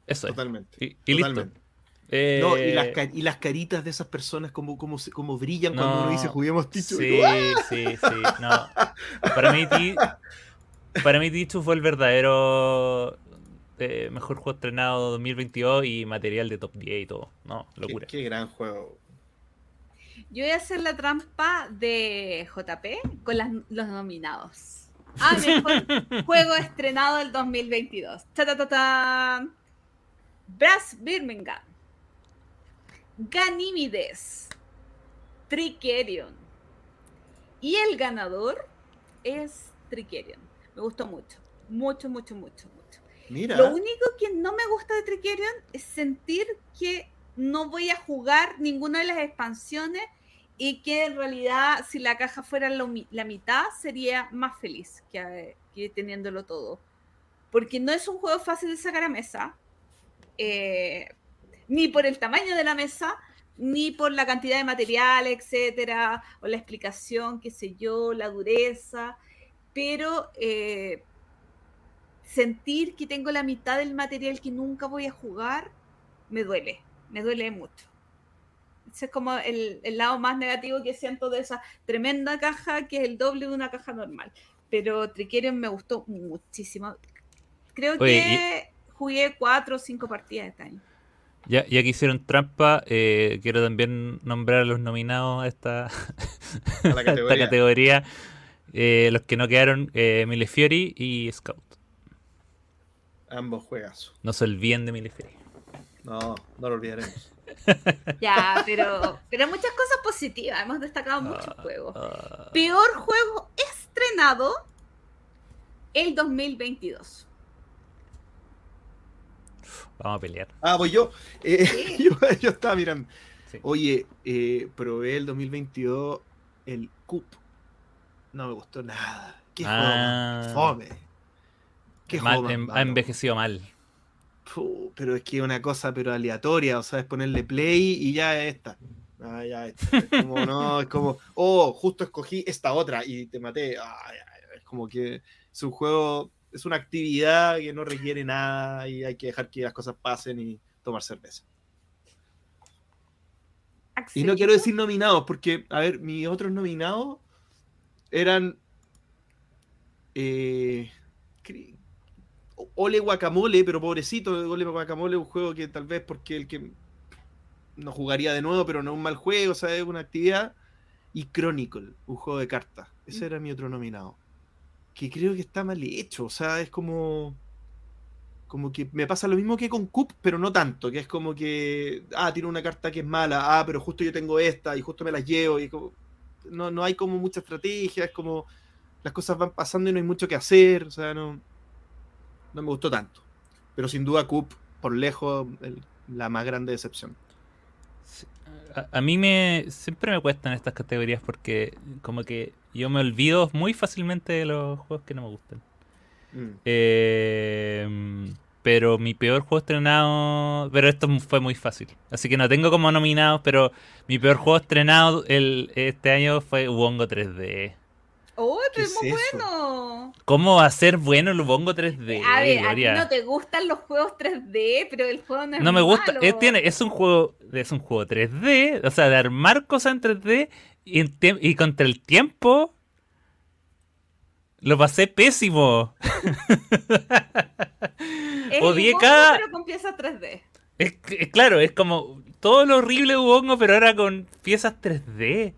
Eso es. Totalmente. Y, y listo. Eh, No, y, las, ca- y las caritas de esas personas como, como, como brillan cuando No, uno dice juguemos Tichu. Sí, sí, sí. No. Para mí, Ti- para mí Tichu fue el verdadero eh, mejor juego estrenado 2022 y material de top 10 y todo. No, Qué, locura. qué gran juego. Yo voy a hacer la trampa de JP con las- los nominados. Ah, mejor juego estrenado del 2022. Ta, ta, ta, ta. Brass Birmingham. Ganímides. Trickerion. Y el ganador es Trickerion. Me gustó mucho. Mucho, mucho, mucho, mucho. Mira. Lo único que no me gusta de Trickerion es sentir que no voy a jugar ninguna de las expansiones y que en realidad si la caja fuera mi- la mitad sería más feliz que, que teniéndolo todo. Porque no es un juego fácil de sacar a mesa, eh, ni por el tamaño de la mesa, ni por la cantidad de material, etcétera, o la explicación, qué sé yo, la dureza, pero eh, sentir que tengo la mitad del material que nunca voy a jugar, me duele, me duele mucho. Ese es como el, el lado más negativo que siento de esa tremenda caja, que es el doble de una caja normal. Pero Trickerion me gustó muchísimo. Creo Oye, que jugué cuatro o cinco partidas este año. Ya, ya que hicieron trampa, eh, quiero también nombrar a los nominados a esta, A la a esta categoría. Eh, los que no quedaron, eh, Millefiori y Scout. Ambos juegazos. No se olviden de Millefiori. No, no lo olvidaremos. Ya, pero, pero muchas cosas positivas. Hemos destacado muchos Ah, juegos. ah. Peor juego estrenado el 2022. Vamos a pelear. Ah, voy yo. Eh, yo. yo estaba mirando. Sí. Oye, eh, probé el 2022 el CUP. No me gustó nada. Qué Ah. fome. Qué Mal- juego más em- ha envejecido mal. Puh, pero es que es una cosa pero aleatoria, o sea, es ponerle play y ya está. Ah, ya está. Es como, no, es como, oh, justo escogí esta otra y te maté. Ah, ya, es como que es un juego, es una actividad que no requiere nada y hay que dejar que las cosas pasen y tomar cerveza. Y no quiero decir nominados, porque, a ver, mis otros nominados eran. Eh, Ole Guacamole, pero pobrecito, Ole Guacamole un juego que tal vez porque el que no jugaría de nuevo, pero no un mal juego, o sea, es una actividad. Y Chronicle, un juego de cartas. Ese era mi otro nominado. Que creo que está mal hecho. O sea, es como. Como que me pasa lo mismo que con Coop, pero no tanto. Que es como que. Ah, tiene una carta que es mala. Ah, pero justo yo tengo esta y justo me las llevo. Y como, no, no hay como mucha estrategia. Es como. Las cosas van pasando y no hay mucho que hacer. O sea, no. No me gustó tanto. Pero sin duda, Coop, por lejos, la más grande decepción. A, a mí me siempre me cuestan estas categorías porque como que yo me olvido muy fácilmente de los juegos que no me gustan. Mm. Eh, pero mi peor juego estrenado. Pero esto fue muy fácil. Así que no tengo como nominados. Pero mi peor juego estrenado el, este año fue Ubongo 3D. ¡Oh, ¿Qué pero es muy es eso? bueno! ¿Cómo va a ser bueno el Ubongo 3D? a ver, a ti no te gustan los juegos 3D, pero el juego no es No me gusta. eh, tiene, es un juego. Es un juego 3D. O sea, de armar cosas en 3D. Y, en tiemp- y contra el tiempo. Lo pasé pésimo. Es Odié cada- pero con piezas 3D. Es, es claro, es como todo lo horrible de Ubongo, pero ahora con piezas 3D.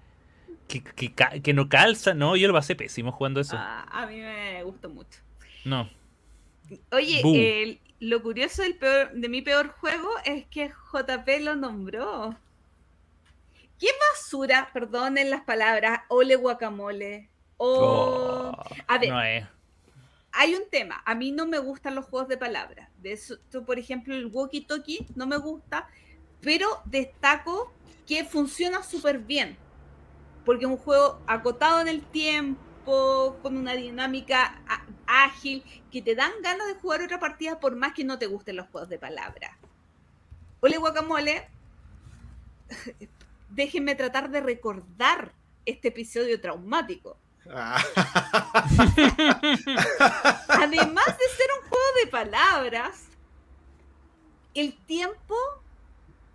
Que, que, no calza. No, yo lo pasé pésimo jugando eso. Ah, a mí me gustó mucho. No. Oye, el- lo curioso del peor, de mi peor juego es que JP lo nombró. ¿Qué basura, perdonen las palabras, ole guacamole? O... Oh, a ver. No. Hay un tema, a mí no me gustan los juegos de palabras. De eso, por ejemplo, el walkie talkie no me gusta, pero destaco que funciona súper bien. Porque es un juego acotado en el tiempo, con una dinámica ágil, que te dan ganas de jugar otra partida por más que no te gusten los juegos de palabras. Ole guacamole, déjenme tratar de recordar este episodio traumático. Ah. Además de ser un juego de palabras, el tiempo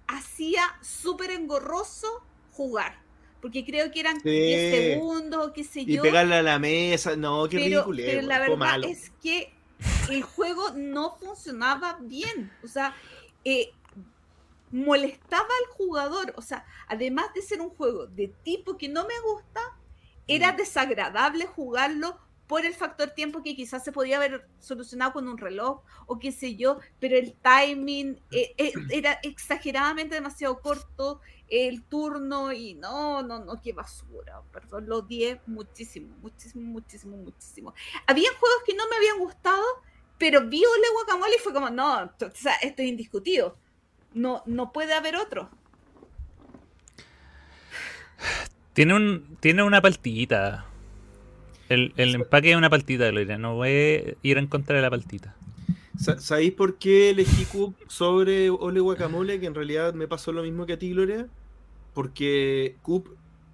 hacía súper engorroso jugar. Porque creo que eran Sí. 10 segundos o qué sé y yo. pegarle a la mesa. No, qué pero, ridículo. pero la fue verdad malo. es que el juego no funcionaba bien. O sea, eh, molestaba al jugador. O sea, además de ser un juego de tipo que no me gusta, era Mm. desagradable jugarlo por el factor tiempo que quizás se podía haber solucionado con un reloj o qué sé yo, pero el timing eh, eh, era exageradamente demasiado corto, el turno y no, no, no, qué basura, perdón, lo odié muchísimo, muchísimo, muchísimo, muchísimo. Había juegos que no me habían gustado, pero vi Ole Guacamole y fue como, no, o sea, esto es indiscutido, no, no puede haber otro. Tiene, un, tiene una paltita. El, el empaque es una paltita, Gloria. No voy a ir en contra de la paltita. Sa- ¿Sabéis por qué elegí Coop sobre Ole Guacamole? Que en realidad me pasó lo mismo que a ti, Gloria. Porque Coop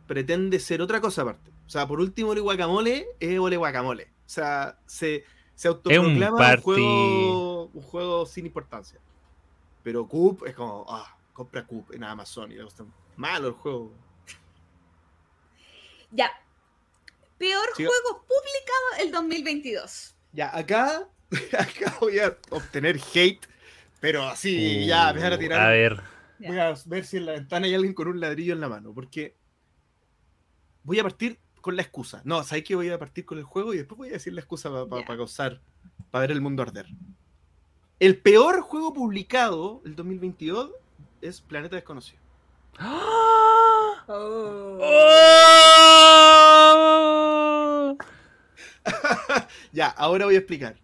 pretende ser otra cosa aparte. O sea, por último, Ole Guacamole es Ole Guacamole. O sea, se, se autoproclama un, party. juego, un juego sin importancia. Pero Coop es como, ah, compra Coop en Amazon. Y le gusta malo el juego. Ya, peor juego publicado el 2022. Ya, acá, acá voy a obtener hate. Pero así, ya, empezar a tirar. Uh, A ver. Voy a ver si en la ventana hay alguien con un ladrillo en la mano, porque voy a partir con la excusa. No, ¿sabes que voy a partir con el juego y después voy a decir la excusa para Ya. causar, para ver el mundo arder? El peor juego publicado el 2022 es Planeta Desconocido. ¡Oh! Ya, ahora voy a explicar.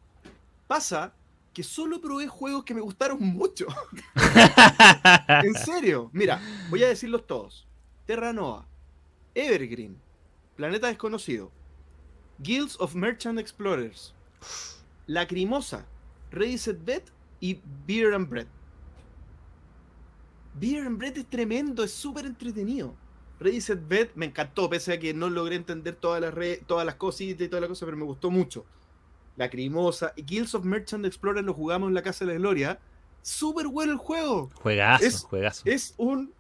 Pasa que solo probé juegos que me gustaron mucho. en serio. Mira, voy a decirlos todos. Terra Nova, Evergreen, Planeta Desconocido, Guilds of Merchant Explorers, Lacrimosa, Ready Set Bet y Beer and Bread. Beer and Bread es tremendo, es súper entretenido. Ready Set Bet me encantó, pese a que no logré entender todas las, re- todas las cositas y todas las cosas, pero me gustó mucho. Lacrimosa y Guilds of Merchant Explorers lo jugamos en la Casa de la Gloria. Súper bueno el juego Juegazo, Es- juegazo. es un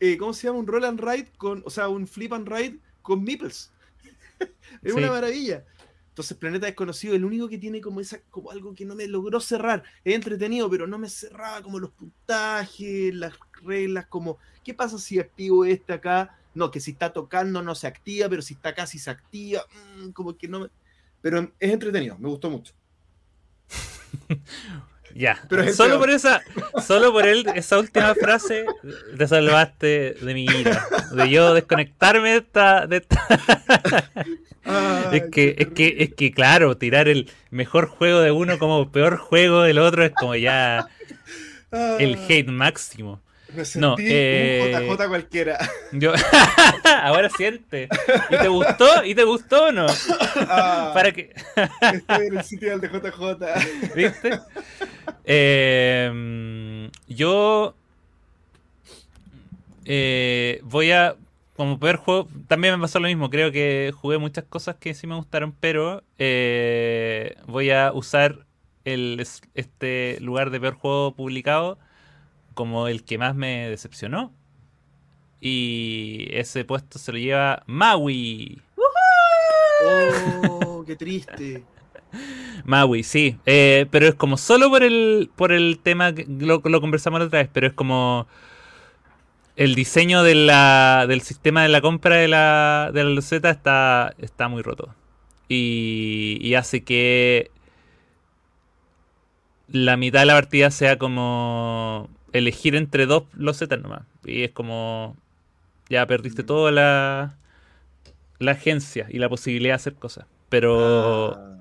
eh, ¿cómo se llama? un roll and ride con, o sea, un flip and ride con meeples. es Sí. una maravilla. Entonces, Planeta Desconocido, el único que tiene como esa, como algo que no me logró cerrar. Es entretenido, pero no me cerraba como los puntajes, las reglas, como, ¿qué pasa si activo este acá? No, que si está tocando no se activa, pero si está acá sí se activa. Mm, como que no me, Pero es entretenido, me gustó mucho. Ya, Pero solo peor. por esa, solo por él, esa última frase te salvaste de mi ira, de yo desconectarme de esta, de esta- Ay, es que, es que, es que claro, tirar el mejor juego de uno como peor juego del otro es como ya el hate máximo. Me sentí No, eh, un JJ cualquiera. Yo, ahora siente. ¿Y te gustó? ¿Y te gustó o no? Ah, Para que, Estoy en el sitio del de JJ. ¿Viste? Eh, yo eh, voy a, como peor juego, también me pasó lo mismo. Creo que jugué muchas cosas que sí me gustaron, pero eh, voy a usar el, es- este lugar de peor juego publicado como el que más me decepcionó. Y ese puesto se lo lleva Maui. Oh, qué triste. Maui, sí. Eh, pero es como solo por el, por el tema que lo, lo conversamos la otra vez, pero es como el diseño de la, del sistema de la compra de la, de la loseta está, está muy roto. Y, y hace que la mitad de la partida sea como elegir entre dos losetas nomás. Y es como ya perdiste toda la, la agencia y la posibilidad de hacer cosas. Pero... Ah,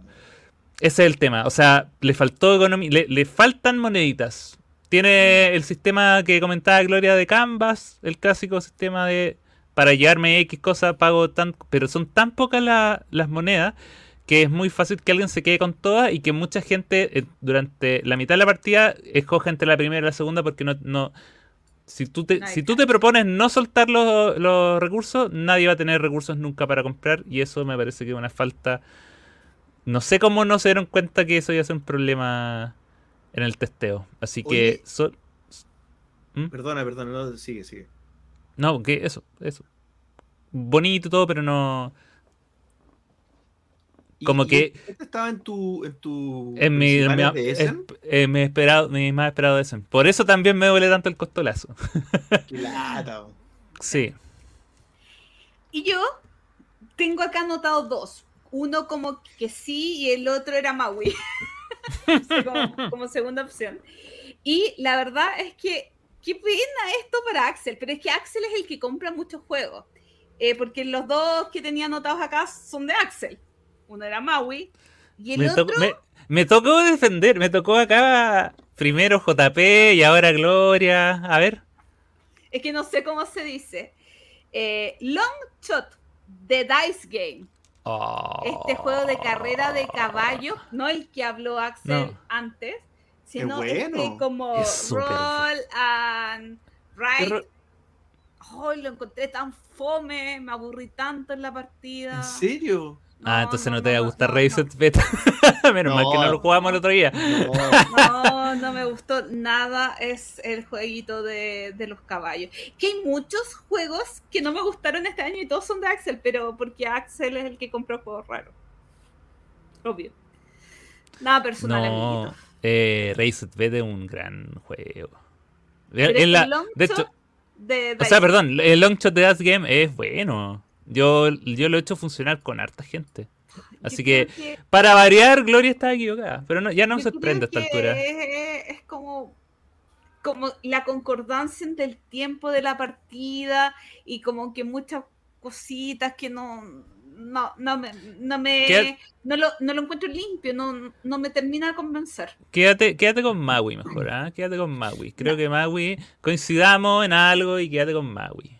Ese es el tema. O sea, le faltó economía. Le, le faltan moneditas. Tiene el sistema que comentaba Gloria de Canvas, el clásico sistema de para llevarme X cosas pago tan. Pero son tan pocas la- las monedas que es muy fácil que alguien se quede con todas y que mucha gente eh, durante la mitad de la partida escoge entre la primera y la segunda porque no. no si tú, te, si tú te propones no soltar los, los recursos, nadie va a tener recursos nunca para comprar y eso me parece que es una falta no sé cómo no se dieron cuenta que eso iba a ser un problema en el testeo. Así que... So- ¿Mm? Perdona, perdona, no, sigue, sigue. No, que eso, eso. Bonito todo, pero no... ¿Y- Como y que- este estaba en tu. En, tu En mi, en mi- principales de Essen? es- eh, he esperado, mi más esperado de Essen. Por eso también me duele tanto el costolazo. Bo. Sí. Y yo tengo acá anotado dos. Uno como que sí y el otro era Maui. Como segunda opción. Y la verdad es que, qué pena esto para Axel, pero es que Axel es el que compra muchos juegos. Eh, porque los dos que tenía anotados acá son de Axel. Uno era Maui y el Me, otro... tocó- me- me tocó defender, me tocó acá primero JP y ahora Gloria. A ver. Es que no sé cómo se dice. Eh, Long Shot de Dice Game. Este juego de carrera de caballo, no el que habló Axel No. antes, sino bueno. este como Es Roll and Ride. Ay, lo encontré tan fome, me aburrí tanto en la partida. ¿En serio? Ah, entonces no, te va a no, gustar no, Reset Beta. Menos mal que no lo jugamos el otro día. No. No, no me gustó nada. Es el jueguito de, de los caballos. Que hay muchos juegos que no me gustaron este año y todos son de Axel, pero porque Axel es el que compró juegos raros. Obvio. Nada personal, No, amiguito. eh, Reset Beta es un gran juego. Pero Es es la- que Long de Shot hecho, de o sea, perdón, el long shot de That Game es bueno. Yo, yo lo he hecho funcionar con harta gente. Así que, para variar, Gloria está equivocada. Pero no, ya no se sorprende a esta altura. Es, es como, como la concordancia entre el tiempo de la partida y como que muchas cositas que no, no, no me, no, me no, lo, no lo encuentro limpio, no, no me termina de convencer. Quédate, quédate con Maui mejor, ¿ah? Quédate con Maui. Creo que Maui, coincidamos en algo y quédate con Maui.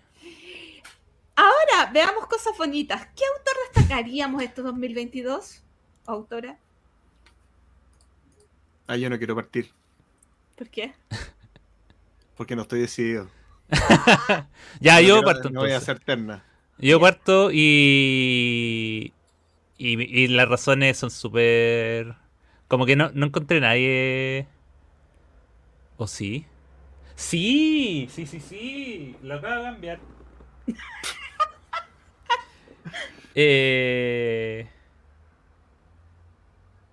Ahora, veamos cosas bonitas. ¿Qué autor destacaríamos estos 2022? ¿Autora? Ah, yo no quiero partir. ¿Por qué? Porque no estoy decidido. Ya, No yo quiero- parto No voy a hacer terna. Yo parto y, y. y las razones son súper. Como que no, no encontré nadie. ¿O sí? Sí, sí, sí, sí. Lo acabo de cambiar. eh...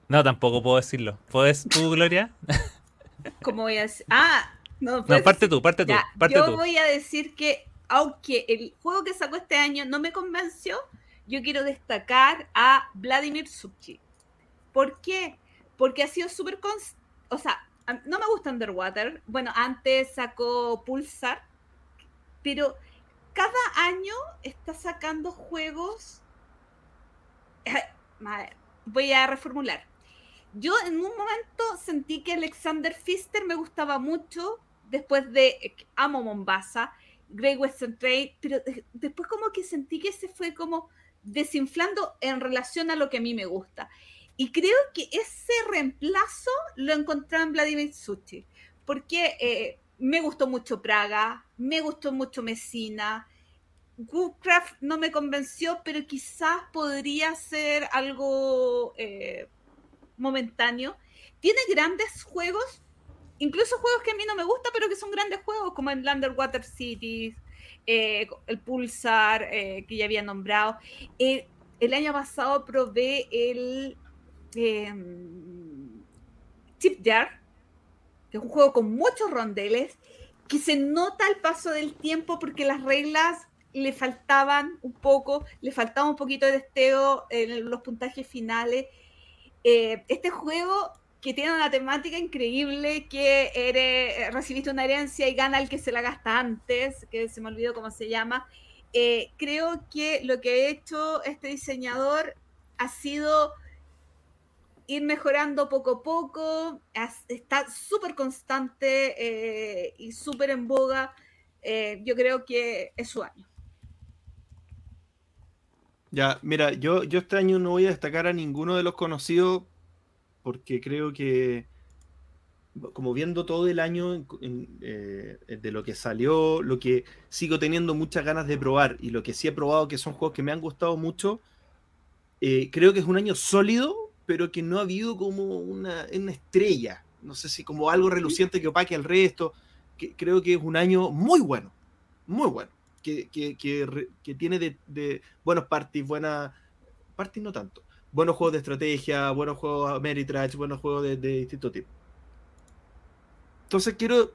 No, tampoco puedo decirlo. ¿Puedes tú, Gloria? ¿Cómo voy a decir? Ah, no, No, parte decir- tú, parte tú, Ya, parte yo tú. voy a decir que, aunque el juego que sacó este año no me convenció, yo quiero destacar a Vladimir Subchi. ¿Por qué? Porque ha sido súper... O sea, no me gusta Underwater. Bueno, antes sacó Pulsar, pero cada año está sacando juegos. Voy a reformular. Yo en un momento sentí que Alexander Pfister me gustaba mucho después de Amo Mombasa, Great Western Trail, pero después como que sentí que se fue como desinflando en relación a lo que a mí me gusta. Y creo que ese reemplazo lo encontré en Vladimir Suchi, porque eh, me gustó mucho Praga, me gustó mucho Messina. Woodcraft no me convenció, pero quizás podría ser algo eh, momentáneo. Tiene grandes juegos, incluso juegos que a mí no me gustan, pero que son grandes juegos, como el Underwater Cities, eh, el Pulsar, que ya había nombrado. el año pasado probé el Em, Chip Jar, que es un juego con muchos rondeles, que se nota el paso del tiempo porque las reglas le faltaban un poco, le faltaba un poquito de desteo en los puntajes finales. Eh, este juego que tiene una temática increíble, que eres, recibiste una herencia y gana el que se la gasta antes, que se me olvidó cómo se llama. Eh, creo que lo que ha hecho este diseñador ha sido ir mejorando poco a poco, está súper constante eh, y súper en boga. Eh, yo creo que es su año. Ya, mira, yo, yo este año no voy a destacar a ninguno de los conocidos porque creo que, como viendo todo el año eh, de lo que salió, lo que sigo teniendo muchas ganas de probar y lo que sí he probado que son juegos que me han gustado mucho, creo que es un año sólido pero que no ha habido como una, estrella, no sé si como algo reluciente que opaque al resto. Creo que es un año muy bueno, muy bueno, que, tiene de, buenos parties, buenas parties no tanto, buenos juegos de estrategia, buenos juegos Ameritrash, buenos juegos de, de distinto tipo. Entonces quiero,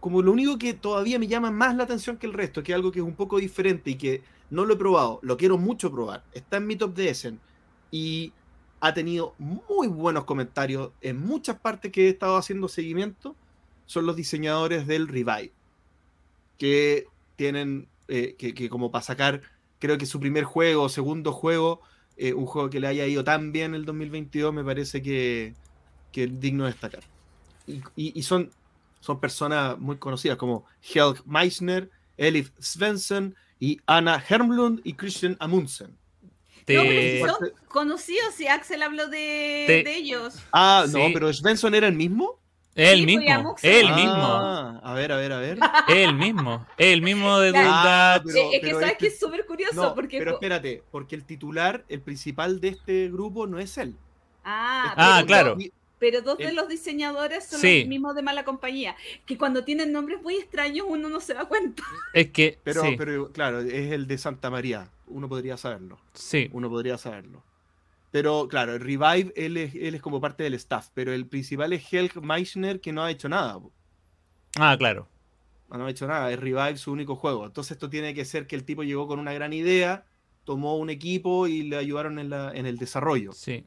como lo único que todavía me llama más la atención que el resto, que es algo que es un poco diferente y que no lo he probado, lo quiero mucho probar, está en mi top de Essen y ha tenido muy buenos comentarios en muchas partes que he estado haciendo seguimiento, son los diseñadores del Revive, que tienen, eh, que, como para sacar, creo que su primer juego, segundo juego, eh, un juego que le haya ido tan bien el 2022, me parece que, es digno de destacar. Y, son, son personas muy conocidas como Helg Meissner, Elif Svensson y Anna Hermlund y Christian Amundsen son conocidos y Axel habló de, ellos. Ah, no, pero Svensson era el mismo. El pues, mismo, el ah, mismo. A ver, a ver, a ver. El mismo, el mismo de ah, es que sabes que es súper curioso. porque pero espérate, porque el titular, el principal de este grupo no es él. Ah, ah claro pero dos de los diseñadores son los mismos de mala compañía, que cuando tienen nombres muy extraños uno no se da cuenta. Es que, pero, pero claro, es el de Santa María, uno podría saberlo. Sí. Uno podría saberlo. Pero claro, el Revive, él es, él es como parte del staff, pero el principal es Helg Meissner, que no ha hecho nada. Ah, claro. No ha hecho nada, es Revive su único juego. Entonces esto tiene que ser que el tipo llegó con una gran idea, tomó un equipo y le ayudaron en, la, en el desarrollo. Sí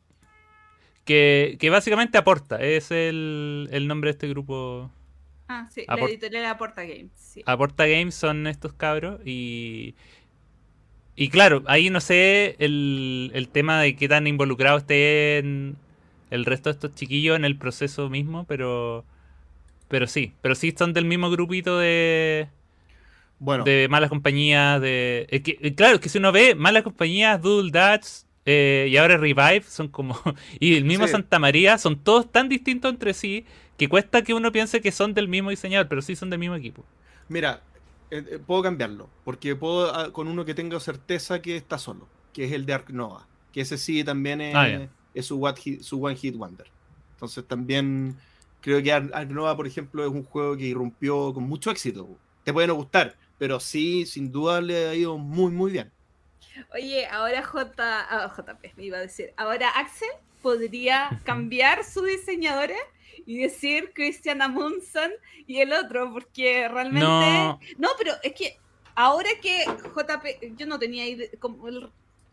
que, básicamente aporta, es el, nombre de este grupo. Ah, sí, la editorial Aporta Games. Aporta Games son estos cabros y... Y claro, ahí no sé el, el tema de qué tan involucrado estén el resto de estos chiquillos en el proceso mismo, pero pero sí, pero sí son del mismo grupito de bueno. de malas compañías, de que, claro, que si uno ve malas compañías, Doodle Dutch, eh, y ahora Revive son como. y el mismo Santa María son todos tan distintos entre sí que cuesta que uno piense que son del mismo diseñador, pero sí son del mismo equipo. Mira, eh, eh, puedo cambiarlo, porque puedo ah, con uno que tenga certeza que está solo, que es el de Ark Nova, que ese sí también es, ah, su, One Hit Wonder. Entonces también creo que Ark Nova, por ejemplo, es un juego que irrumpió con mucho éxito. Te puede no gustar, pero sí, sin duda le ha ido muy, muy bien. Oye, ahora J, ah, JP me iba a decir, ahora Axel podría cambiar sus diseñadores y decir Christian Amundsen y el otro, porque realmente... No. pero es que ahora que JP, yo no tenía idea, como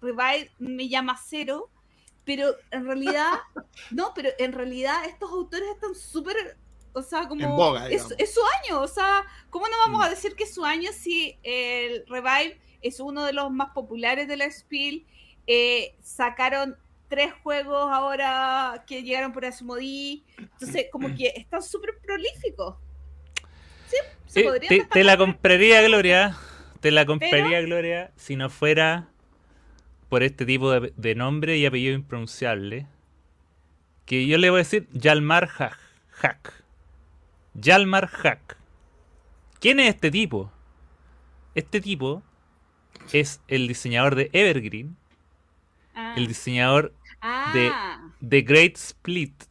Revive me llama cero, pero en realidad, no, pero en realidad estos autores están súper, o sea, como... Boga, es su año, o sea, ¿cómo no vamos Mm. a decir que es su año si el Revive es uno de los más populares de la Spiel? Eh, sacaron tres juegos ahora que llegaron por Asmodee, entonces como que están súper prolíficos. Sí, se Eh, podrían te, te la compraría, Gloria. Te la compraría, Gloria, si no fuera por este tipo de, de nombre y apellido impronunciable. Que yo le voy a decir Yalmar. Haq. Yalmar Haq. ¿Quién es este tipo? Este tipo es el diseñador de Evergreen, Ah. el diseñador de- Ah, The Great Split.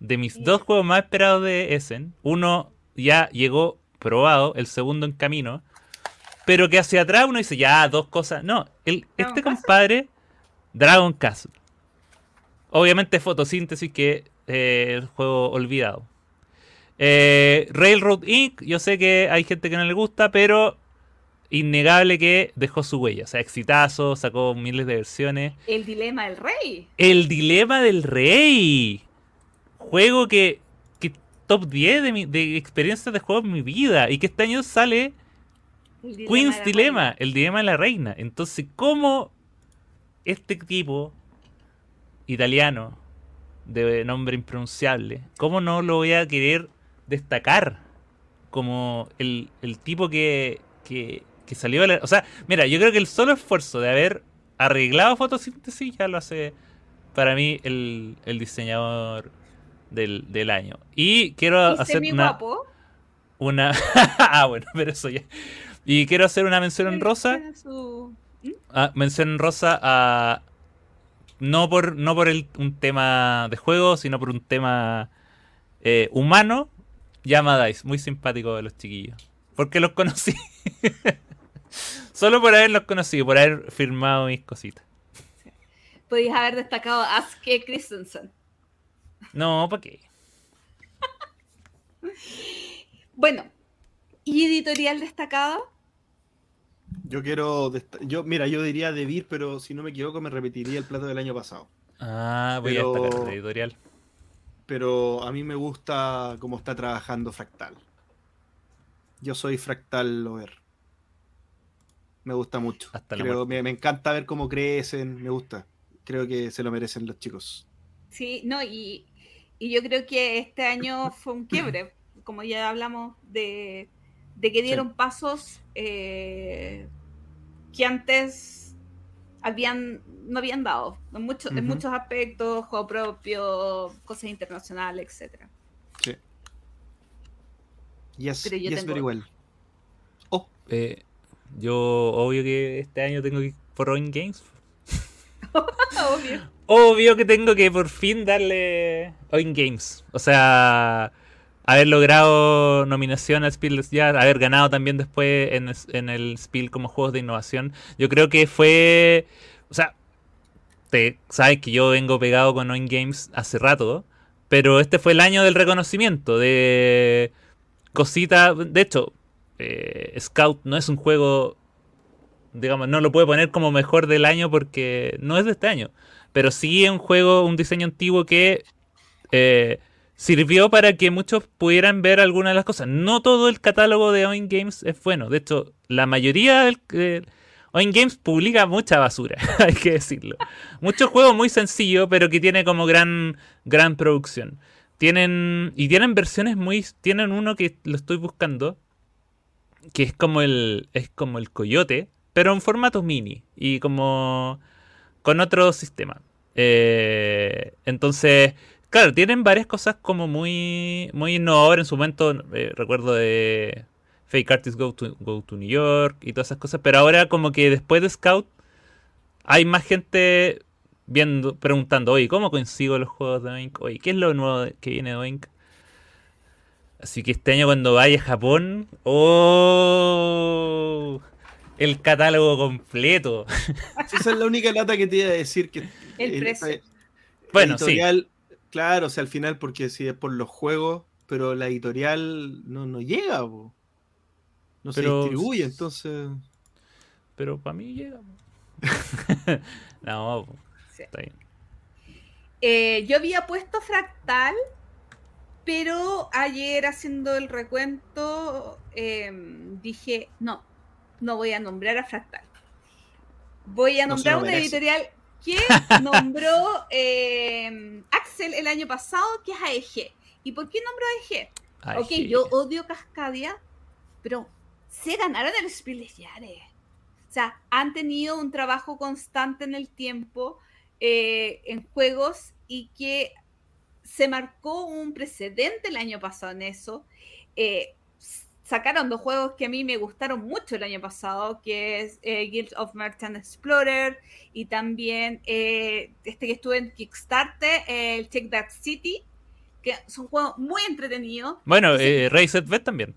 De mis Sí. dos juegos más esperados de Essen. Uno ya llegó probado, el segundo en camino. Pero que hacia atrás uno dice, ya, dos cosas. No, el, ¿Dragon este Castle? compadre, Dragon Castle. Obviamente fotosíntesis, que eh, el juego olvidado. Eh, Railroad Inc., yo sé que hay gente que no le gusta, pero innegable que dejó su huella. O sea, exitazo, sacó miles de versiones. el dilema del rey. El dilema del rey. Juego que, que top 10 de, mi, de experiencias de juego en mi vida. Y que este año sale dilema Queen's reina. el dilema de la reina. Entonces, ¿cómo este tipo italiano de nombre impronunciable, cómo no lo voy a querer destacar como el, el tipo que, que, que salió la... O sea, mira, yo creo que el solo esfuerzo de haber arreglado fotosíntesis ya lo hace para mí el, el diseñador del, del año. Y quiero Y hacer una, guapo. una... ah, bueno, pero eso ya... Y quiero hacer una mención en rosa. Su- Ah, mención en rosa a. No por, no por el- un tema de juego, sino por un tema eh, humano. Llama Dice, muy simpático de los chiquillos. Porque los conocí. Solo por haberlos conocido, por haber firmado mis cositas. Podías haber destacado a Aske Christensen. No, ¿para qué? Bueno, ¿y editorial destacado? Yo quiero. Yo, mira, yo diría Debir, pero si no me equivoco, me repetiría el plato del año pasado. Ah, voy Pero- a destacar el editorial. Pero a mí me gusta cómo está trabajando Fractal. Yo soy Fractal Lover. Me gusta mucho. Hasta Creo, me, me encanta ver cómo crecen, me gusta. Creo que se lo merecen los chicos. Sí, no, y, y yo creo que este año fue un quiebre, como ya hablamos, de, de que dieron pasos eh, que antes habían no habían dado en, muchos en Ujú. muchos aspectos, juego propio, cosas internacionales, etcétera. Sí. Yes, Pero yo yes, tengo- very well. Oh, Eh, yo, obvio que este año tengo que ir por Oin Games. Obvio. Obvio que tengo que por fin darle Oin Games. O sea, haber logrado nominación al Spiel Jahres, haber ganado también después en, el Spiel como juegos de innovación. Yo creo que fue. O sea, te sabes que yo vengo pegado con Oin Games hace rato. Pero este fue el año del reconocimiento. De cositas. De hecho, eh, Scout no es un juego. Digamos, no lo puede poner como mejor del año porque no es de este año pero sí es un juego, un diseño antiguo que eh, sirvió para que muchos pudieran ver algunas de las cosas. No todo el catálogo de Oin Games es bueno. De hecho, la mayoría del... eh, Games publica mucha basura, hay que decirlo. Muchos juegos muy sencillos, pero que tiene como gran, gran producción. Tienen. Y tienen versiones muy. Tienen uno que lo estoy buscando. Que es como el. Es como el coyote. Pero en formato mini. Y como. Con otro sistema. Eh, entonces. Claro, tienen varias cosas como muy. Muy innovadoras. En su momento. eh, recuerdo de. Fake Artists Go to, Go to New York. Y todas esas cosas. Pero ahora como que después de Scout. Hay más gente viendo, preguntando, oye, ¿cómo consigo los juegos de Oink? Oye, ¿qué es lo nuevo que viene de Oink? Así que este año cuando vaya a Japón, ¡oh! El catálogo completo. esa es la única lata que te iba a decir que. El precio. eh, Bueno, sí. editorial, Claro, o sea, al final, porque si es por los juegos, pero la editorial no, no llega, po. no Pero- se distribuye, entonces. Pero para mí llega. no, Sí. está bien. Eh, yo había puesto Fractal, pero ayer haciendo el recuento eh, dije, no, no voy a nombrar a Fractal. Voy a No nombrar lo una editorial que nombró eh, Axel el año pasado, que es AEG. ¿Y por qué nombró AEG? Ay, ok, yo odio Cascadia, pero se ganaron el Spiel Jahres. O sea, han tenido un trabajo constante en el tiempo eh, en juegos y que se marcó un precedente el año pasado en eso. Eh, sacaron dos juegos que a mí me gustaron mucho el año pasado, que es eh, Guild of Merchant Explorer y también eh, este que estuve en Kickstarter, el Check That City, que son juegos muy entretenidos. Bueno, Sí. eh, Ray Set también.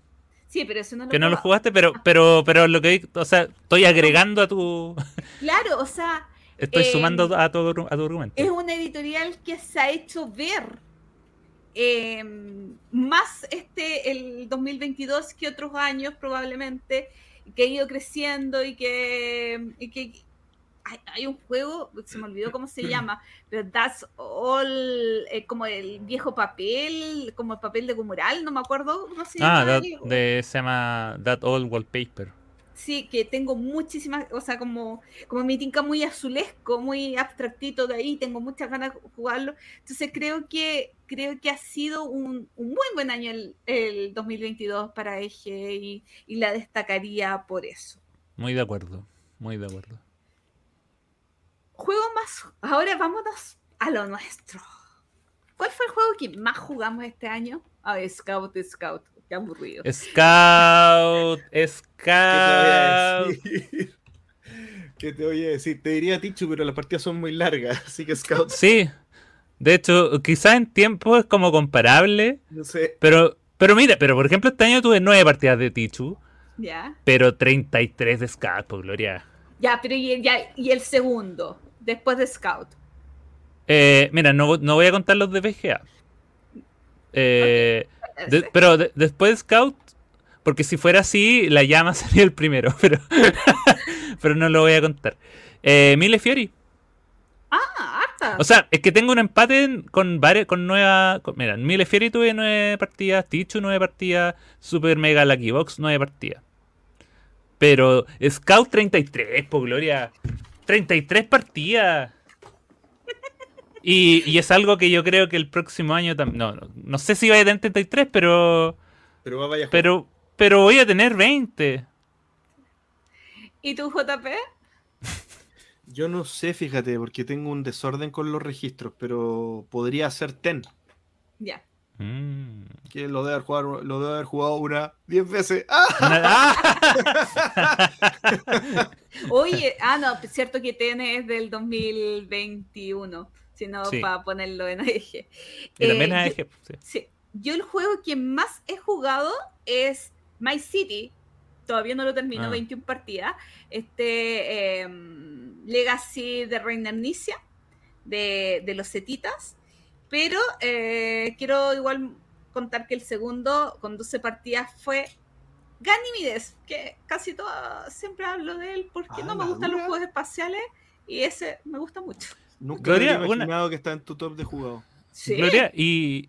Sí, pero eso no lo Que no lo jugaste, pero, pero, pero lo que o sea, estoy agregando a tu. Claro, o sea, Estoy Eh, sumando a tu, a tu argumento. es una editorial que se ha hecho ver eh, más este el 2022 que otros años probablemente que ha ido creciendo y que, y que hay, hay un juego se me olvidó cómo se llama pero that's all eh, como el viejo papel como el papel de Gumural no me acuerdo cómo se Ah, llama that- el- de, se llama That Old Wallpaper. Sí, que tengo muchísimas, o sea, como, como mi tinca muy azulesco, muy abstractito de ahí, tengo muchas ganas de jugarlo. Entonces creo que creo que ha sido un, un muy buen año el, el 2022 para Eje y, y la destacaría por eso. Muy de acuerdo. Muy de acuerdo. Juego más, ahora vámonos a lo nuestro. ¿Cuál fue el juego que más jugamos este año? Ah, Scout, Scout, qué aburrido. Scout, ¿Qué te voy a Scout. ¿Qué te voy a decir? Te diría Tichu, pero las partidas son muy largas, así que Scout, Sí. De hecho, quizás en tiempo es como comparable, no sé. pero, pero mira, pero por ejemplo este año tuve nueve partidas de Tichu, Ya, pero 33 de Scout, por gloria. ya, pero y, el- ya, y el segundo, después de Scout. Eh, mira, no, no voy a contar los de VGA. Eh, de- pero de- después de Scout, porque si fuera así, la llama sería el primero, pero, pero no lo voy a contar. Eh, Mille Fiori. Ah, harta. O sea, es que tengo un empate con varias, con nueva. con- mira, Mille Fiori tuve nueve partidas, Tichu nueve partidas, Super Mega Lucky Box nueve partidas. Pero Scout 33, por gloria. 33 partidas. Y, y es algo que yo creo que el próximo año también. No, no, no sé si voy a tener 33, pero. Pero va vaya. Pero, pero voy a tener 20. ¿Y tú, JP? Yo no sé, fíjate, porque tengo un desorden con los registros, pero podría ser Ten, Ya. Mm. que lo debe haber jugado, lo debe haber jugado una 10 veces. ¡Ah! ¡Ah! Oye, ah, no, es cierto que TN es del 2021, sino Sí. para ponerlo en eje. Y también Eh, yo- AEG, sí. Sí, yo el juego que más he jugado es My City. Todavía no lo termino, Ah. 21 partidas. Este em, Legacy de Reina Amnesia, de, de los Cetitas. Pero eh, quiero igual contar que el segundo, con 12 partidas, fue Ganímides, que casi todo, siempre hablo de él porque Ah, no me la gustan los juegos espaciales y ese me gusta mucho. Nunca Gloria, me había una- imaginado que está en tu top de jugado. Sí. Gloria, y,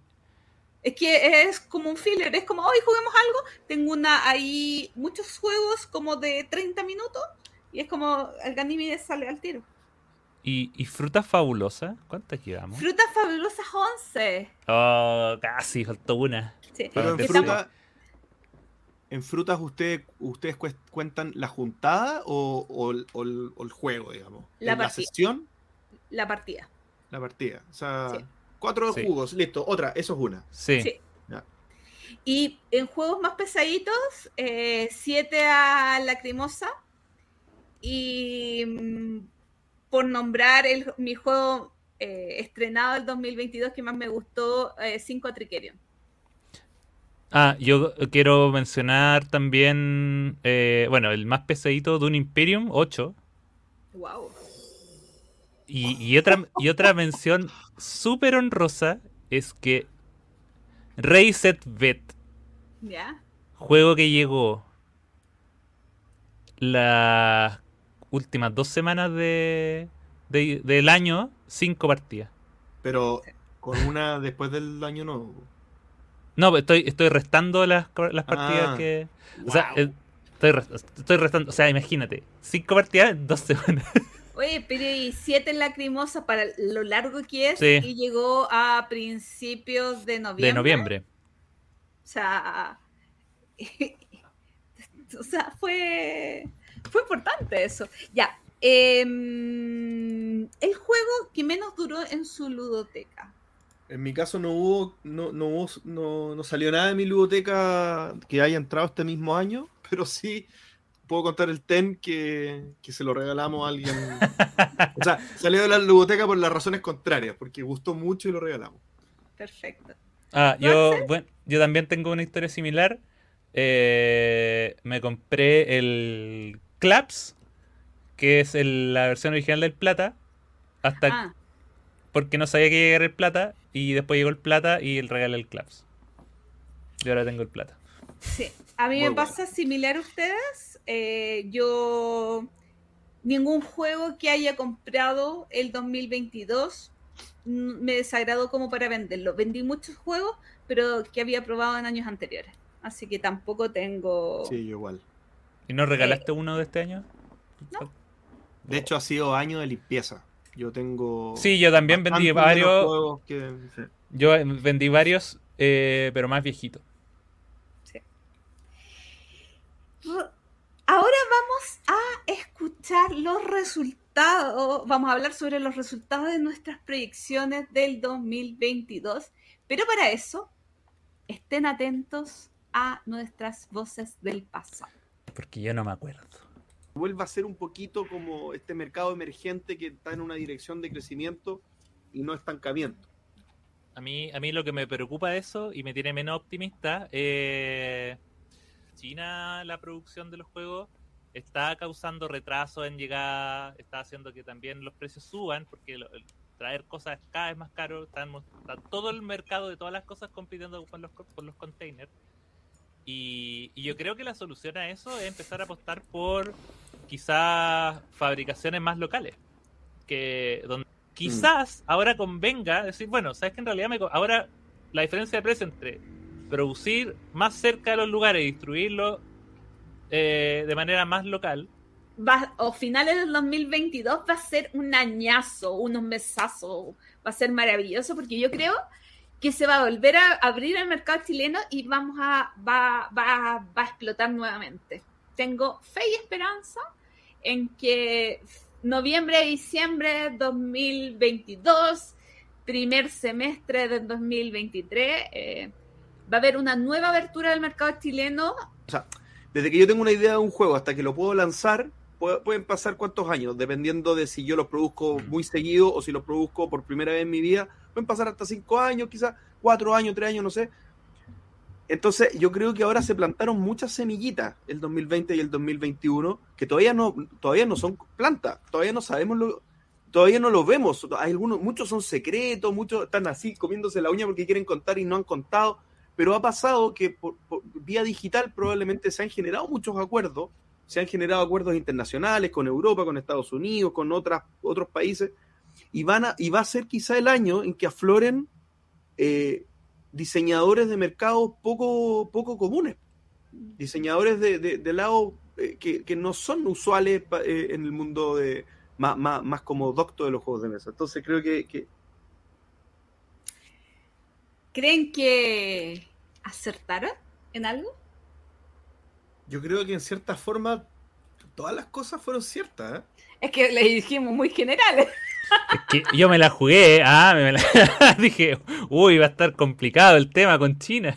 Es que es como un filler, es como, hoy juguemos algo. Tengo una ahí, muchos juegos como de 30 minutos y es como el Ganímedes sale al tiro. y, y fruta fabulosa. ¿Cuántas llevamos? Frutas fabulosas 11. Oh, casi, faltó una. Sí. Pero en, fruta, en frutas usted, ustedes cuest- cuentan la juntada o, o el- o el, o el juego, digamos. La ¿En la sesión, La partida. la partida. O sea, Sí. cuatro Sí. jugos, listo. Otra, eso es una. Sí. Y en juegos más pesaditos, 7 a Lacrimosa. Y mm, por nombrar el, mi juego eh, estrenado el 2022 que más me gustó, 5 a Trickerion. Ah, yo quiero mencionar también, eh, bueno, el más pesadito de un Imperium, 8. Wow. Y, y otra, y otra mención súper honrosa es que Rey Set Bet, ¿Ya? juego que llegó las últimas dos semanas de, de- del año, cinco partidas. Pero con una después del año nuevo. No, pero estoy, estoy restando las, las partidas Ah. que. O sea, Wow. eh, estoy, estoy restando. O sea, imagínate, cinco partidas en dos semanas. Oye, pero y siete lacrimosas para lo largo que es Sí. y llegó a principios de noviembre. De noviembre. O sea, o sea, fue, fue importante eso. Ya. em, el juego que menos duró en su ludoteca. En mi caso no hubo, no, no hubo, no, no salió nada de mi ludoteca que haya entrado este mismo año, pero sí puedo contar el TEN que, que se lo regalamos a alguien. O sea, salió de la ludoteca por las razones contrarias, porque gustó mucho y lo regalamos. Perfecto. Ah, ¿Tú, yo, bueno, yo también tengo una historia similar. Eh, me compré el Claps, que es el- la versión original del Plata, hasta Ah, porque no sabía que iba a llegar el Plata, y después llegó el Plata y el regalé el Claps. Y ahora tengo el Plata. sí. A mí Muy me pasa similar a ustedes. Eh, yo ningún juego que haya comprado el 2022 mm, me desagradó como para venderlo. Vendí muchos juegos, pero que había probado en años anteriores. Así que tampoco tengo. Sí, igual. ¿Y no regalaste uno de este año? No. De hecho, ha sido año de limpieza. Yo tengo. Sí, yo también vendí varios. juegos que- sí. Yo eh, vendí varios, eh, pero más viejitos. Ahora vamos a escuchar los resultados. Vamos a hablar sobre los resultados de nuestras proyecciones del 2022. Pero para eso, estén atentos a nuestras voces del pasado. Porque yo no me acuerdo. Vuelva a ser un poquito como este mercado emergente que está en una dirección de crecimiento y no estancamiento. A mí, a mí lo que me preocupa de eso y me tiene menos optimista, eh, China, la producción de los juegos, está causando retrasos en llegar, está haciendo que también los precios suban, porque lo- el traer cosas cada vez más caro, está todo el mercado de todas las cosas compitiendo con los, co- con los containers. Y, y yo creo que la solución a eso es empezar a apostar por quizás fabricaciones más locales. Que donde quizás ahora convenga decir, bueno, sabes que en realidad me ahora la diferencia de precio entre producir más cerca de los lugares y distribuirlo eh, de manera más local, Va, o finales del 2022 va a ser un añazo, unos mesazos, va a ser maravilloso porque yo creo que se va a volver a abrir el mercado chileno y vamos a va, va, va a explotar nuevamente. Tengo fe y esperanza en que noviembre, diciembre 2022, primer semestre del 2023, eh, va a haber una nueva abertura del mercado chileno. Desde que yo tengo una idea de un juego hasta que lo puedo lanzar, pu- pueden pasar cuántos años, dependiendo de si yo lo produzco muy seguido o si lo produzco por primera vez en mi vida. Pueden pasar hasta cinco años, quizás cuatro años, tres años, no sé. Entonces, yo creo que ahora se plantaron muchas semillitas el 2020 y el 2021 que todavía no, todavía no son plantas, todavía no sabemos lo, todavía no lo vemos. Hay algunos, muchos son secretos, muchos están así comiéndose la uña porque quieren contar y no han contado. Pero ha pasado que por, vía digital probablemente se han generado muchos acuerdos, se han generado acuerdos internacionales con Europa, con Estados Unidos, con otras, otros países, y, van a, y va a ser quizá el año en que afloren eh, diseñadores de mercados poco, poco comunes, diseñadores de, de, de lado eh, que, no son usuales pa, eh, en el mundo de, más, más, más, como docto de los juegos de mesa. Entonces creo que... ¿Creen que acertaron en algo? Yo creo que en cierta forma todas las cosas fueron ciertas. ¿eh? Es que le dijimos muy generales. Es que yo me la jugué, ah, me la... dije, uy, va a estar complicado el tema con China.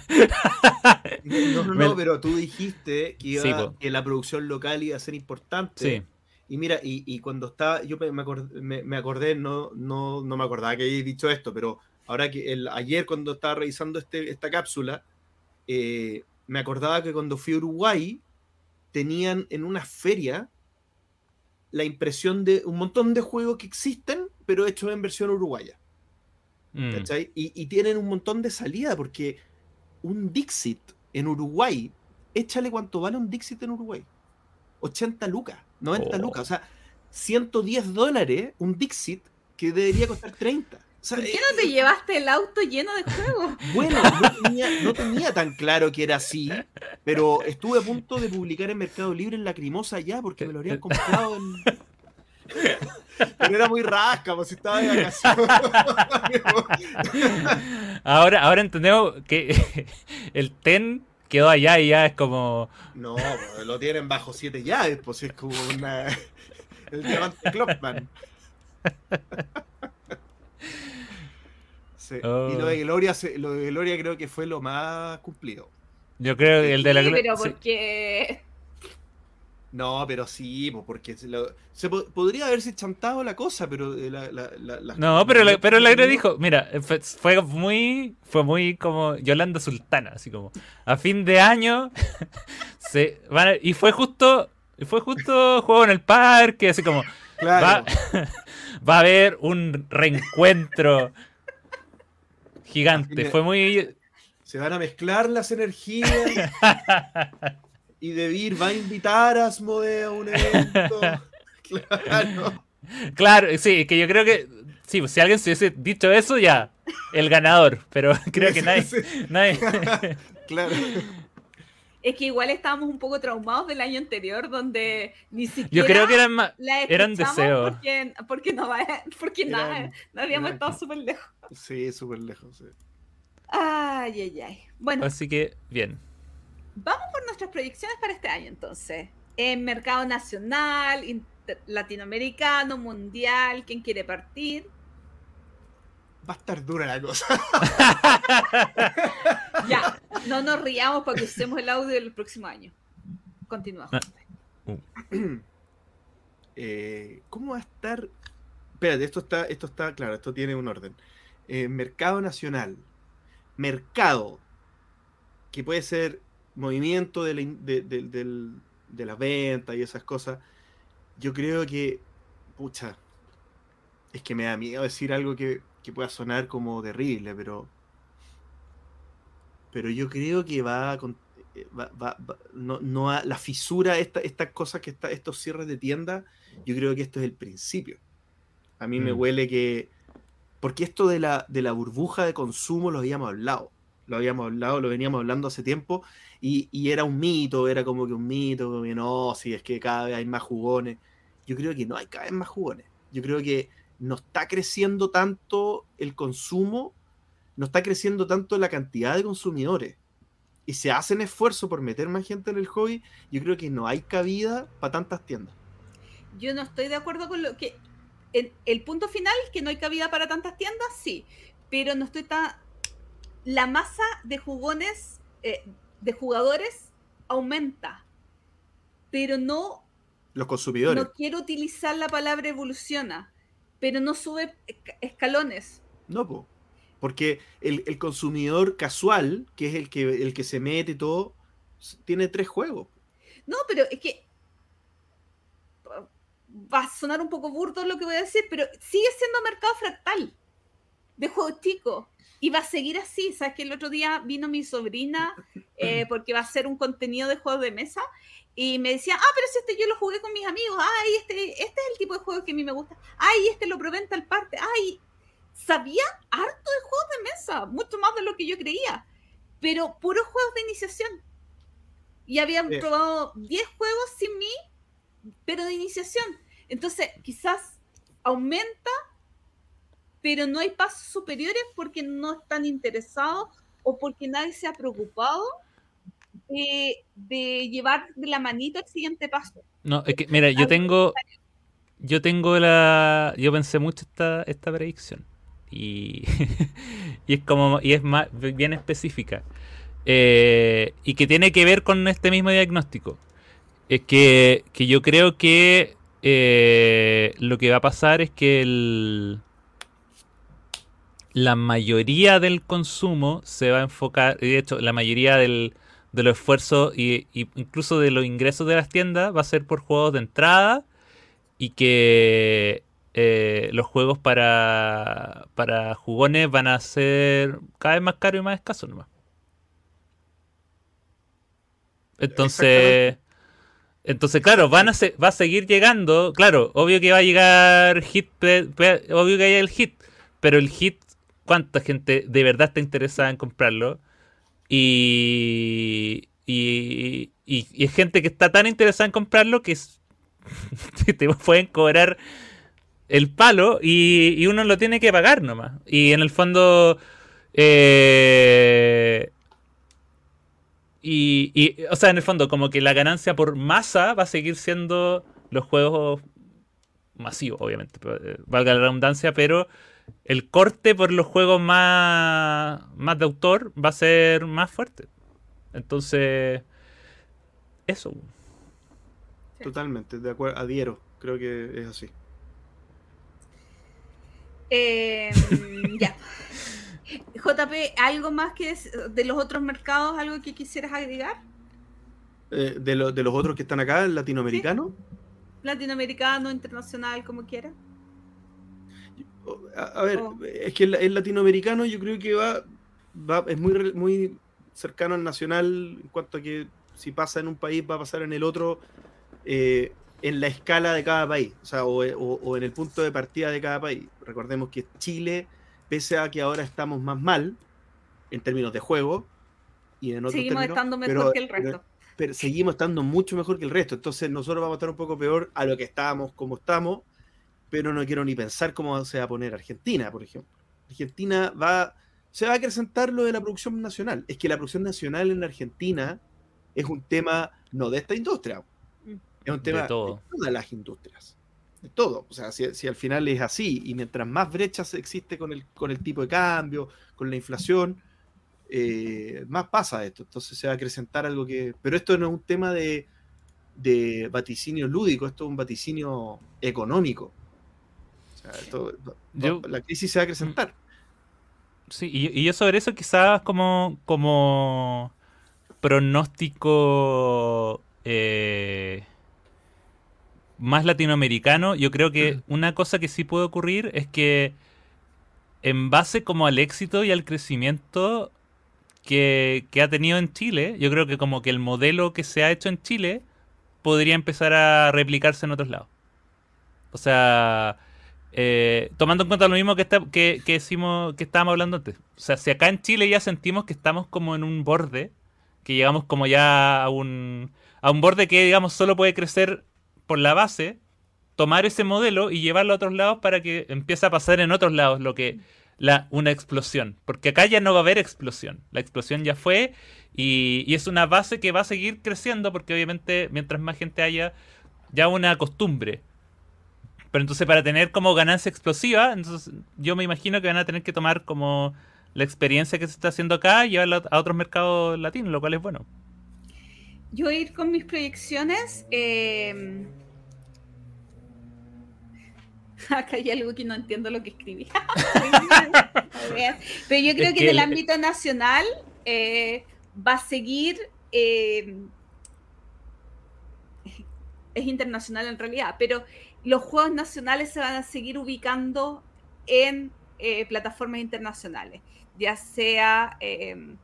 No, no, no, pero tú dijiste que, iba, Sí, que la producción local iba a ser importante. Sí. Y mira, y, y cuando estaba, yo me acordé, me, me acordé no, no, no me acordaba que había dicho esto, pero ahora que el, ayer cuando estaba revisando este, esta cápsula, eh, me acordaba que cuando fui a Uruguay, tenían en una feria la impresión de un montón de juegos que existen, pero hechos en versión uruguaya. Mm. ¿cachai? Y, y, tienen un montón de salida, porque un Dixit en Uruguay, échale cuánto vale un Dixit en Uruguay. 80 lucas, 90 Oh. lucas. O sea, 110 dólares un Dixit que debería costar 30. O sea, ¿Por qué eh, no te llevaste el auto lleno de juegos? Bueno, no tenía, no tenía tan claro que era así, pero estuve a punto de publicar en Mercado Libre en Lacrimosa ya porque me lo habrían comprado en... Pero era muy rasca, pues si estaba de vacaciones. Ahora, ahora entendemos que el TEN quedó allá y ya es como. No, pues, lo tienen bajo siete llaves, pues es como una... El diamante Clockman. Sí. Oh. Y lo de, Gloria, lo de Gloria creo que fue lo más cumplido. Yo creo que el de la. Sí, pero sí. porque No, pero sí, porque se, lo- se po- podría haberse chantado la cosa, pero eh, la, la, la- la- No, pero la, pero la Gloria dijo, mira, fue, fue muy, fue muy como Yolanda Sultana, así como a fin de año se van a- y fue justo, y fue justo juego en el parque, así como Claro. va, va a haber un reencuentro gigante, fue muy Se van a mezclar las energías. y Debir va a invitar a Asmodee a un evento. Claro. claro, sí, que yo creo que sí, pues, si alguien se hubiese dicho eso ya el ganador, pero creo que nadie, nadie Claro. Es que igual estábamos un poco traumados del año anterior donde ni siquiera yo creo que eran más eran deseos. porque, porque no va porque Eran- nada, no habíamos eran- estado súper lejos. Sí, súper lejos. sí. Ay, ay, ay. Bueno, Así que bien. vamos por nuestras proyecciones para este año entonces. En mercado nacional, latinoamericano, mundial, ¿quién quiere partir? Va a estar dura la cosa. Ya, no nos riamos para que usemos el audio del próximo año. Continuamos. Ah. Eh, ¿Cómo va a estar? Espérate, esto está, esto está claro, esto tiene un orden. Eh, mercado nacional. Mercado. Que puede ser movimiento de la, de, de- de la venta y esas cosas. Yo creo que. Pucha. Es que me da miedo decir algo que, que pueda sonar como terrible, pero. Pero yo creo que va a. con- eh, va- va- va- no, no ha- la fisura, esta- estas cosas que está, estos cierres de tienda, yo creo que esto es el principio. A mí me Mm. huele que. Porque esto de la, de la burbuja de consumo lo habíamos hablado. Lo habíamos hablado, lo veníamos hablando hace tiempo. Y, y era un mito, era como que un mito, como que no, si es que cada vez hay más jugones. Yo creo que no hay cada vez más jugones. Yo creo que no está creciendo tanto el consumo, no está creciendo tanto la cantidad de consumidores. Y se hacen esfuerzos por meter más gente en el hobby. Yo creo que no hay cabida para tantas tiendas. Yo no estoy de acuerdo con lo que. el punto final, que no hay cabida para tantas tiendas, sí. Pero no estoy tan. La masa de jugones, eh, de jugadores, aumenta. Pero no, Los consumidores. no quiero utilizar la palabra evoluciona. Pero no sube esca- escalones. No, po. Porque el, el consumidor casual, que es el que, el que se mete y todo, tiene tres juegos. No, pero es que. Va a sonar un poco burdo lo que voy a decir, pero sigue siendo mercado fractal de juegos chicos. Y va a seguir así. Sabes que el otro día vino mi sobrina eh, porque va a hacer un contenido de juegos de mesa y me decía, ah, pero si este yo lo jugué con mis amigos, ay, este, este es el tipo de juego que a mí me gusta, ay, este lo probé en tal parte, ay, sabía harto de juegos de mesa, mucho más de lo que yo creía, pero puros juegos de iniciación. Y habían Sí. probado 10 juegos sin mí, pero de iniciación. Entonces, quizás aumenta, pero no hay pasos superiores porque no están interesados o porque nadie se ha preocupado de, de llevar de la manito al siguiente paso. No, es que, mira, yo tengo. Yo tengo la. Yo pensé mucho esta, esta predicción. Y. y es como. Y es más bien específica. Eh, y que tiene que ver con este mismo diagnóstico. Es que, que yo creo que eh, lo que va a pasar es que el, la mayoría del consumo se va a enfocar, de hecho, la mayoría del, de los esfuerzos y, y incluso de los ingresos de las tiendas va a ser por juegos de entrada y que eh, los juegos para, para jugones van a ser cada vez más caros y más escasos nomás. Entonces, Entonces, claro, van a va a seguir llegando. Claro, obvio que va a llegar hit, obvio que hay el hit, pero el hit, ¿cuánta gente de verdad está interesada en comprarlo? Y, y, y, es gente que está tan interesada en comprarlo que te pueden cobrar el palo y, y, uno lo tiene que pagar nomás. Y en el fondo... Eh, y, o sea, en el fondo, como que la ganancia por masa va a seguir siendo los juegos masivos, obviamente, eh, valga la redundancia, pero el corte por los juegos más, más de autor va a ser más fuerte. Entonces, eso. Totalmente, de acuerdo, adhiero, creo que es así. Eh, ya. JP, ¿algo más que de los otros mercados, algo que quisieras agregar? Eh, de, de, los otros que están acá, el latinoamericano. Latinoamericano, internacional, como quiera. A, ver, es que el, latinoamericano yo creo que va, va es muy, muy cercano al nacional en cuanto a que si pasa en un país va a pasar en el otro eh, en la escala de cada país, o, sea, o, o en el punto de partida de cada país. Recordemos que Chile pese a que ahora estamos más mal en términos de juego y en otros seguimos estando mejor que el resto. Pero, seguimos estando mucho mejor que el resto. Entonces nosotros vamos a estar un poco peor a lo que estábamos como estamos, pero no quiero ni pensar cómo se va a poner Argentina, por ejemplo. Argentina va, se va a acrecentar lo de la producción nacional. Es que la producción nacional en Argentina es un tema no de esta industria, es un tema de, de todas las industrias todo. O sea, si, al final es así y mientras más brechas existe con el, con el tipo de cambio, con la inflación, eh, más pasa esto. Entonces se va a acrecentar algo que... Pero esto no es un tema de, de vaticinio lúdico, esto es un vaticinio económico. La crisis se va a acrecentar. Sí, y, yo sobre eso quizás como, como pronóstico... Eh, más latinoamericano, yo creo que una cosa que sí puede ocurrir es que en base como al éxito y al crecimiento que, ha tenido en Chile, yo creo que como que el modelo que se ha hecho en Chile podría empezar a replicarse en otros lados. O sea, eh, tomando en cuenta lo mismo que, está, que, que, decimos, que estábamos hablando antes. O sea, si acá en Chile ya sentimos que estamos como en un borde, que llegamos como ya a un, a un borde que, digamos, solo puede crecer por la base, tomar ese modelo y llevarlo a otros lados para que empiece a pasar en otros lados lo que la, una explosión. Porque acá ya no va a haber explosión. La explosión ya fue y, es una base que va a seguir creciendo porque obviamente mientras más gente haya, ya una costumbre. Pero entonces para tener como ganancia explosiva, entonces yo me imagino que van a tener que tomar como la experiencia que se está haciendo acá y llevarla a otros mercados latinos, lo cual es bueno yo ir con mis proyecciones. Em, acá hay algo que no entiendo lo que escribí. Pero yo creo que, en el ámbito nacional eh, va a seguir. Em, es internacional en realidad, pero los juegos nacionales se van a seguir ubicando en eh, plataformas internacionales, ya sea em,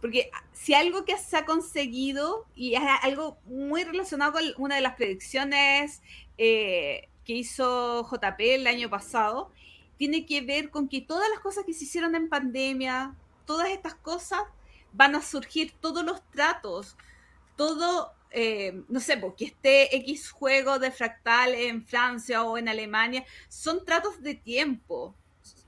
porque si algo que se ha conseguido, y es algo muy relacionado con una de las predicciones eh, que hizo JP el año pasado, tiene que ver con que todas las cosas que se hicieron en pandemia, todas estas cosas, van a surgir todos los tratos, todo, eh, no sé, porque esté X juego de fractal en Francia o en Alemania, son tratos de tiempo,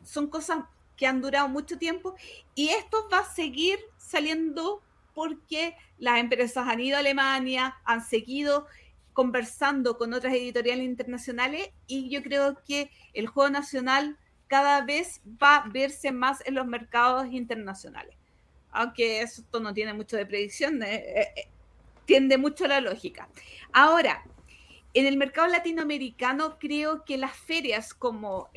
son cosas que han durado mucho tiempo y esto va a seguir saliendo porque las empresas han ido a Alemania, han seguido conversando con otras editoriales internacionales y yo creo que el juego nacional cada vez va a verse más en los mercados internacionales. Aunque esto no tiene mucho de predicción, eh, eh, tiende mucho la lógica. Ahora, en el mercado latinoamericano creo que las ferias como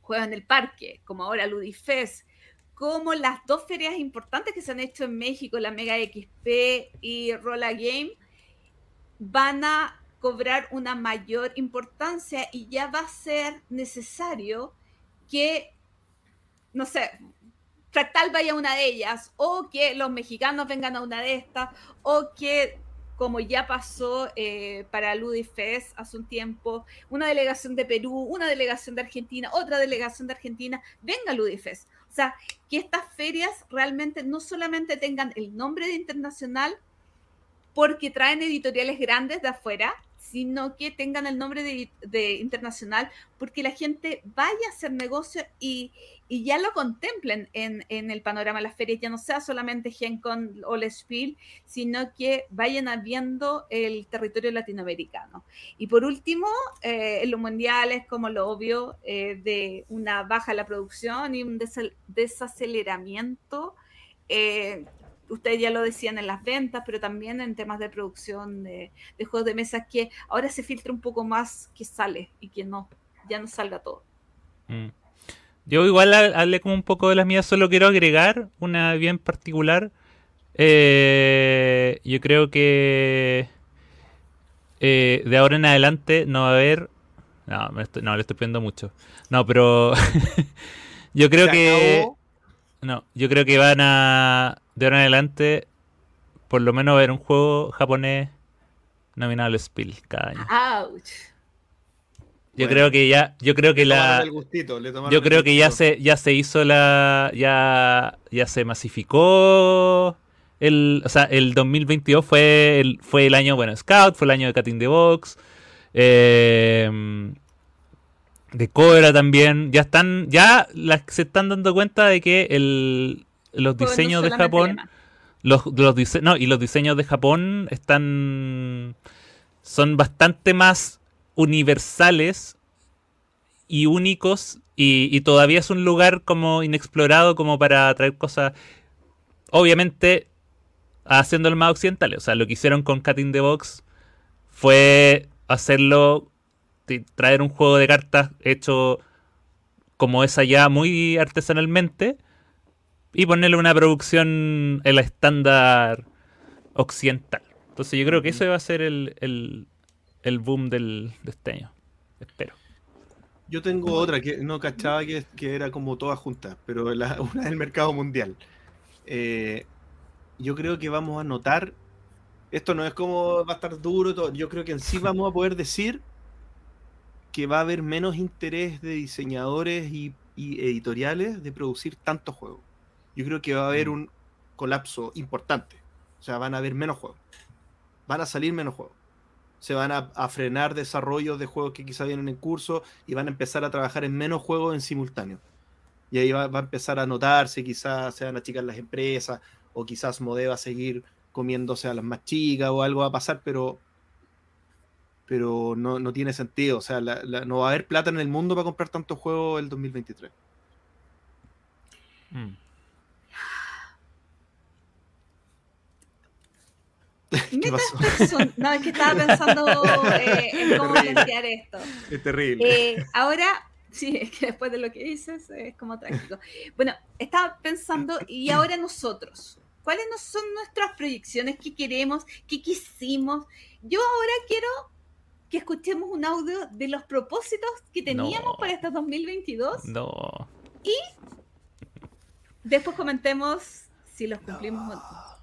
Juegan en el Parque, como ahora Ludifest, como las dos ferias importantes que se han hecho en México, la Mega XP y Rolla Game, van a cobrar una mayor importancia y ya va a ser necesario que, no sé, Fractal vaya a una de ellas, o que los mexicanos vengan a una de estas, o que como ya pasó eh, para Ludifest hace un tiempo, una delegación de Perú, una delegación de Argentina, otra delegación de Argentina, venga a Ludifest. O sea, que estas ferias realmente no solamente tengan el nombre de internacional, porque traen editoriales grandes de afuera, sino que tengan el nombre de, internacional, porque la gente vaya a hacer negocio y, ya lo contemplen en, el panorama de las ferias, ya no sea solamente GenCon o Spiel, sino que vayan viendo el territorio latinoamericano. Y por último, eh, en los mundiales, como lo obvio, eh, de una baja en la producción y un desaceleramiento. Eh, ustedes ya lo decían en las ventas, pero también en temas de producción de, juegos de mesa, que ahora se filtra un poco más que sale y que no, ya no salga todo. Mm. Yo igual hablé como un poco de las mías, solo quiero agregar una bien particular. Eh, yo creo que eh, de ahora en adelante no va a haber... No, no le estoy pidiendo mucho. No, pero yo creo que... No, yo creo que van a de ahora en adelante, por lo menos ver un juego japonés nominado al Spiel cada año. Yo creo que ya, yo creo que la, yo creo que ya se, ya se hizo la, ya, ya se masificó el, o sea, el 2022 fue el, fue el año, bueno, Scout, fue el año de Cat in the Box, eh, de Cobra también, ya están, ya las, se están dando cuenta de que el, los diseños de Japón. Los, los no, y los diseños de Japón están. son bastante más universales y únicos. Y, todavía es un lugar como inexplorado como para traer cosas. Obviamente, haciendo el más occidental. O sea, lo que hicieron con Cutting the Box fue hacerlo. traer un juego de cartas hecho como es allá muy artesanalmente y ponerle una producción en la estándar occidental. Entonces yo creo que eso va a ser el, boom del, de este año. Espero. Yo tengo otra que no cachaba que, era como todas juntas, pero una del mercado mundial. Eh, yo creo que vamos a notar, esto no es como va a estar duro, todo, yo creo que en sí vamos a poder decir que va a haber menos interés de diseñadores y editoriales de producir tantos juegos yo creo que va a haber mm. un colapso importante. O sea, van a haber menos juegos. Van a salir menos juegos. Se van a, frenar desarrollos de juegos que quizá vienen en curso y van a empezar a trabajar en menos juegos en simultáneo. Y ahí va, a empezar a notarse, quizás se van a achicar las empresas, o quizás Mode va a seguir comiéndose a las más chicas, o algo va a pasar, pero, pero no, tiene sentido. O sea, no va a haber plata en el mundo para comprar tantos juegos el 2023. ¿Qué pasó? No, es que estaba pensando eh, en cómo plantear esto. Es terrible. Eh, ahora, sí, es que después de lo que dices es como trágico. Bueno, estaba pensando, y ahora nosotros, ¿cuáles son nuestras proyecciones? ¿Qué queremos? ¿Qué quisimos? Yo ahora quiero que escuchemos un audio de los propósitos que teníamos para este 2022. No. Y después comentemos si los cumplimos o no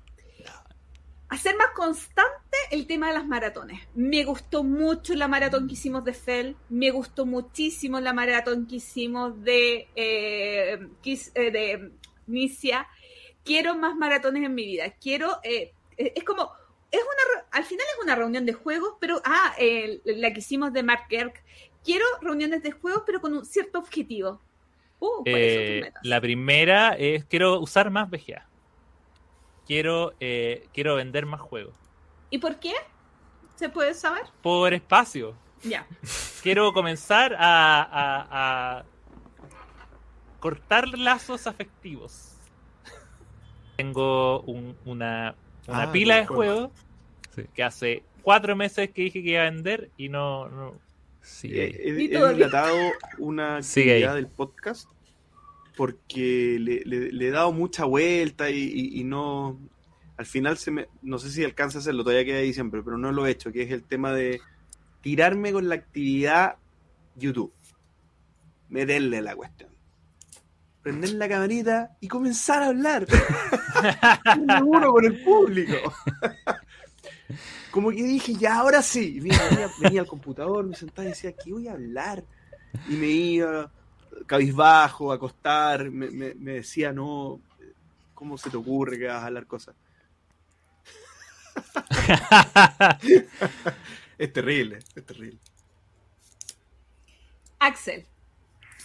hacer más constante el tema de las maratones. Me gustó mucho la maratón que hicimos de Fell, me gustó muchísimo la maratón que hicimos de, eh, eh, de Nicia. Quiero más maratones en mi vida. Quiero, eh, es como, es una, al final es una reunión de juegos, pero, ah, la que hicimos de Mark Kirk. Quiero reuniones de juegos, pero con un cierto objetivo. Uh, la primera es, quiero usar más VGA quiero, eh, quiero vender más juegos. ¿Y por qué? ¿Se puede saber? Por espacio. Ya. Quiero comenzar a, cortar lazos afectivos. Tengo una, una ah, pila de juegos que hace cuatro meses que dije que iba a vender y no... no... Sigue He, he, una actividad del podcast porque le, he dado mucha vuelta y, no. Al final se me. No sé si alcanza a hacerlo, todavía queda diciembre, pero no lo he hecho, que es el tema de tirarme con la actividad YouTube. Meterle la cuestión. Prender la camarita y comenzar a hablar. uno con el público. como que dije, ya, ahora sí. Y mira, venía, venía al computador, me sentaba y decía, ¿qué voy a hablar? Y me iba cabizbajo, acostar, me, me- me decía, no, ¿cómo se te ocurre que vas a hablar cosas? Es terrible, es terrible. Axel,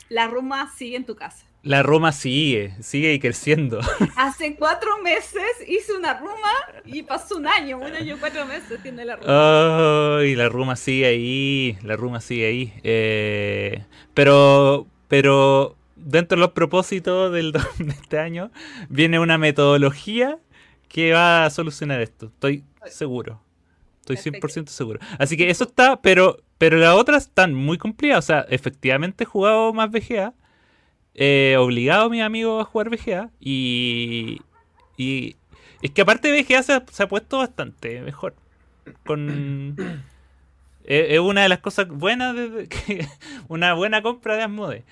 la Roma sigue en tu casa. La Roma sigue, sigue creciendo. Hace cuatro meses hice una Roma y pasó un año, un año y cuatro meses tiene la Roma. Ay, la Ruma sigue ahí, la Ruma sigue ahí. Eh, pero, pero dentro de los propósitos del, de este año viene una metodología que va a solucionar esto. Estoy seguro. Estoy Perfecto. 100% seguro. Así que eso está, pero, pero las otras están muy cumplidas. O sea, efectivamente he jugado más VGA. He obligado a mis amigos a jugar VGA. Y, y es que aparte VGA se ha, se ha puesto bastante mejor. Con... Es una de las cosas buenas de, que una buena compra de Asmode.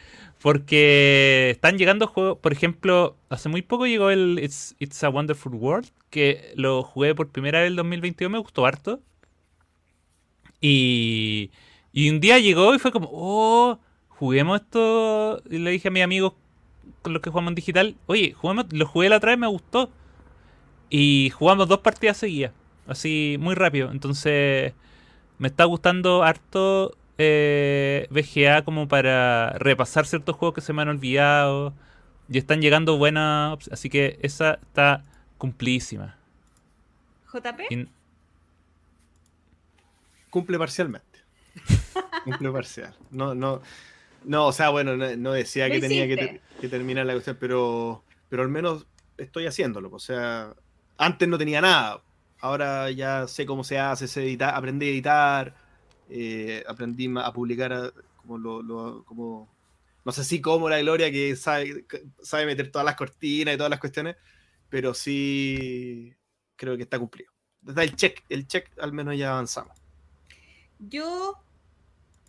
Porque están llegando juegos, por ejemplo, hace muy poco llegó el It's, It's a Wonderful World, que lo jugué por primera vez el 2022, me gustó harto. Y, y un día llegó y fue como, oh, juguemos esto. Y le dije a mis amigos con los que jugamos en digital, oye, juguemos, lo jugué la otra vez, me gustó. Y jugamos dos partidas seguidas, así muy rápido. Entonces, me está gustando harto eh, VGA como para repasar ciertos juegos que se me han olvidado. Y están llegando buenas, así que esa está cumplidísima. JP, Cumple parcialmente. Cumple parcial. No, no, no, o sea, bueno, no, no decía que tenía que terminar la cuestión, pero, pero al menos estoy haciéndolo. O sea, antes no tenía nada. Ahora ya sé cómo se hace, sé editar, aprendí a editar, eh, aprendí a publicar a- como lo, lo- como no sé si como la Gloria que sabe, sabe meter todas las cortinas y todas las cuestiones, pero sí creo que está cumplido. Da el check, el check al menos ya avanzamos. yo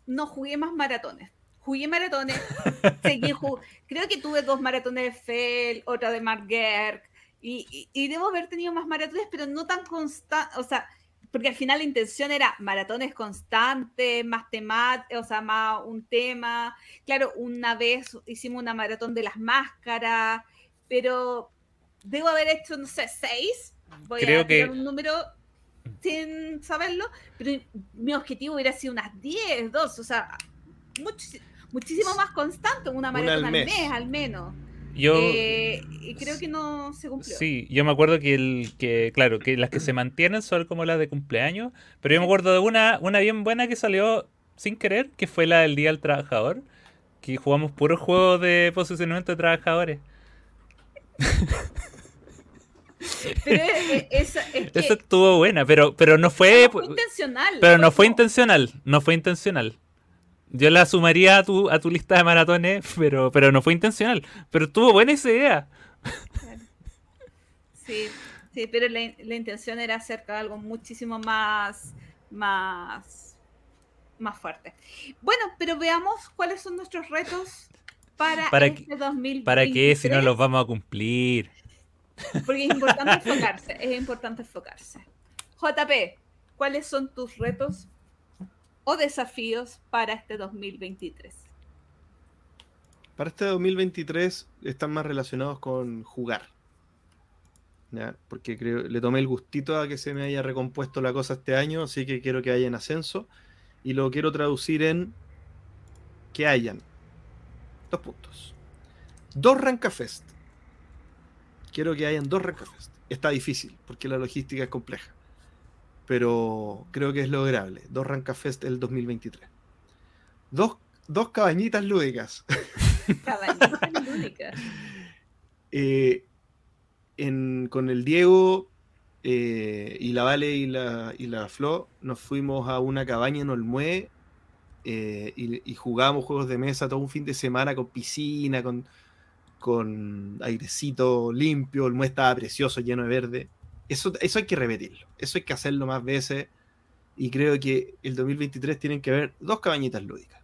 no jugué más maratones. Jugué maratones, seguí ju- creo que tuve dos maratones de Fell, otra de Mark Gerg, y, y- y debo haber tenido más maratones, pero no tan constantes, o sea, porque al final la intención era maratones constantes, más temas, o sea, más un tema. Claro, una vez hicimos una maratón de las máscaras, pero debo haber hecho, no sé, seis. Voy Creo a tirar que- un número sin saberlo, pero mi objetivo hubiera sido unas 10, 12, o sea, much- muchísimo más constante, una maratón al al mes. mes, al menos. Yo, Eh, creo que no se cumplió. sí, yo me acuerdo que, el, que, claro, que las que se mantienen son como las de cumpleaños, pero yo me acuerdo de una, una bien buena que salió sin querer, que fue la del Día del Trabajador, que jugamos puros juegos de posicionamiento de trabajadores. Pero es- que Esa estuvo buena, pero, pero no fue... no fue intencional. Pero no fue intencional, no fue intencional. Yo la sumaría a tu, a tu lista de maratones, pero, pero no fue intencional. Pero estuvo buena esa idea. Sí, sí, pero la, la intención era hacer algo muchísimo más, más, más fuerte. Bueno, pero veamos cuáles son nuestros retos para, ¿Para este 2023. ¿Para qué si no los vamos a cumplir? Porque es importante enfocarse, es importante enfocarse. JP, ¿cuáles son tus retos o desafíos para este 2023? Para este 2023 están más relacionados con jugar. Porque creo, le tomé el gustito a que se me haya recompuesto la cosa este año, así que quiero que haya en ascenso. Y lo quiero traducir en que hayan dos puntos. Dos Rankafest. Quiero que hayan dos Rankafest. Está difícil, porque la logística es compleja. Pero creo que es lograble. Dos Rankafest el 2023. Dos, dos cabañitas lúdicas. Cabañitas lúdicas. Eh, en- con el Diego eh, y la Vale y la, y la Flo nos fuimos a una cabaña en Olmué eh, y, y jugamos juegos de mesa todo un fin de semana con piscina, con, con airecito limpio, Olmué estaba precioso, lleno de verde. Eso, eso hay que repetirlo, eso hay que hacerlo más veces y creo que el 2023 tienen que haber dos cabañitas lúdicas.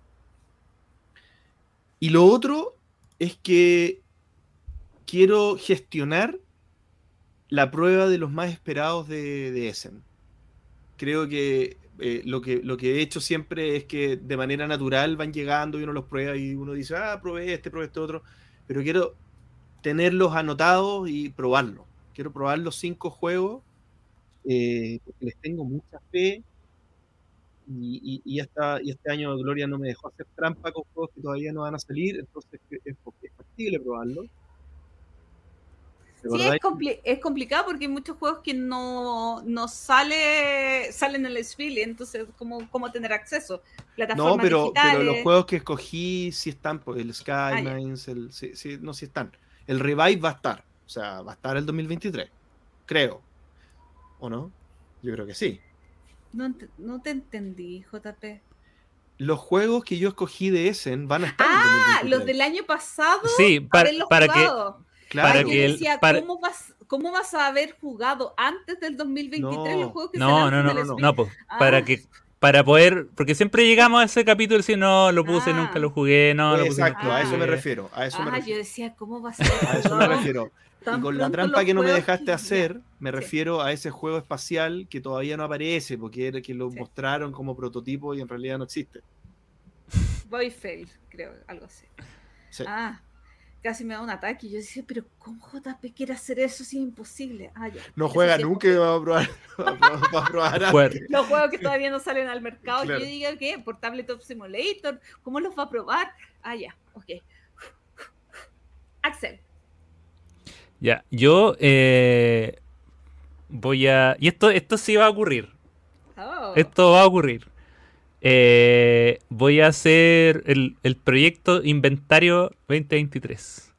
Y lo otro es que quiero gestionar la prueba de los más esperados de, de Essen, creo que, eh, lo que lo que he hecho siempre es que de manera natural van llegando y uno los prueba y uno dice, ah, probé este, probé este otro, pero quiero tenerlos anotados y probarlos. Quiero probar los cinco juegos, eh, porque les tengo mucha fe y, y, y, hasta, y este año Gloria no me dejó hacer trampa con juegos que todavía no van a salir, entonces es, es factible probarlo. Sí, es, compli es, complicado porque hay muchos juegos que no, no sale, salen en el Spiel, entonces, ¿cómo, ¿cómo tener acceso? Plataformas no, pero, digitales. pero los juegos que escogí sí están, pues, el ah, el, sí, sí, no, sí están. El Revive va a estar, sea, va a estar el 2023, creo. ¿O no? Yo creo que sí. No, no te entendí, JP. Los juegos que yo escogí de Essen van a estar. Ah, los del año pasado. Sí, para, para que Claro, que decía, ¿cómo, vas, ¿cómo vas a haber jugado antes del 2023 no, los juegos que no, se no, no, no, no, pues, ah. para que para poder, porque siempre llegamos a ese capítulo y decir, no, lo puse, ah. nunca lo jugué, no, lo puse, Exacto, a eso me refiero, a eso ah, me refiero. yo decía, ¿cómo vas a ser? A eso me refiero. Y con la trampa que no me dejaste hacer, me refiero a ese juego espacial que todavía no aparece, porque era que lo sí. mostraron como prototipo y en realidad no existe. Boyfail, creo, algo así. Sí. Ah, casi me da un ataque. Y yo decía, pero ¿cómo JP quiere hacer eso si es imposible? Ah, ya. No juega nunca y va a probar. va a probar Los juegos que todavía no salen al mercado. Claro. Yo digo, ¿qué? Por Tabletop Simulator. ¿Cómo los va a probar? Ah, ya, ok. Axel. Ya, yo eh, voy a. Y esto, esto sí va a ocurrir. Oh. Esto va a ocurrir. Eh, voy a hacer el, el, proyecto Inventario 2023.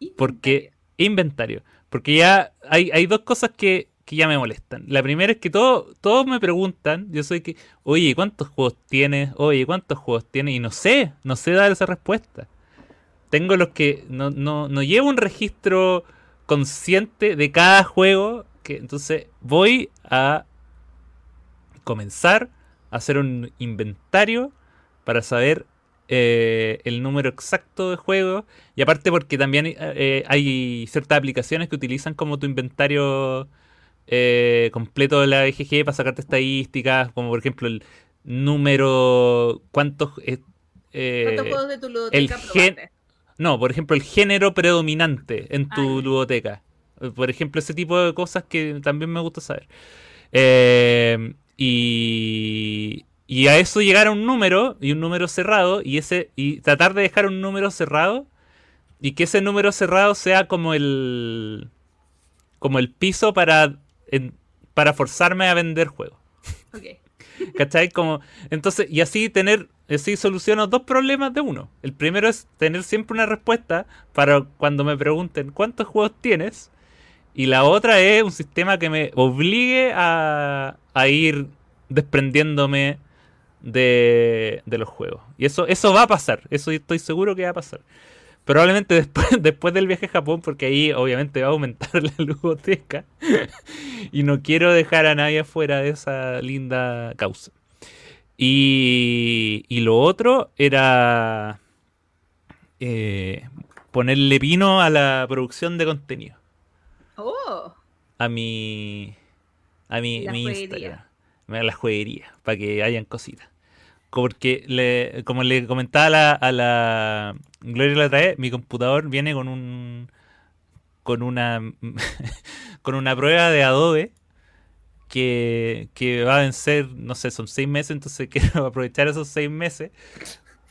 ¿Inventario? Porque. Inventario. Porque ya hay, hay dos cosas que, que, ya me molestan. La primera es que todo, todos me preguntan, yo soy que, oye, ¿cuántos juegos tienes? Oye, ¿cuántos juegos tienes? Y no sé, no sé dar esa respuesta. Tengo los que. No, no, no llevo un registro consciente de cada juego. Que, entonces voy a comenzar hacer un inventario para saber eh, el número exacto de juegos. Y aparte porque también eh, hay ciertas aplicaciones que utilizan como tu inventario eh, completo de la BGG para sacarte estadísticas, como por ejemplo el número, cuántos... ¿Cuántos juegos de tu el No, por ejemplo, el género predominante en tu Ay. ludoteca. Por ejemplo, ese tipo de cosas que también me gusta saber. Eh, y, y a eso llegar a un número y un número cerrado y ese y tratar de dejar un número cerrado y que ese número cerrado sea como el como el piso para en, para forzarme a vender juegos. Okay. ¿Cachai? Como, entonces, y así tener, así soluciono dos problemas de uno. El primero es tener siempre una respuesta para cuando me pregunten cuántos juegos tienes. Y la otra es un sistema que me obligue a, ir desprendiéndome de, los juegos. Y eso, eso va a pasar, eso estoy seguro que va a pasar. Probablemente después, después del viaje a Japón, porque ahí obviamente va a aumentar la ludoteca. y no quiero dejar a nadie afuera de esa linda causa. Y, y lo otro era eh, ponerle pino a la producción de contenido. Oh. A mi a mi, mi Instagram. A la jueguería, para que hayan cositas. Porque, le, como le comentaba a la, a la Gloria la trae, mi computador viene con un con una con una prueba de Adobe que, que va a vencer, no sé, son seis meses, entonces quiero aprovechar esos seis meses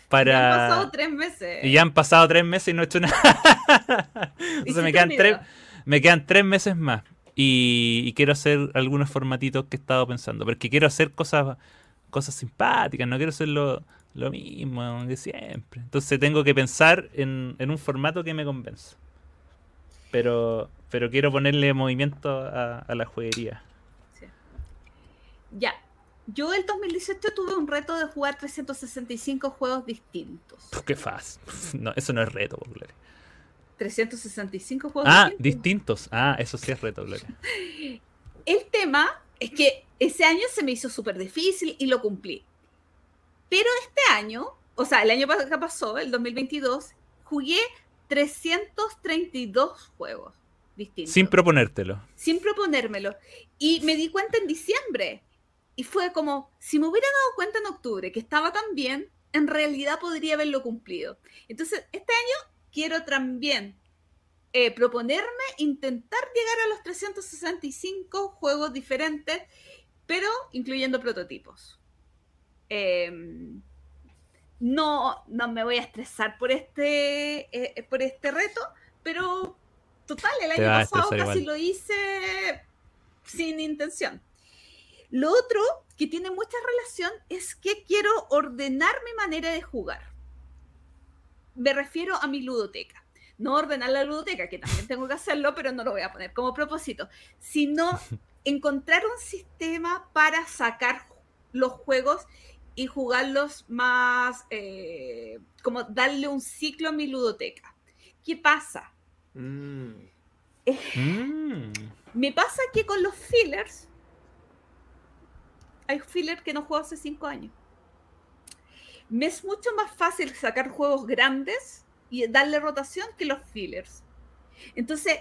para... Ya han pasado tres meses. Y ya han pasado tres meses y no he hecho nada. entonces me quedan, tres, me quedan tres meses más. Y, y, quiero hacer algunos formatitos que he estado pensando. Porque quiero hacer cosas, cosas simpáticas, no quiero hacer lo, lo mismo de siempre. Entonces tengo que pensar en, en un formato que me convenza. Pero, pero quiero ponerle movimiento a, a la jueguería. Ya. Yo el 2018 tuve un reto de jugar 365 juegos distintos. Qué fácil. No, eso no es reto, popular. 365 juegos ah, distintos. distintos. Ah, eso sí es reto, Gloria. El tema es que ese año se me hizo súper difícil y lo cumplí. Pero este año, o sea, el año que pasó, el 2022, jugué 332 juegos distintos. Sin proponértelo. Sin proponérmelo. Y me di cuenta en diciembre y fue como, si me hubiera dado cuenta en octubre que estaba tan bien, en realidad podría haberlo cumplido. Entonces, este año quiero también eh, proponerme intentar llegar a los 365 juegos diferentes, pero incluyendo prototipos. Em, no, no me voy a estresar por este, eh, por este reto, pero total, el año pasado casi lo hice sin intención. Lo otro que tiene mucha relación es que quiero ordenar mi manera de jugar. Me refiero a mi ludoteca. No ordenar la ludoteca, que también tengo que hacerlo, pero no lo voy a poner como propósito, sino encontrar un sistema para sacar los juegos y jugarlos más, eh, como darle un ciclo a mi ludoteca. ¿Qué pasa? Mm. Mm. Me pasa que con los fillers hay filler que no juego hace cinco años. Me es mucho más fácil sacar juegos grandes y darle rotación que los fillers. Entonces,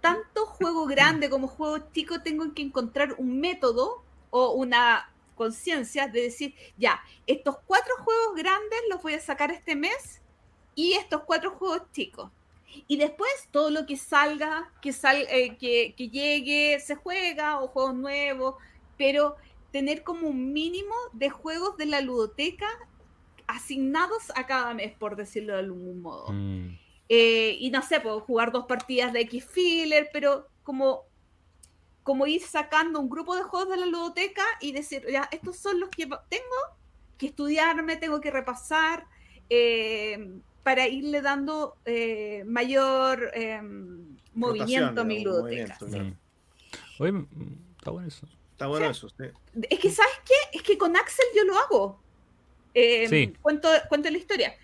tanto juego grande como juego chico tengo que encontrar un método o una conciencia de decir, ya, estos cuatro juegos grandes los voy a sacar este mes y estos cuatro juegos chicos. Y después todo lo que salga, que, sal, eh, que, que llegue, se juega o juegos nuevos, pero tener como un mínimo de juegos de la ludoteca asignados a cada mes, por decirlo de algún modo. Mm. Eh, y no sé, puedo jugar dos partidas de X filler, pero como, como ir sacando un grupo de juegos de la ludoteca y decir, ya, estos son los que tengo que estudiarme, tengo que repasar, eh, para irle dando eh, mayor movimiento a mi ludoteca. Oye, mm, está bueno eso. Está bueno eso. Es que, ¿sabes qué? Es que con Axel yo lo hago. Eh, cuento, cuento la historia.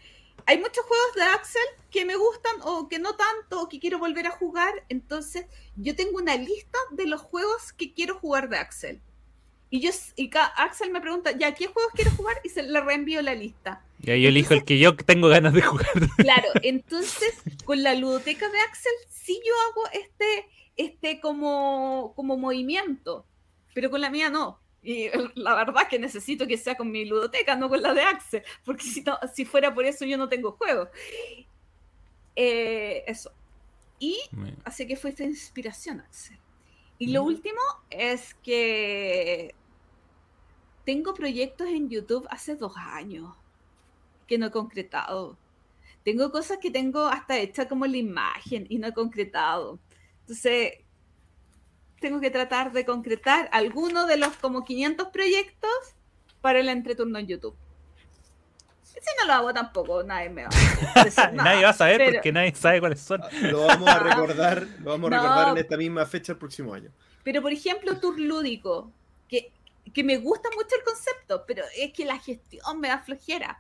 Hay muchos juegos de Axel que me gustan o que no tanto o que quiero volver a jugar. Entonces, yo tengo una lista de los juegos que quiero jugar de Axel. Y, yo, y Axel me pregunta, ¿ya qué juegos quiero jugar? Y se le reenvío la lista. Y ahí yo elijo el que yo tengo ganas de jugar. Claro, entonces con la ludoteca de Axel sí yo hago este, este como, como movimiento pero con la mía no. Y la verdad es que necesito que sea con mi ludoteca, no con la de Axel, porque si, si fuera por eso yo no tengo juego. Eh, eso. Y así que fue esta inspiración, Axel. Y lo último es que tengo proyectos en YouTube hace dos años que no he concretado. Tengo cosas que tengo hasta hecha como la imagen y no he concretado. Entonces, tengo que tratar de concretar alguno de los como 500 proyectos para el entreturno en YouTube. Si no lo hago tampoco, nadie me va a decir Nadie va a saber porque nadie sabe cuáles son. Lo vamos a recordar, lo vamos a recordar en esta misma fecha el próximo año. Pero por ejemplo, tour lúdico, que, que me gusta mucho el concepto, pero es que la gestión me da flojera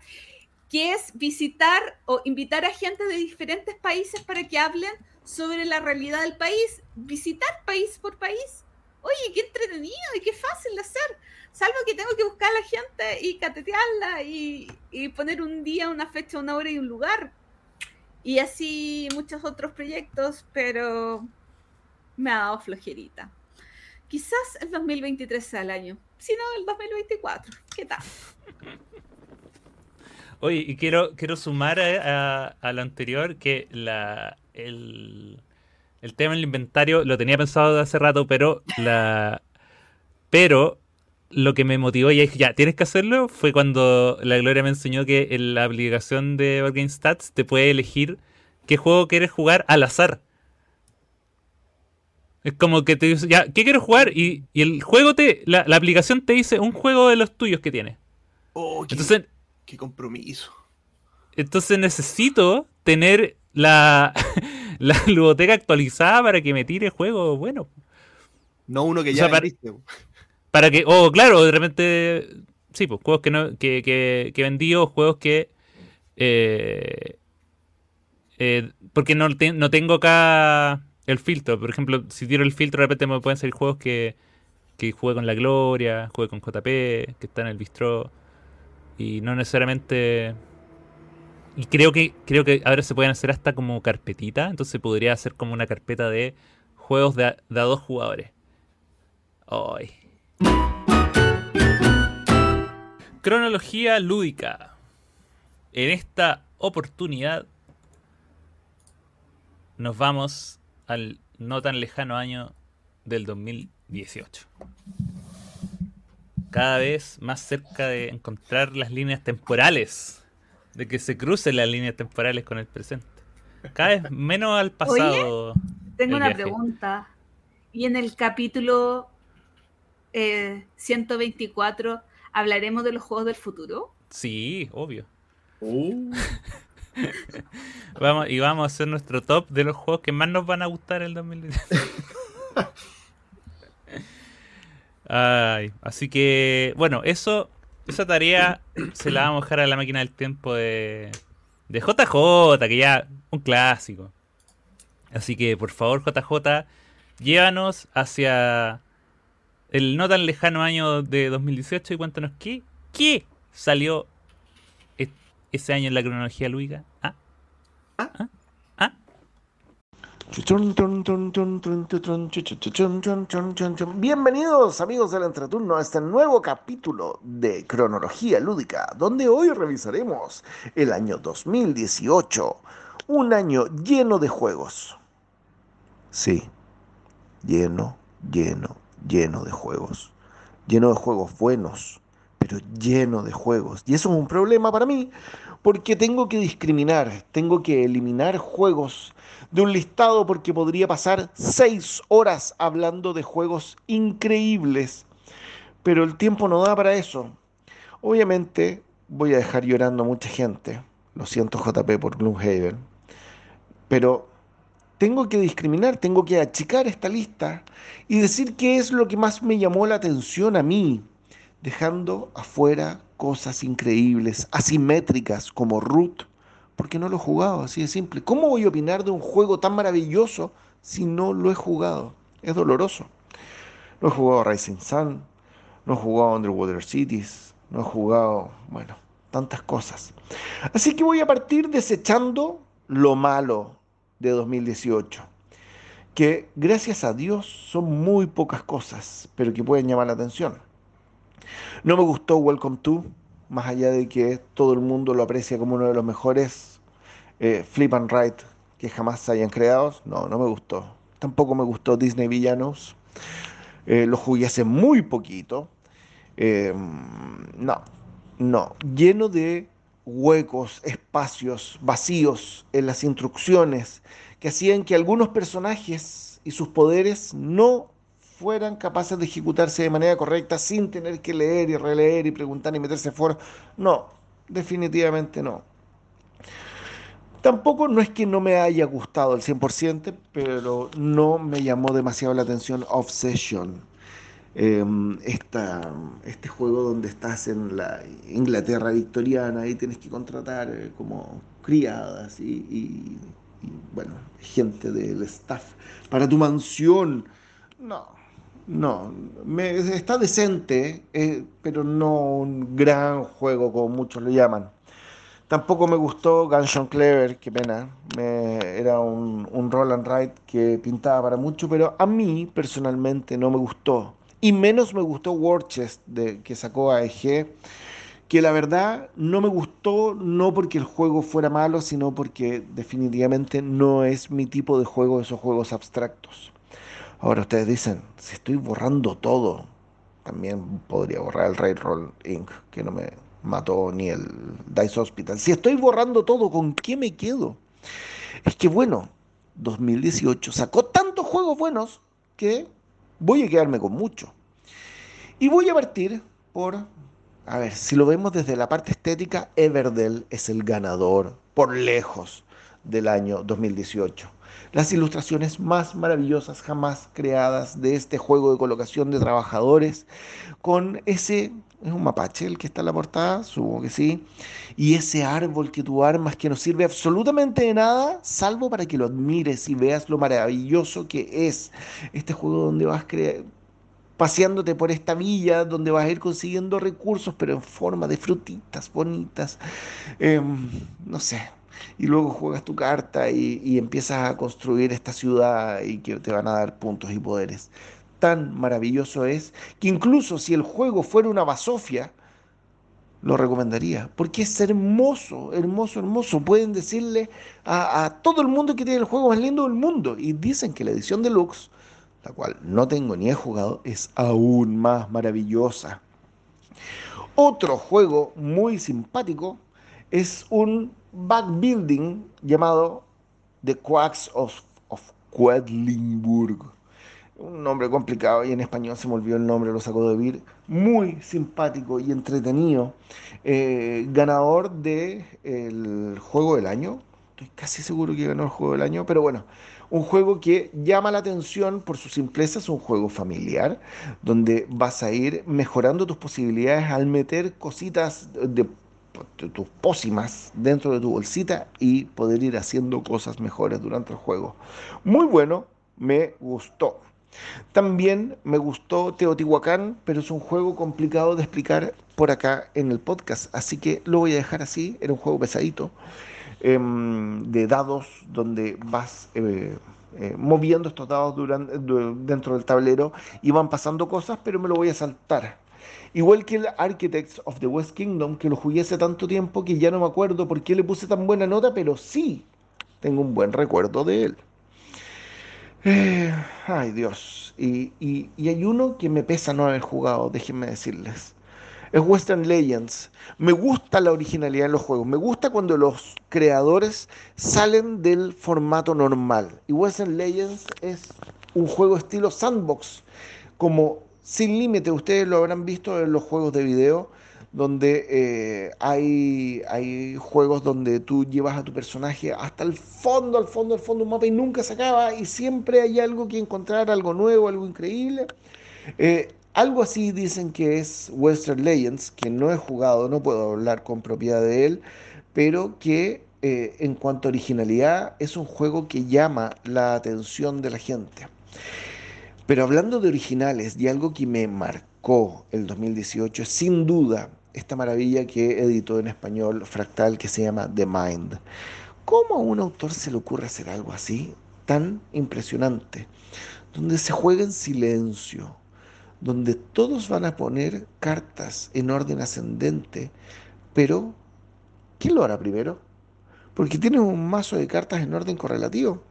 que es visitar o invitar a gente de diferentes países para que hablen sobre la realidad del país, visitar país por país. Oye, qué entretenido y qué fácil de hacer. Salvo que tengo que buscar a la gente y catetearla y, poner un día, una fecha, una hora y un lugar. Y así muchos otros proyectos, pero me ha dado flojerita. Quizás el 2023 sea el año, si no el 2024. ¿Qué tal? Oye, y quiero, quiero sumar a, lo anterior que la, el, el tema del inventario lo tenía pensado de hace rato, pero la pero lo que me motivó y dije, ya, tienes que hacerlo, fue cuando la Gloria me enseñó que en la aplicación de Game Stats te puede elegir qué juego quieres jugar al azar. Es como que te dice, ya, ¿qué quieres jugar? Y, el juego te, la, aplicación te dice un juego de los tuyos que tienes. Oh, Entonces, Qué compromiso. Entonces necesito tener la, la ludoteca actualizada para que me tire juegos bueno. No uno que ya para, para, que, oh, claro, de repente, sí, pues juegos que, no, que, que, que vendido, juegos que... Eh, eh, porque no, no tengo acá el filtro. Por ejemplo, si tiro el filtro, de repente me pueden salir juegos que, que juegue con la Gloria, juegue con JP, que está en el bistro. Y no necesariamente. Y creo que, creo que ahora se pueden hacer hasta como carpetita. Entonces podría hacer como una carpeta de juegos de a, dos jugadores. Ay. Cronología lúdica. En esta oportunidad nos vamos al no tan lejano año del 2018. Cada vez más cerca de encontrar las líneas temporales, de que se crucen las líneas temporales con el presente. Cada vez menos al pasado. Tengo una viaje. pregunta. ¿Y en el capítulo eh, 124 hablaremos de los juegos del futuro? Sí, obvio. Uh, Vamos, y vamos a hacer nuestro top de los juegos que más nos van a gustar el 2018. Ay, así que, bueno, eso, esa tarea se la vamos a dejar a la máquina del tiempo de, de JJ, que ya un clásico. Así que, por favor, JJ, llévanos hacia el no tan lejano año de 2018 y cuéntanos qué, qué salió es- ese año en la cronología lúdica. ¿Ah? ¿Ah? ¿Ah? Bienvenidos amigos del Entreturno a este nuevo capítulo de Cronología Lúdica, donde hoy revisaremos el año 2018, un año lleno de juegos. Sí, lleno, lleno, lleno de juegos. Lleno de juegos buenos, pero lleno de juegos. Y eso es un problema para mí, porque tengo que discriminar, tengo que eliminar juegos de un listado porque podría pasar seis horas hablando de juegos increíbles, pero el tiempo no da para eso. Obviamente voy a dejar llorando a mucha gente, lo siento JP por Gloomhaven, pero tengo que discriminar, tengo que achicar esta lista y decir qué es lo que más me llamó la atención a mí, dejando afuera cosas increíbles, asimétricas como Root, porque no lo he jugado, así de simple. ¿Cómo voy a opinar de un juego tan maravilloso si no lo he jugado? Es doloroso. No he jugado Rising Sun, no he jugado Underwater Cities, no he jugado, bueno, tantas cosas. Así que voy a partir desechando lo malo de 2018, que gracias a Dios son muy pocas cosas, pero que pueden llamar la atención. No me gustó Welcome to, más allá de que todo el mundo lo aprecia como uno de los mejores eh, flip and write que jamás se hayan creado. No, no me gustó. Tampoco me gustó Disney Villanos. Eh, lo jugué hace muy poquito. Eh, no, no. Lleno de huecos, espacios, vacíos en las instrucciones que hacían que algunos personajes y sus poderes no fueran capaces de ejecutarse de manera correcta sin tener que leer y releer y preguntar y meterse fuera. No, definitivamente no. Tampoco no es que no me haya gustado al 100%, pero no me llamó demasiado la atención Obsession. Eh, esta- este juego donde estás en la Inglaterra victoriana y tienes que contratar eh, como criadas y- y, bueno, gente del staff para tu mansión. No, no, me- está decente, eh, pero no un gran juego como muchos lo llaman. Tampoco me gustó Gunshot Clever, qué pena. Era un, un roll and ride que pintaba para mucho, pero a mí personalmente no me gustó. Y menos me gustó War Chest de, que sacó AEG, que la verdad no me gustó no porque el juego fuera malo, sino porque definitivamente no es mi tipo de juego, esos juegos abstractos. Ahora ustedes dicen, si estoy borrando todo, también podría borrar el Railroll Inc., que no me mató ni el Dice Hospital. Si estoy borrando todo, ¿con qué me quedo? Es que bueno, 2018 sacó tantos juegos buenos que voy a quedarme con mucho. Y voy a partir por, a ver, si lo vemos desde la parte estética, Everdell es el ganador por lejos del año 2018 las ilustraciones más maravillosas jamás creadas de este juego de colocación de trabajadores con ese, es un mapache el que está en la portada, supongo que sí, y ese árbol que tú armas que no sirve absolutamente de nada, salvo para que lo admires y veas lo maravilloso que es este juego donde vas paseándote por esta villa, donde vas a ir consiguiendo recursos, pero en forma de frutitas bonitas, em, no sé, y luego juegas tu carta y, y empiezas a construir esta ciudad y que te van a dar puntos y poderes. Tan maravilloso es que incluso si el juego fuera una basofia, lo recomendaría, porque es hermoso, hermoso, hermoso. Pueden decirle a, a, todo el mundo que tiene el juego más lindo del mundo. Y dicen que la edición deluxe, la cual no tengo ni he jugado, es aún más maravillosa. Otro juego muy simpático es un backbuilding llamado The Quacks of, of Quedlinburg. Un nombre complicado y en español se me olvidó el nombre, lo sacó de Vir, muy simpático y entretenido, eh, ganador del el juego del año, estoy casi seguro que ganó el juego del año, pero bueno, un juego que llama la atención por su simpleza, es un juego familiar, donde vas a ir mejorando tus posibilidades al meter cositas de tus pócimas dentro de tu bolsita y poder ir haciendo cosas mejores durante el juego. Muy bueno, me gustó. También me gustó Teotihuacán, pero es un juego complicado de explicar por acá en el podcast, así que lo voy a dejar así. Era un juego pesadito em, de dados donde vas eh, eh, moviendo estos dados dentro del tablero y van pasando cosas, pero me lo voy a saltar. Igual que el Architects of the West Kingdom, que lo jugué hace tanto tiempo que ya no me acuerdo por qué le puse tan buena nota, pero sí tengo un buen recuerdo de él. Eh, ay Dios. Y, hay uno que me pesa no haber jugado, déjenme decirles. Es Western Legends. Me gusta la originalidad en los juegos. Me gusta cuando los creadores salen del formato normal. Y Western Legends es un juego estilo sandbox, como sin límite. Ustedes lo habrán visto en los juegos de video donde eh, hay, hay juegos donde tú llevas a tu personaje hasta el fondo, al fondo, al fondo de un mapa y nunca se acaba y siempre hay algo que encontrar, algo nuevo, algo increíble. Eh, algo así dicen que es Western Legends, que no he jugado, no puedo hablar con propiedad de él, pero que eh, en cuanto a originalidad es un juego que llama la atención de la gente. Pero hablando de originales y algo que me marcó el 2018, sin duda esta maravilla que editó en español Fractal que se llama The Mind. ¿Cómo a un autor se le ocurre hacer algo así, tan impresionante? Donde se juega en silencio, donde todos van a poner cartas en orden ascendente, pero ¿quién lo hará primero? Porque tienes un mazo de cartas en orden correlativo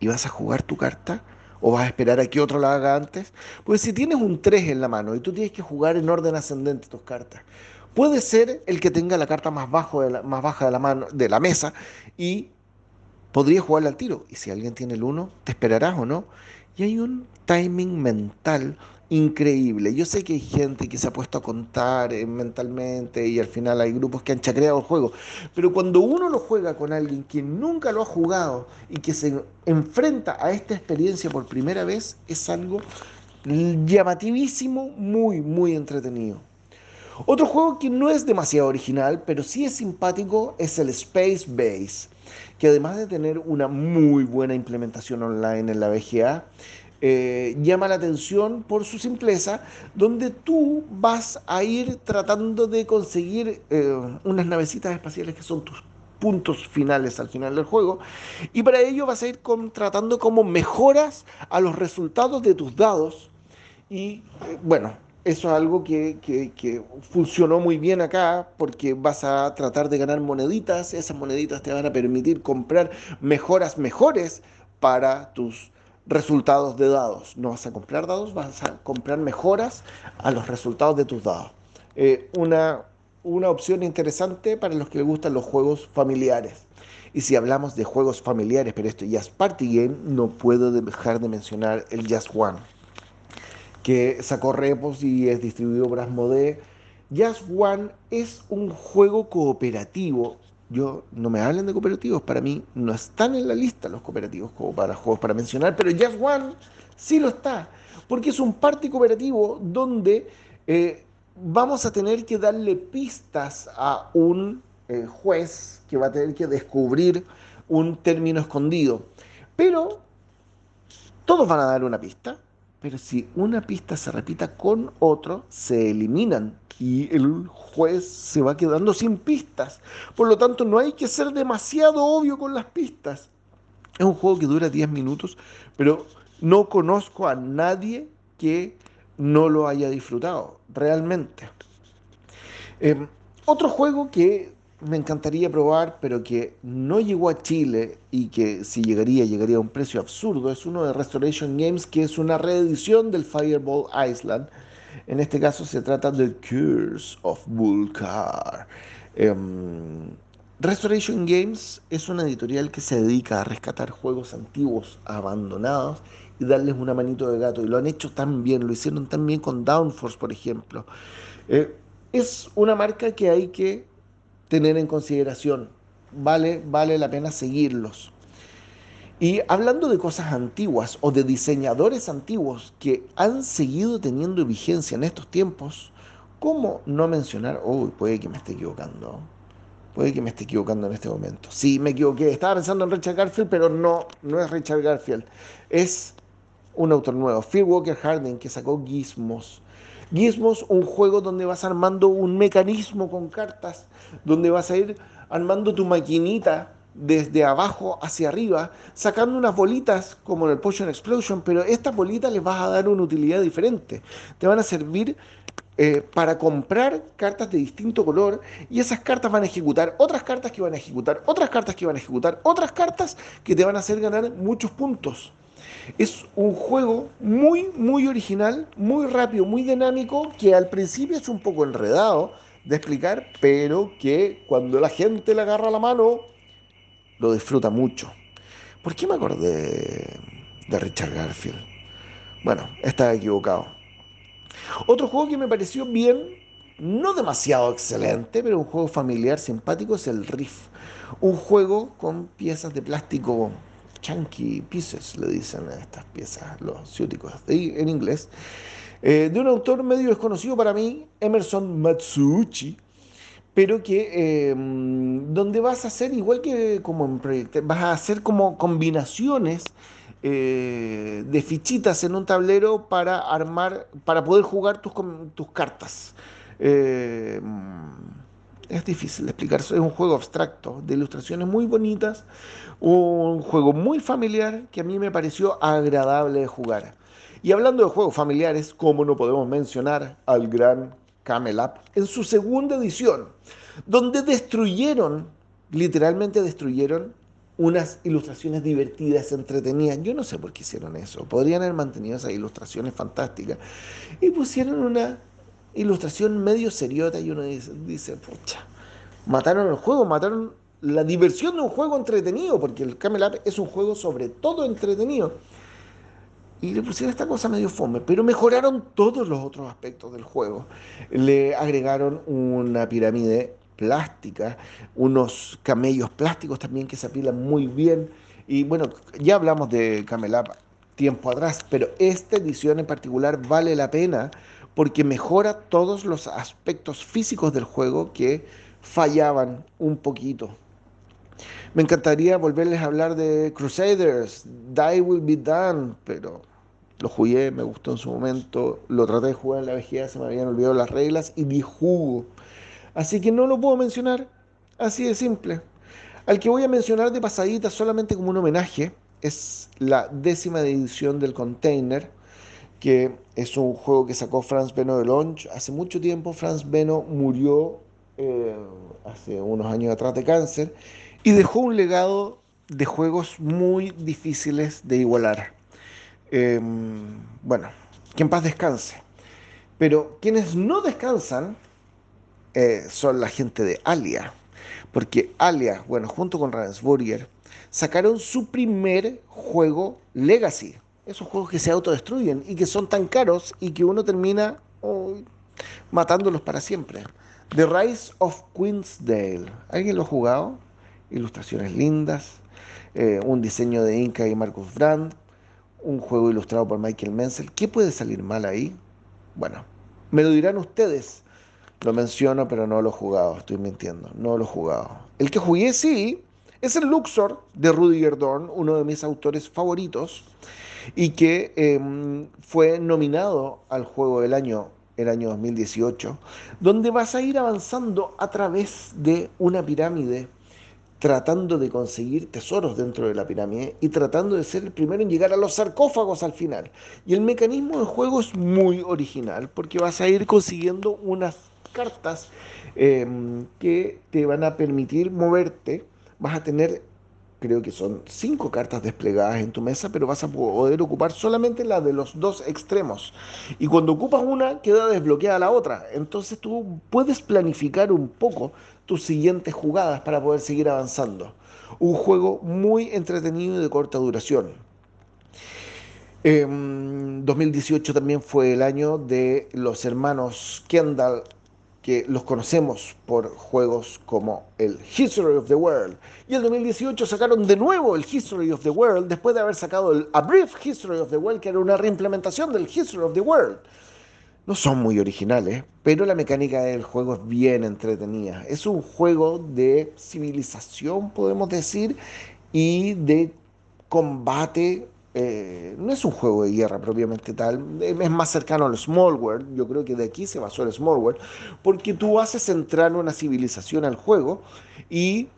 y vas a jugar tu carta o vas a esperar a que otro la haga antes. Pues si tienes un 3 en la mano y tú tienes que jugar en orden ascendente tus cartas, puede ser el que tenga la carta más, bajo de la, más baja de la, mano, de la mesa y podría jugarle al tiro. Y si alguien tiene el 1, te esperarás o no. Y hay un timing mental increíble. Yo sé que hay gente que se ha puesto a contar eh, mentalmente y al final hay grupos que han chacreado el juego, pero cuando uno lo juega con alguien que nunca lo ha jugado y que se enfrenta a esta experiencia por primera vez, es algo llamativísimo, muy, muy entretenido. Otro juego que no es demasiado original, pero sí es simpático, es el Space Base, que además de tener una muy buena implementación online en la VGA, eh, llama la atención por su simpleza, donde tú vas a ir tratando de conseguir eh, unas navecitas espaciales que son tus puntos finales al final del juego, y para ello vas a ir tratando como mejoras a los resultados de tus dados, y eh, bueno, eso es algo que, que, funcionó muy bien acá porque vas a tratar de ganar moneditas, esas moneditas te van a permitir comprar mejoras mejores para tus resultados de dados. No vas a comprar dados, vas a comprar mejoras a los resultados de tus dados. Eh, una, una opción interesante para los que les gustan los juegos familiares. Y si hablamos de juegos familiares, pero esto ya es Party Game, no puedo dejar de mencionar el Just One, que sacó repos y es distribuido por Asmodee. Just One es un juego cooperativo yo no me hablen de cooperativos, para mí no están en la lista los cooperativos como para juegos para mencionar, pero Just One sí lo está, porque es un party cooperativo donde eh, vamos a tener que darle pistas a un eh, juez que va a tener que descubrir un término escondido. Pero todos van a dar una pista, pero si una pista se repita con otro, se eliminan y el juez se va quedando sin pistas. Por lo tanto, no hay que ser demasiado obvio con las pistas. Es un juego que dura 10 minutos, pero no conozco a nadie que no lo haya disfrutado, realmente. Em, otro juego que me encantaría probar, pero que no llegó a Chile y que si llegaría, llegaría a un precio absurdo, es uno de Restoration Games, que es una reedición del Fireball Island. En este caso se trata de Curse of Vulcar. Em, Restoration Games es una editorial que se dedica a rescatar juegos antiguos, abandonados, y darles una manito de gato. Y lo han hecho tan bien, lo hicieron tan bien con Downforce, por ejemplo. Eh, es una marca que hay que tener en consideración. Vale, vale la pena seguirlos. Y hablando de cosas antiguas o de diseñadores antiguos que han seguido teniendo vigencia en estos tiempos, ¿cómo no mencionar? Uy, puede que me esté equivocando. Puede que me esté equivocando en este momento. Sí, me equivoqué. Estaba pensando en Richard Garfield, pero no, no es Richard Garfield. Es un autor nuevo, Phil Walker Harding, que sacó Gizmos. Gizmos, un juego donde vas armando un mecanismo con cartas, donde vas a ir armando tu maquinita desde abajo hacia arriba, sacando unas bolitas como en el Potion Explosion, pero estas bolitas les vas a dar una utilidad diferente. Te van a servir eh, para comprar cartas de distinto color y esas cartas van a ejecutar otras cartas que van a ejecutar, otras cartas que van a ejecutar, otras cartas que te van a hacer ganar muchos puntos. Es un juego muy, muy original, muy rápido, muy dinámico, que al principio es un poco enredado de explicar, pero que cuando la gente le agarra la mano, lo disfruta mucho. ¿Por qué me acordé de Richard Garfield? Bueno, estaba equivocado. Otro juego que me pareció bien, no demasiado excelente, pero un juego familiar simpático es el Riff. Un juego con piezas de plástico chunky pieces, le dicen a estas piezas los ciúticos en inglés, eh, de un autor medio desconocido para mí, Emerson Matsuuchi, pero que eh, donde vas a hacer igual que como en proyecto, vas a hacer como combinaciones eh, de fichitas en un tablero para armar, para poder jugar tus, tus cartas. es difícil de explicar, es un juego abstracto, de ilustraciones muy bonitas, un juego muy familiar que a mí me pareció agradable de jugar. Y hablando de juegos familiares, ¿cómo no podemos mencionar al gran Camel Up en su segunda edición, donde destruyeron, literalmente destruyeron unas ilustraciones divertidas, entretenidas. Yo no sé por qué hicieron eso. Podrían haber mantenido esas ilustraciones fantásticas. Y pusieron una ilustración medio seriota y uno dice, dice pucha, mataron el juego, mataron la diversión de un juego entretenido, porque el Camel Up es un juego sobre todo entretenido. Y le pusieron esta cosa medio fome, pero mejoraron todos los otros aspectos del juego. Le agregaron una pirámide plástica, unos camellos plásticos también que se apilan muy bien. Y bueno, ya hablamos de Camel Up tiempo atrás, pero esta edición en particular vale la pena porque mejora todos los aspectos físicos del juego que fallaban un poquito. Me encantaría volverles a hablar de Crusaders, Die Will Be Done, pero lo jugué, me gustó en su momento, lo traté de jugar en la vejez, se me habían olvidado las reglas y di jugo. Así que no lo puedo mencionar, así de simple. Al que voy a mencionar de pasadita solamente como un homenaje es la décima edición del Container, que es un juego que sacó Franz Beno de Launch. Hace mucho tiempo Franz Beno murió eh, hace unos años atrás de cáncer y dejó un legado de juegos muy difíciles de igualar. Em, bueno, que en paz descanse. Pero quienes no descansan eh, son la gente de Alia, porque Alia, bueno, junto con Ravensburger, sacaron su primer juego Legacy. Esos juegos que se autodestruyen y que son tan caros y que uno termina matándolos para siempre. The Rise of Queensdale. ¿Alguien lo ha jugado? ilustraciones lindas, eh, un diseño de Inca y Marcus Brand, un juego ilustrado por Michael Menzel. ¿Qué puede salir mal ahí? Bueno, me lo dirán ustedes. Lo menciono, pero no lo he jugado, estoy mintiendo, no lo he jugado. El que jugué sí es el Luxor de Rudiger Dorn, uno de mis autores favoritos, y que em, fue nominado al juego del año el año 2018, donde vas a ir avanzando a través de una pirámide tratando de conseguir tesoros dentro de la pirámide y tratando de ser el primero en llegar a los sarcófagos al final. Y el mecanismo de juego es muy original porque vas a ir consiguiendo unas cartas em, que te van a permitir moverte. Vas a tener, creo que son cinco cartas desplegadas en tu mesa, pero vas a poder ocupar solamente la de los dos extremos. Y cuando ocupas una, queda desbloqueada la otra. Entonces tú puedes planificar un poco tus siguientes jugadas para poder seguir avanzando. Un juego muy entretenido y de corta duración. 2018 em, también fue el año de los hermanos Kendall, que los conocemos por juegos como el History of the World. Y el 2018 sacaron de nuevo el History of the World, después de haber sacado el A Brief History of the World, que era una reimplementación del History of the World. No son muy originales, pero la mecánica del juego es bien entretenida. Es un juego de civilización, podemos decir, y de combate eh, no es un juego de guerra propiamente tal, es más cercano al Small World, yo creo que de aquí se basó el Small World, porque tú haces entrar una civilización al juego y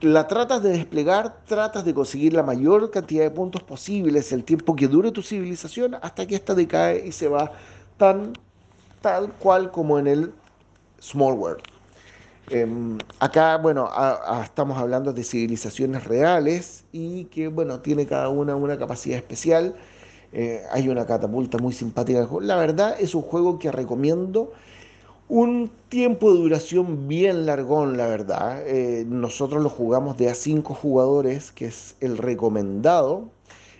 la tratas de desplegar, tratas de conseguir la mayor cantidad de puntos posibles, el tiempo que dure tu civilización, hasta que ésta decae y se va tan tal cual como en el Small World. Em, acá, bueno, estamos hablando de civilizaciones reales y que, bueno, tiene cada una una capacidad especial. Eh, hay una catapulta muy simpática. La verdad es un juego que recomiendo. Un tiempo de duración bien largón, la verdad. Eh, nosotros lo jugamos de a 5 jugadores, que es el recomendado.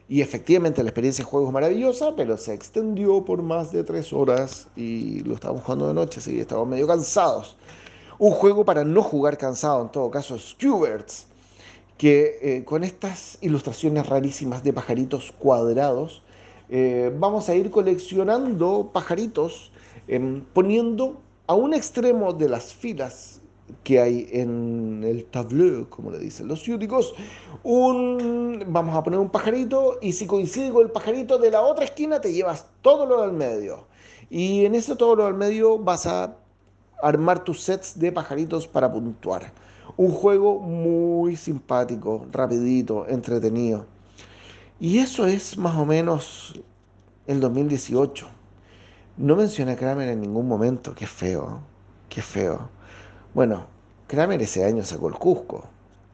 Y efectivamente la experiencia de juego es maravillosa, pero se extendió por más de 3 horas y lo estábamos jugando de noche, así que estábamos medio cansados. Un juego para no jugar cansado, en todo caso, Stewards, que eh, con estas ilustraciones rarísimas de pajaritos cuadrados, eh, vamos a ir coleccionando pajaritos, em, poniendo a un extremo de las filas que hay en el tableur, como le dicen los ciúticos, un, vamos a poner un pajarito y si coincide con el pajarito de la otra esquina te llevas todo lo del medio. Y en ese todo lo del medio vas a armar tus sets de pajaritos para puntuar. Un juego muy simpático, rapidito, entretenido. Y eso es más o menos el 2018. No menciona a Kramer en ningún momento. Qué feo, qué feo. Bueno, Kramer ese año sacó el Cusco,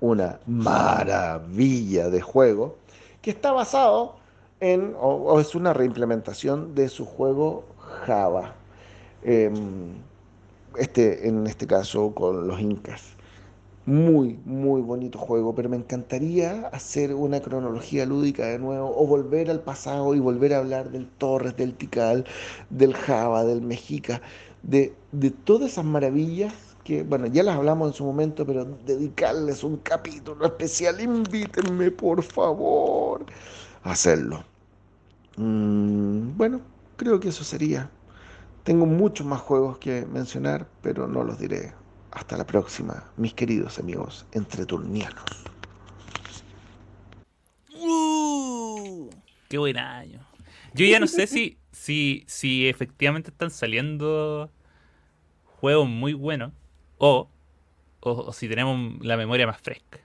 una maravilla de juego que está basado en, o, es una reimplementación de su juego Java. Em, este, en este caso con los incas. Muy, muy bonito juego, pero me encantaría hacer una cronología lúdica de nuevo o volver al pasado y volver a hablar del Torres, del Tikal, del Java, del Mexica, de, de todas esas maravillas que, bueno, ya las hablamos en su momento, pero dedicarles un capítulo especial, invítenme por favor a hacerlo. Mm, bueno, creo que eso sería. Tengo muchos más juegos que mencionar, pero no los diré. Hasta la próxima, mis queridos amigos entreturnianos. Uh, ¡Qué buen año! Yo ya no sé si, si, si efectivamente están saliendo juegos muy buenos o, o, si tenemos la memoria más fresca.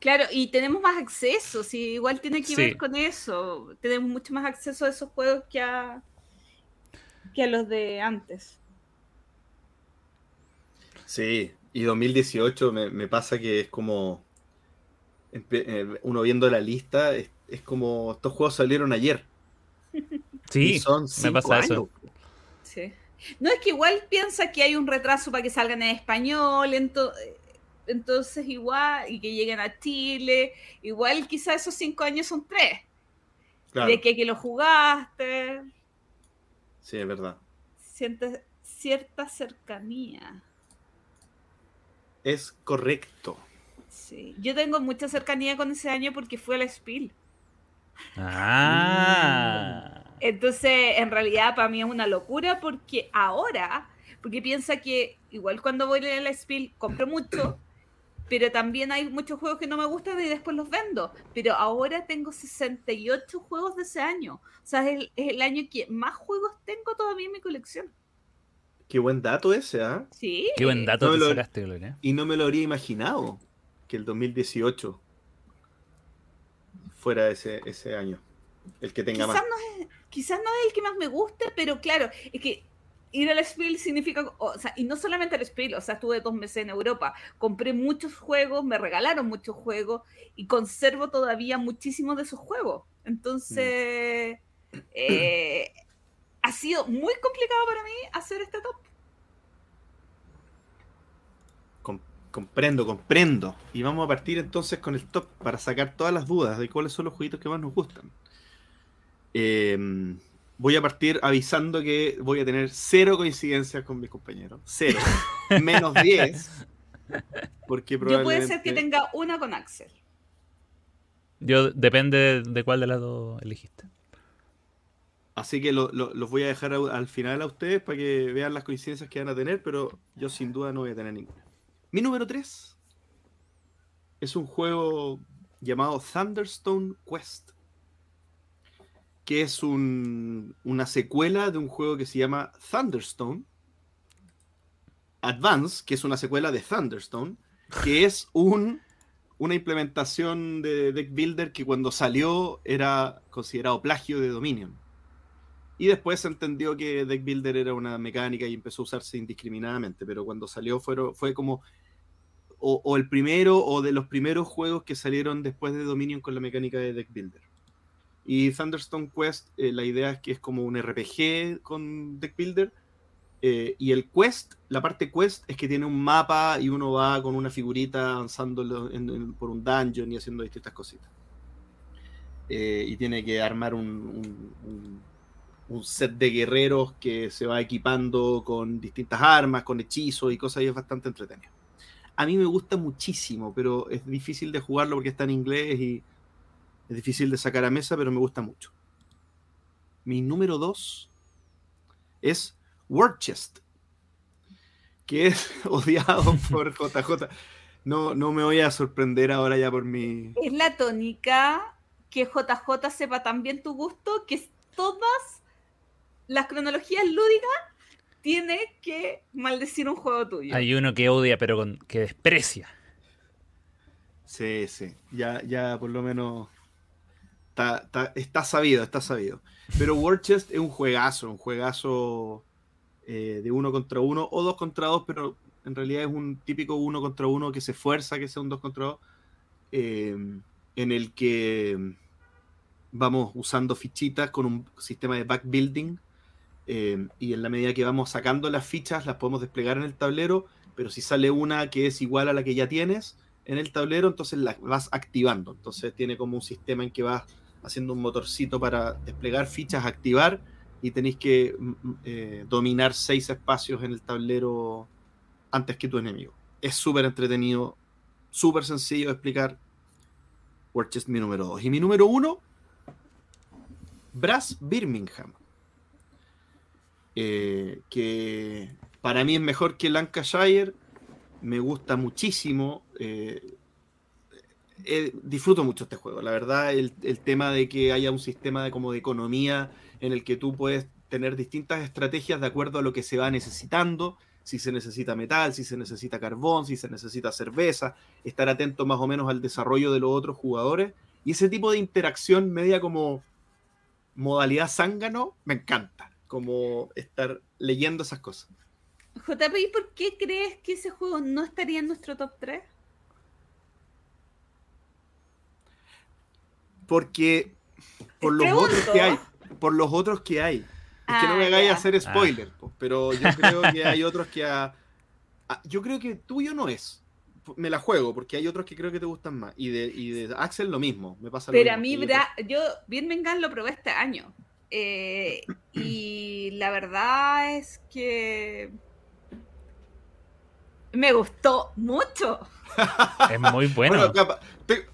Claro, y tenemos más acceso, si igual tiene que ver con eso. Tenemos mucho más acceso a esos juegos que a, que a los de antes. Sí, y 2018 me, me pasa que es como, eh, uno viendo la lista, es, como estos juegos salieron ayer. Sí, son me pasa eso. Sí. No es que igual piensa que hay un retraso para que salgan en español, entonces igual, y que lleguen a Chile, igual quizás esos cinco años son tres. De que, que lo jugaste. Sí, es verdad. Sientes cierta cercanía. Es correcto. Sí. Yo tengo mucha cercanía con ese año porque fue la Spiel. Ah. Entonces, en realidad, para mí es una locura porque ahora, porque piensa que igual cuando voy a la Spiel compro mucho pero también hay muchos juegos que no me gustan y después los vendo. Pero ahora tengo 68 juegos de ese año. O sea, es el, año que más juegos tengo todavía en mi colección. Qué buen dato ese, ¿ah? Sí. Qué buen dato te sacaste, Gloria. Y no me lo habría imaginado que el 2018 fuera ese, ese año. El que tenga quizás más. No es, quizás no es el que más me guste, pero claro, es que ir al Spiel significa, o sea, y no solamente al Spiel, o sea, estuve dos meses en Europa, compré muchos juegos, me regalaron muchos juegos y conservo todavía muchísimos de esos juegos. Entonces, eh, ha sido muy complicado para mí hacer este top. comprendo, comprendo. Y vamos a partir entonces con el top para sacar todas las dudas de cuáles son los jueguitos que más nos gustan. Eh, voy a partir avisando que voy a tener cero coincidencias con mis compañeros. Cero. Menos 10. Porque Yo puede ser que tenga una con Axel. Yo depende de cuál de las dos elegiste. Así que los voy a dejar al final a ustedes para que vean las coincidencias que van a tener, pero yo sin duda no voy a tener ninguna. Mi número 3 es un juego llamado Thunderstone Quest que es una secuela de un juego que se llama Thunderstone Advance, que es una secuela de Thunderstone, que es un, una implementación de Deck Builder que cuando salió era considerado plagio de Dominion. Y después se entendió que Deck Builder era una mecánica y empezó a usarse indiscriminadamente, pero cuando salió fue, como o, o, el primero o de los primeros juegos que salieron después de Dominion con la mecánica de Deck Builder. Y Thunderstone Quest, eh, la idea es que es como un RPG con Deck Builder. Eh, y el quest, la parte quest es que tiene un mapa y uno va con una figurita avanzando por un dungeon y haciendo distintas cositas. Eh, y tiene que armar un, un, set de guerreros que se va equipando con distintas armas, con hechizos y cosas y es bastante entretenido. A mí me gusta muchísimo, pero es difícil de jugarlo porque está en inglés y es difícil de sacar a mesa, pero me gusta mucho. Mi número 2 es Word Chest, que es odiado por JJ. No, no me voy a sorprender ahora ya por mi. Es la tónica que JJ sepa también tu gusto, que todas las cronologías lúdicas tiene que maldecir un juego tuyo. Hay uno que odia, pero con, que desprecia. Sí, sí. Ya, ya por lo menos Está, sabido, está sabido. Pero War es un juegazo, un juegazo eh, de uno contra uno o dos contra dos, pero en realidad es un típico uno contra uno que se esfuerza que sea un dos contra dos, eh, en el que vamos usando fichitas con un sistema de backbuilding eh, y en la medida que vamos sacando las fichas las podemos desplegar en el tablero, pero si sale una que es igual a la que ya tienes en el tablero, entonces la vas activando. Entonces tiene como un sistema en que vas haciendo un motorcito para desplegar fichas, activar, y tenéis que mm, mm, eh, dominar seis espacios en el tablero antes que tu enemigo. Es súper entretenido, súper sencillo de explicar. War Chest mi número 2. Y mi número 1, Brass Birmingham. Eh, que para mí es mejor que Lancashire. Me gusta muchísimo. Eh, eh, disfruto mucho este juego. La verdad, el, tema de que haya un sistema de, como de economía en el que tú puedes tener distintas estrategias de acuerdo a lo que se va necesitando, si se necesita metal, si se necesita carbón, si se necesita cerveza, estar atento más o menos al desarrollo de los otros jugadores. Y ese tipo de interacción media como modalidad zángano, me encanta, como estar leyendo esas cosas. JP, ¿y por qué crees que ese juego no estaría en nuestro top 3? Porque por los otros que hay, por los otros que hay. Es que no me ah, hagáis hacer spoiler, pero yo creo que hay otros que yo creo que tuyo no es. Me la juego, porque hay otros que creo que te gustan más. Y de, y de Axel lo mismo, me pasa Pero a mí, yo, bien Vengan lo probé este año. Eh, y la verdad es que me gustó mucho. Es muy bueno.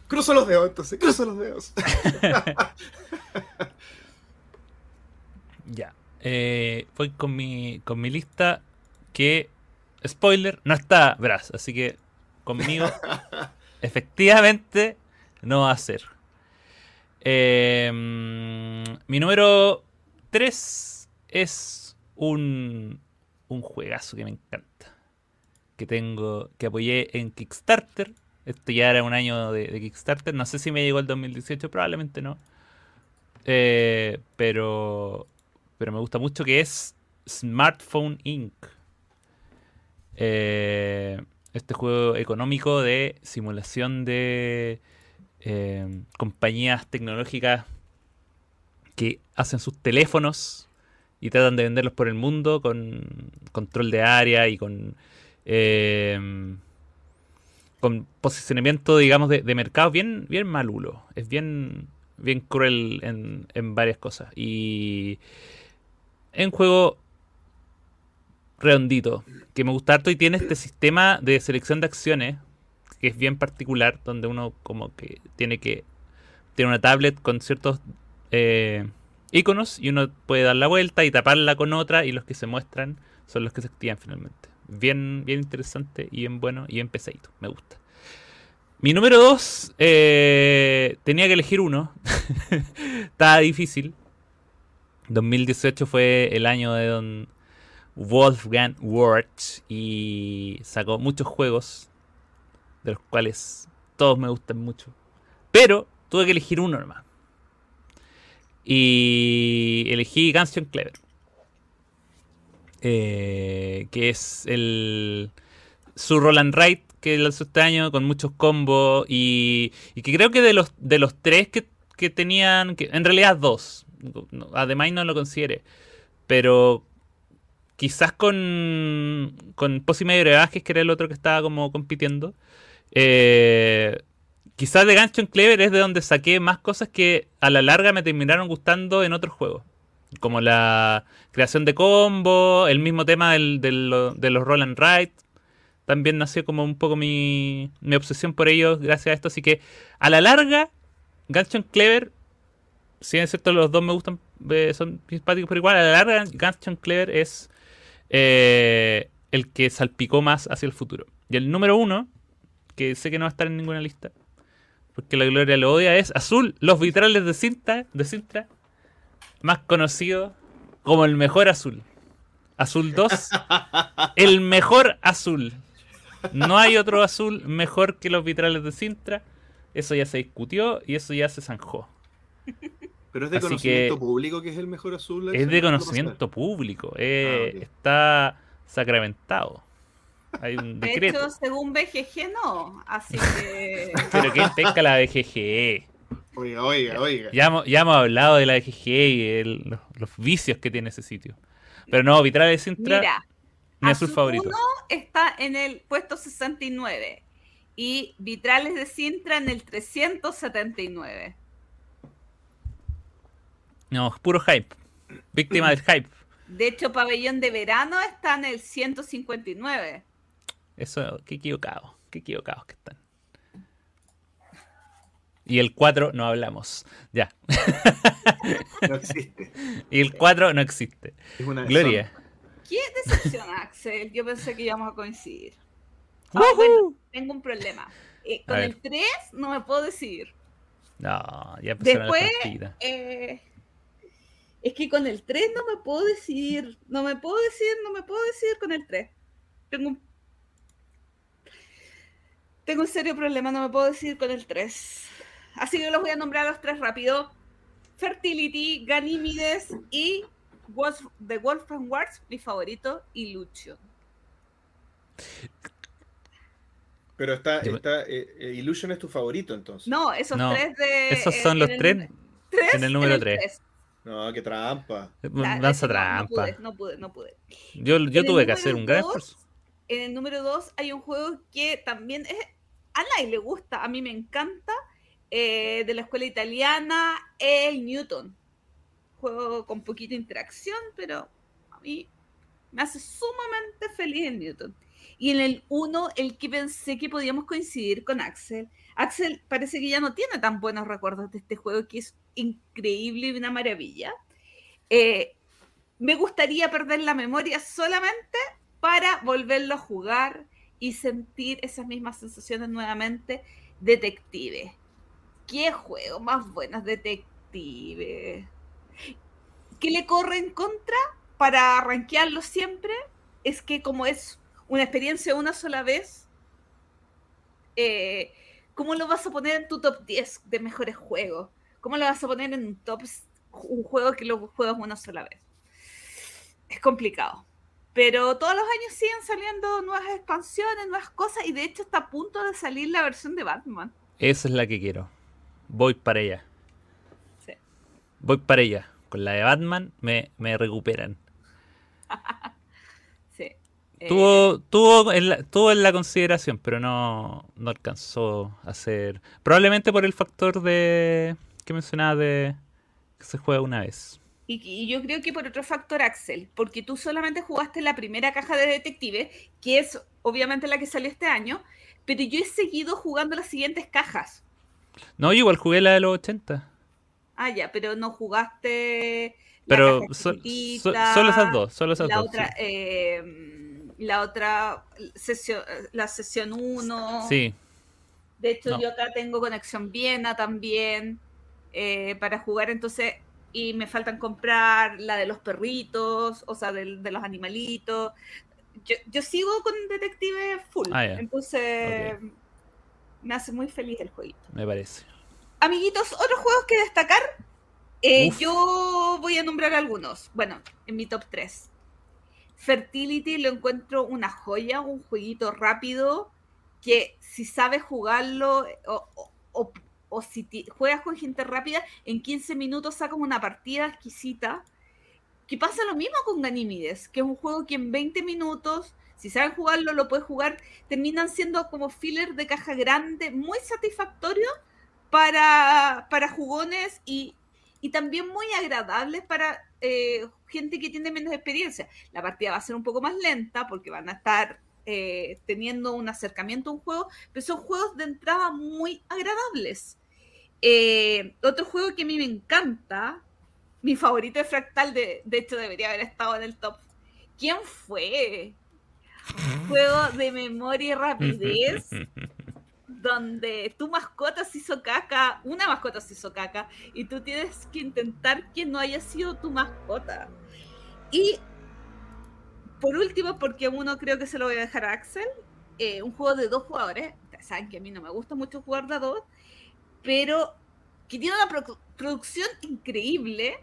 Cruzo los dedos, entonces, cruzo los dedos. ya. Eh, voy con mi, con mi lista que, spoiler, no está Brass, así que conmigo efectivamente no va a ser. Em, mi número 3 es un, un juegazo que me encanta que tengo, que apoyé en Kickstarter. Esto ya era un año de, Kickstarter. No sé si me llegó el 2018, probablemente no. Eh, pero, pero me gusta mucho que es Smartphone Inc. Eh, este juego económico de simulación de eh, compañías tecnológicas que hacen sus teléfonos y tratan de venderlos por el mundo con control de área y con eh, con posicionamiento digamos de, mercado bien bien malulo es bien bien cruel en, en varias cosas y es un juego redondito que me gusta harto y tiene este sistema de selección de acciones que es bien particular donde uno como que tiene que tiene una tablet con ciertos eh, iconos y uno puede dar la vuelta y taparla con otra y los que se muestran son los que se activan finalmente. Bien, bien interesante y bien bueno y bien pesadito. Me gusta. Mi número 2 eh, tenía que elegir uno. Estaba difícil. 2018 fue el año de don Wolfgang Warch y sacó muchos juegos de los cuales todos me gustan mucho. Pero tuve que elegir uno nomás. Y elegí Gunstone Clever. Eh, que es el su Roland Wright que lanzó este año con muchos combos y, que creo que de los de los tres que, que tenían, en realidad dos, además no lo considere, pero quizás con con Posi Medio Brebajes, que era el otro que estaba como compitiendo, eh, quizás de Gunstone Clever es de donde saqué más cosas que a la larga me terminaron gustando en otros juegos. Como la creación de combo, el mismo tema del, de los roll and ride. También nació como un poco mi, mi obsesión por ellos gracias a esto. Así que a la larga, Gunstone Clever, si es cierto los dos me gustan, eh, son simpáticos por igual, a la larga Gunstone Clever es eh, el que salpicó más hacia el futuro. Y el número uno, que sé que no va a estar en ninguna lista, porque la gloria lo odia, es Azul, los vitrales de Sintra, de más conocido como el mejor azul. Azul 2, el mejor azul. No hay otro azul mejor que los vitrales de Sintra. Eso ya se discutió y eso ya se zanjó. Pero es de Así conocimiento que- público que es el mejor azul. Es de ¿Eso no lo conocimiento público. eh, Ah. Está sacramentado. Hay un De hecho, según BGG, no. Así que. Pero que pesca la BGG. Oiga, oiga, oiga. Ya, hemos- ya hemos hablado de la BGG y el- los, los vicios que tiene ese sitio. Pero no, Vitrales de Sintra, Mira, mi azul Azul favorito. 1 está en el puesto 69 y Vitrales de Sintra en el 379. No, es puro hype. Víctima del hype. De hecho, Pabellón de Verano está en el 159. Eso, qué equivocados. Qué equivocados que están. Y el 4 no hablamos. Ya. No existe. Y el 4 no existe. Es una Gloria. ¿Qué decepción, Axel? Yo pensé que íbamos a coincidir. Ah, tengo un problema. Eh, con el 3 no me puedo decidir. No, ya Después, partidas. eh, es que con el 3 no me puedo decidir. No me puedo decir, no me puedo decidir con el 3. Tengo un, tengo un serio problema, no me puedo decidir con el 3. Así que los voy a nombrar a los tres rápido. Fertility, Ganímides y Wolf, The Wolfram Wars, mi favorito, y Lucio. Pero está, está eh, eh, Illusion es tu favorito entonces. No, esos No, tres de... Esos eh, son los en tres tres en el número el 3. tres. No, qué trampa. La- Lanza no trampa. pude, no pude, no pude. Yo, yo En tuve que hacer un gran esfuerzo. En el número 2 hay un juego que también es, a nadie le gusta, a mí me encanta, eh, de la escuela italiana, el Newton. Juego con poquita interacción, pero a mí me hace sumamente feliz el Newton. Y en el 1, el que pensé que podíamos coincidir con Axel. Axel parece que ya no tiene tan buenos recuerdos de este juego, que es increíble y una maravilla. Eh, me gustaría perder la memoria solamente para volverlo a jugar y sentir esas mismas sensaciones nuevamente. Detective. ¿Qué juego más buenos detective? ¿Qué le corre en contra para rankearlo siempre? Es que como es una experiencia una sola vez, eh, ¿cómo lo vas a poner en tu top 10 de mejores juegos? ¿Cómo lo vas a poner en un top un juego que lo juegas una sola vez? es complicado. Pero todos los años siguen saliendo nuevas expansiones, nuevas cosas, y de hecho está a punto de salir la versión de Batman. Esa es la que quiero. Voy para ella. Sí. Voy para ella. Con la de Batman me, me recuperan. Sí. Eh, Tuvo, tuvo, en la, tuvo en la consideración, pero no, no alcanzó a ser. Probablemente por el factor de. que mencionaba de. que se juega una vez. y, y yo creo que por otro factor, Axel, porque tú solamente jugaste la primera caja de detective, que es obviamente la que salió este año, pero yo he seguido jugando las siguientes cajas. No, yo igual jugué la de los 80. Ah, ya, pero no jugaste. Pero so- so- solo esas dos, solo esas la dos. otra, sí. eh, la otra sesión, la sesión 1. Sí, De hecho, No. yo acá tengo conexión Viena también eh, para jugar, entonces, y me faltan comprar la de los perritos, o sea, del- de, los animalitos. Yo, yo sigo con Detective Full, Ah, entonces me hace muy feliz el jueguito. me parece. Amiguitos, otros juegos que destacar. Eh, yo voy a nombrar algunos. Bueno, en mi top 3. Fertility lo encuentro una joya, un jueguito rápido que si sabes jugarlo o, o- o- o si juegas con gente rápida, en 15 minutos sacas una partida exquisita. Que pasa lo mismo con Ganímides, que es un juego que en 20 minutos, si sabes jugarlo, lo puedes jugar. Terminan siendo como filler de caja grande, muy satisfactorio para, para jugones y, y también muy agradables para eh, gente que tiene menos experiencia. La partida va a ser un poco más lenta porque van a estar eh, teniendo un acercamiento a un juego, pero son juegos de entrada muy agradables. Eh, otro juego que a mí me encanta, mi favorito de Fractal, de, de hecho debería haber estado en el top. ¿Quién fue? Juego de memoria y rapidez donde tu mascota se hizo caca, una mascota se hizo caca, y tú tienes que intentar que no haya sido tu mascota. Y por último, porque uno creo que se lo voy a dejar a Axel, eh, un juego de dos jugadores, saben que a mí no me gusta mucho jugar de dos, pero que tiene una produ- producción increíble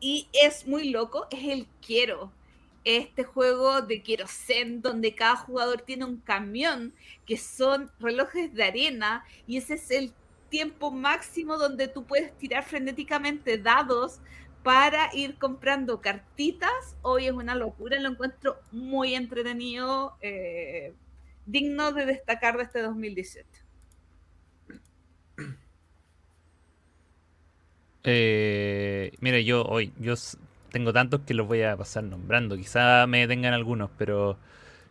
y es muy loco, es el Quiero. Este juego de Zen donde cada jugador tiene un camión que son relojes de arena y ese es el tiempo máximo donde tú puedes tirar frenéticamente dados para ir comprando cartitas. Hoy es una locura, lo encuentro muy entretenido, eh, digno de destacar de este 2018. Eh, mira, yo hoy yo tengo tantos que los voy a pasar nombrando. Quizá me detengan algunos, pero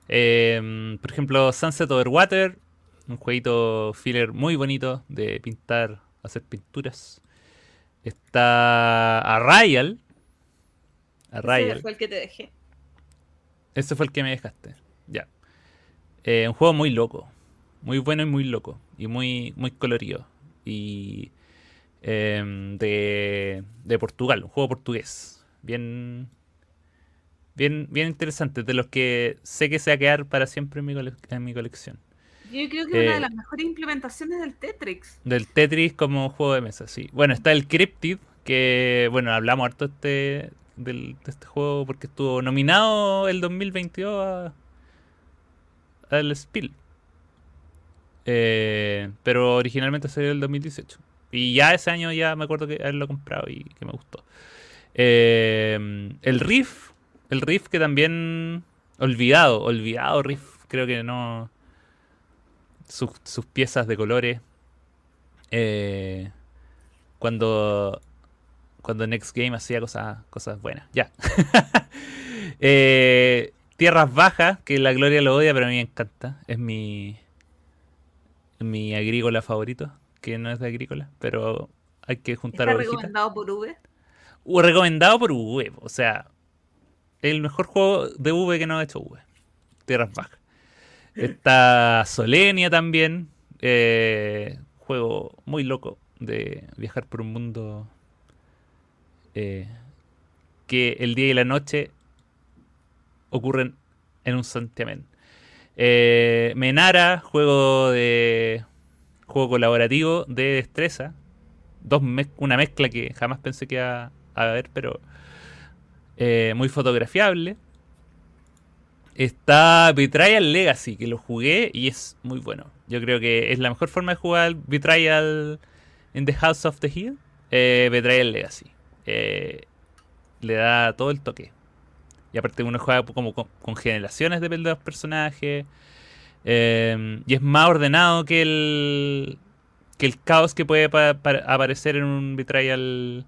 em, por ejemplo, Sunset Over Water, un jueguito filler muy bonito de pintar, hacer pinturas. Está Arrayal. Ese Arrayal. fue el que te dejé. Ese fue el que me dejaste. Ya. Eh, un juego muy loco. Muy bueno y muy loco. Y muy, muy colorido. Y em, de, de Portugal. Un juego portugués. Bien. Bien, bien interesante. De los que sé que se va a quedar para siempre en mi, cole- en mi colección. Yo creo que es una Eh, de las mejores implementaciones del Tetrix. Del Tetris como juego de mesa, sí. Bueno, está el Cryptid, que, bueno, hablamos harto este, del, de este juego porque estuvo nominado el 2022 a- al Spiel. Eh, pero originalmente salió el 2018. Y ya ese año ya me acuerdo que haberlo comprado y que me gustó. Eh, el Riff, el Riff que también... Olvidado, olvidado Riff. Creo que no... Sus, sus piezas de colores. Eh, cuando cuando Next Game hacía cosas cosas buenas. Ya. Eh, Tierras Bajas, que la Gloria lo odia, pero a mí me encanta. Es mi mi agrícola favorito, que no es de agrícola, pero hay que juntar Está ovejitas. recomendado por V. Recomendado por V, o sea, el mejor juego de V que no ha hecho V. Tierras Bajas. Está Solenia también, eh, juego muy loco de viajar por un mundo eh, que el día y la noche ocurren en un santiamén. Eh, Menara, juego de juego colaborativo de destreza. Una mezcla que jamás pensé que iba haber, pero eh, muy fotografiable. Está Betrayal Legacy, que lo jugué y es muy bueno. Yo creo que es la mejor forma de jugar Betrayal in the House of the Hill. Eh, Betrayal Legacy. Eh, le da todo el toque. Y aparte uno juega como con, generaciones de los personajes. Eh, y es más ordenado que el, que el caos que puede aparecer en un Betrayal,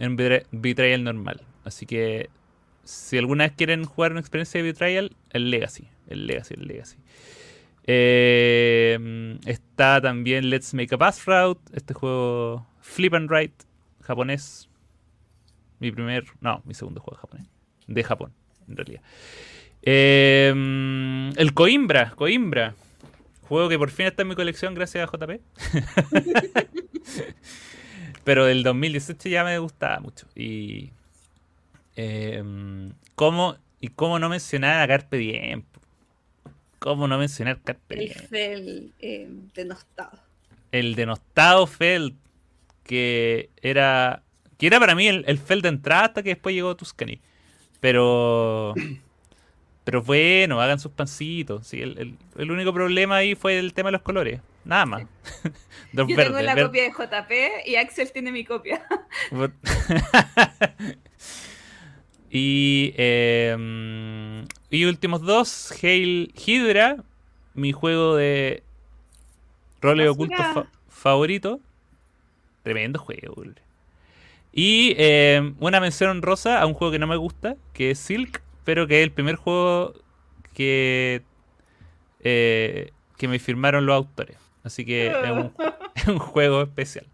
en Betrayal normal. Así que si alguna vez quieren jugar una experiencia de Betrayal, el Legacy. El Legacy, el Legacy. Eh, está también Let's Make a Pass Route, este juego Flip and Write, japonés. Mi primer, no, mi segundo juego japonés. De Japón, en realidad. Eh, el Coimbra, Coimbra. Juego que por fin está en mi colección gracias a JP. Pero el 2018 ya me gustaba mucho. Y Em, ¿cómo, y cómo no mencionar a Carpe Diem. ¿Cómo no mencionar Carpe Diem? El Fel eh, denostado. El denostado Fel, que era que era para mí el, el Fel de entrada hasta que después llegó Tuscany. Pero pero bueno, hagan sus pancitos. ¿sí? El, el, único problema ahí fue el tema de los colores. Nada más. Yo tengo la copia de JP y Axel tiene mi copia. Y, em, y últimos dos, Hail Hydra, mi juego de roles ocultos favorito. Tremendo juego. Y em, una mención rosa a un juego que no me gusta, que es Silk, pero que es el primer juego que, eh, que me firmaron los autores. Así que es un juego especial.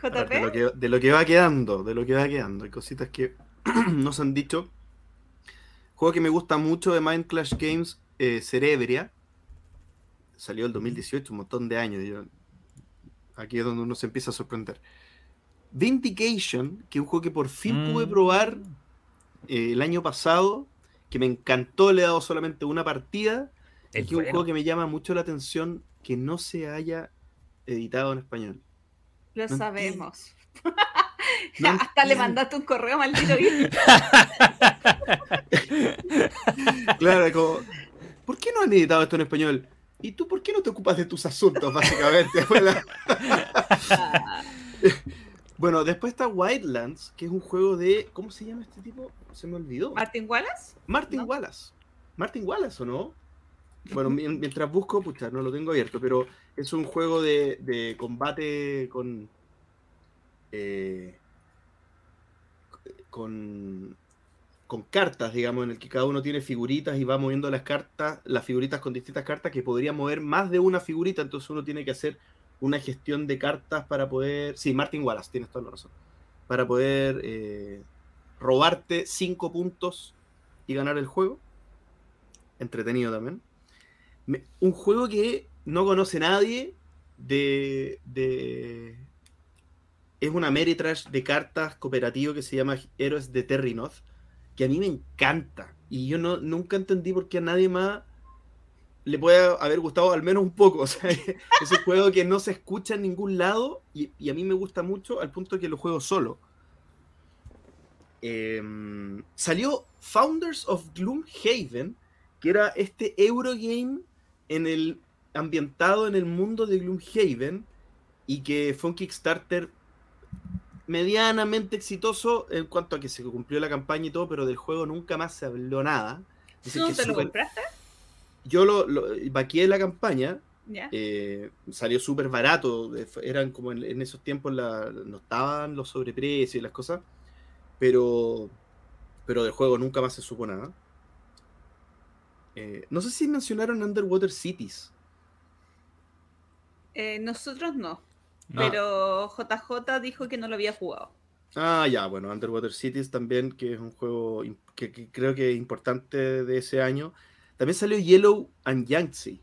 de, lo que, va quedando, de lo que va quedando. Hay cositas que nos han dicho. Juego que me gusta mucho de Mind Clash Games, eh, Cerebria. Salió el 2018, un montón de años. aquí es donde uno se empieza a sorprender. Vindication, que es un juego que por fin pude mm. probar eh, el año pasado, que me encantó, le he dado solamente una partida. Es, que es un juego que me llama mucho la atención que no se haya editado en español. Lo sabemos. Hasta le mandaste un correo maldito. claro, como, ¿por qué no han editado esto en español? ¿Y tú por qué no te ocupas de tus asuntos, básicamente? Bueno, después está Wildlands, que es un juego de. ¿Cómo se llama este tipo? Se me olvidó. ¿Martin Wallace? Martin Wallace. ¿Martin Wallace o no? Bueno, mientras busco, pucha, no lo tengo abierto, pero es un juego de, combate con, eh, con, con cartas, digamos, en el que cada uno tiene figuritas y va moviendo las cartas, las figuritas con distintas cartas que podría mover más de una figurita, entonces uno tiene que hacer una gestión de cartas para poder... Sí, Martin Wallace, tienes toda la razón. Para poder eh, robarte cinco puntos y ganar el juego. Entretenido también un juego que no conoce nadie de, de es una Meritrash de cartas cooperativo que se llama Héroes de Terrinoth, que a mí me encanta. Y yo no, nunca entendí por qué a nadie más le puede haber gustado al menos un poco. O sea, es un juego que no se escucha en ningún lado y, a mí me gusta mucho al punto que lo juego solo. Em, salió Founders of Gloomhaven, que era este Eurogame en el ambientado en el mundo de Gloomhaven y que fue un Kickstarter medianamente exitoso en cuanto a que se cumplió la campaña y todo, pero del juego nunca más se habló nada. ¿No te lo compraste? Yo lo, lo vaqué la campaña. Eh, salió súper barato. Eran como en, esos tiempos la, no estaban los sobreprecios y las cosas. Pero, pero del juego nunca más se supo nada. Eh, no sé si mencionaron Underwater Cities. Eh, nosotros no. Pero JJ dijo que no lo había jugado. Ah, ya, bueno, Underwater Cities también, que es un juego que, creo que es importante de ese año. También salió Yellow and Yangtze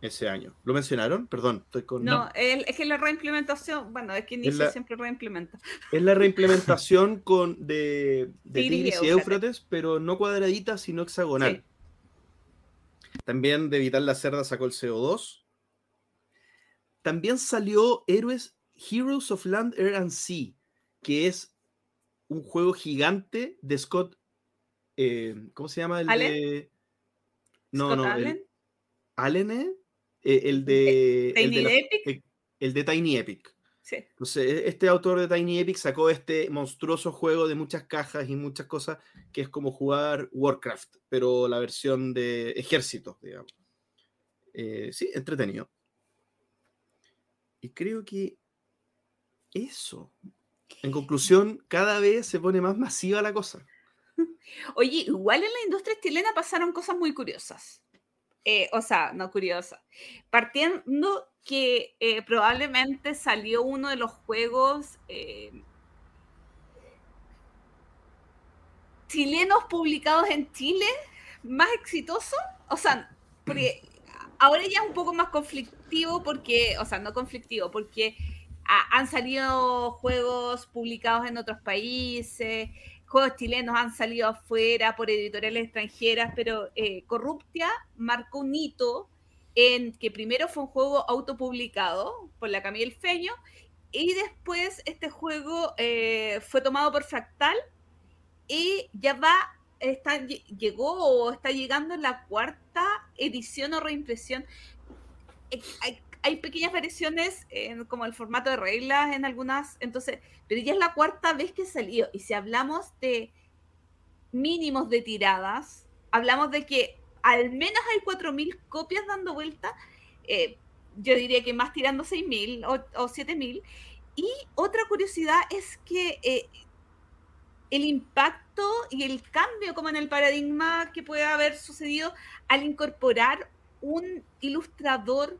ese año. ¿Lo mencionaron? Perdón, estoy con. No, es que la reimplementación, bueno, es que Inicio siempre reimplementa. Es la reimplementación con de, de Tigris y Éufrates, pero no cuadradita, sino hexagonal. También de Evitar la Cerda sacó el CO2. También salió Héroes Heroes of Land, Air and Sea, que es un juego gigante de Scott. Eh, ¿Cómo se llama? El ¿Allen? de. No, Scott no. el- Allen, ¿Allen es? Eh, el de. el Tiny de la- Epic. el- el de Tiny Epic. Sí. Entonces, e- este autor de Tiny Epic sacó este monstruoso juego de muchas cajas y muchas cosas, que es como jugar Warcraft, pero la versión de ejército, digamos. Eh, sí, entretenido. Y creo que eso. En conclusión, cada vez se pone más masiva la cosa. Oye, igual en la industria chilena pasaron cosas muy curiosas. Eh, o sea, no curiosas. Partiendo que eh, probablemente salió uno de los juegos eh, chilenos publicados en Chile más exitosos. O sea, porque ahora ya es un poco más conflictivo porque, o sea, no conflictivo, porque ha- han salido juegos publicados en otros países, juegos chilenos han salido afuera por editoriales extranjeras, pero eh, Corruptia marcó un hito en que primero fue un juego autopublicado por la Camille Feño y después este juego eh, fue tomado por Fractal y ya va, está, lle- llegó o está llegando en la cuarta edición o reimpresión. Hay pequeñas variaciones en, como el formato de reglas en algunas, entonces, pero ya es la cuarta vez que salió. Y si hablamos de mínimos de tiradas, hablamos de que al menos hay 4.000 copias dando vuelta, eh, yo diría que más tirando 6.000 o, o 7.000. Y otra curiosidad es que eh, el impacto y el cambio como en el paradigma que puede haber sucedido al incorporar un ilustrador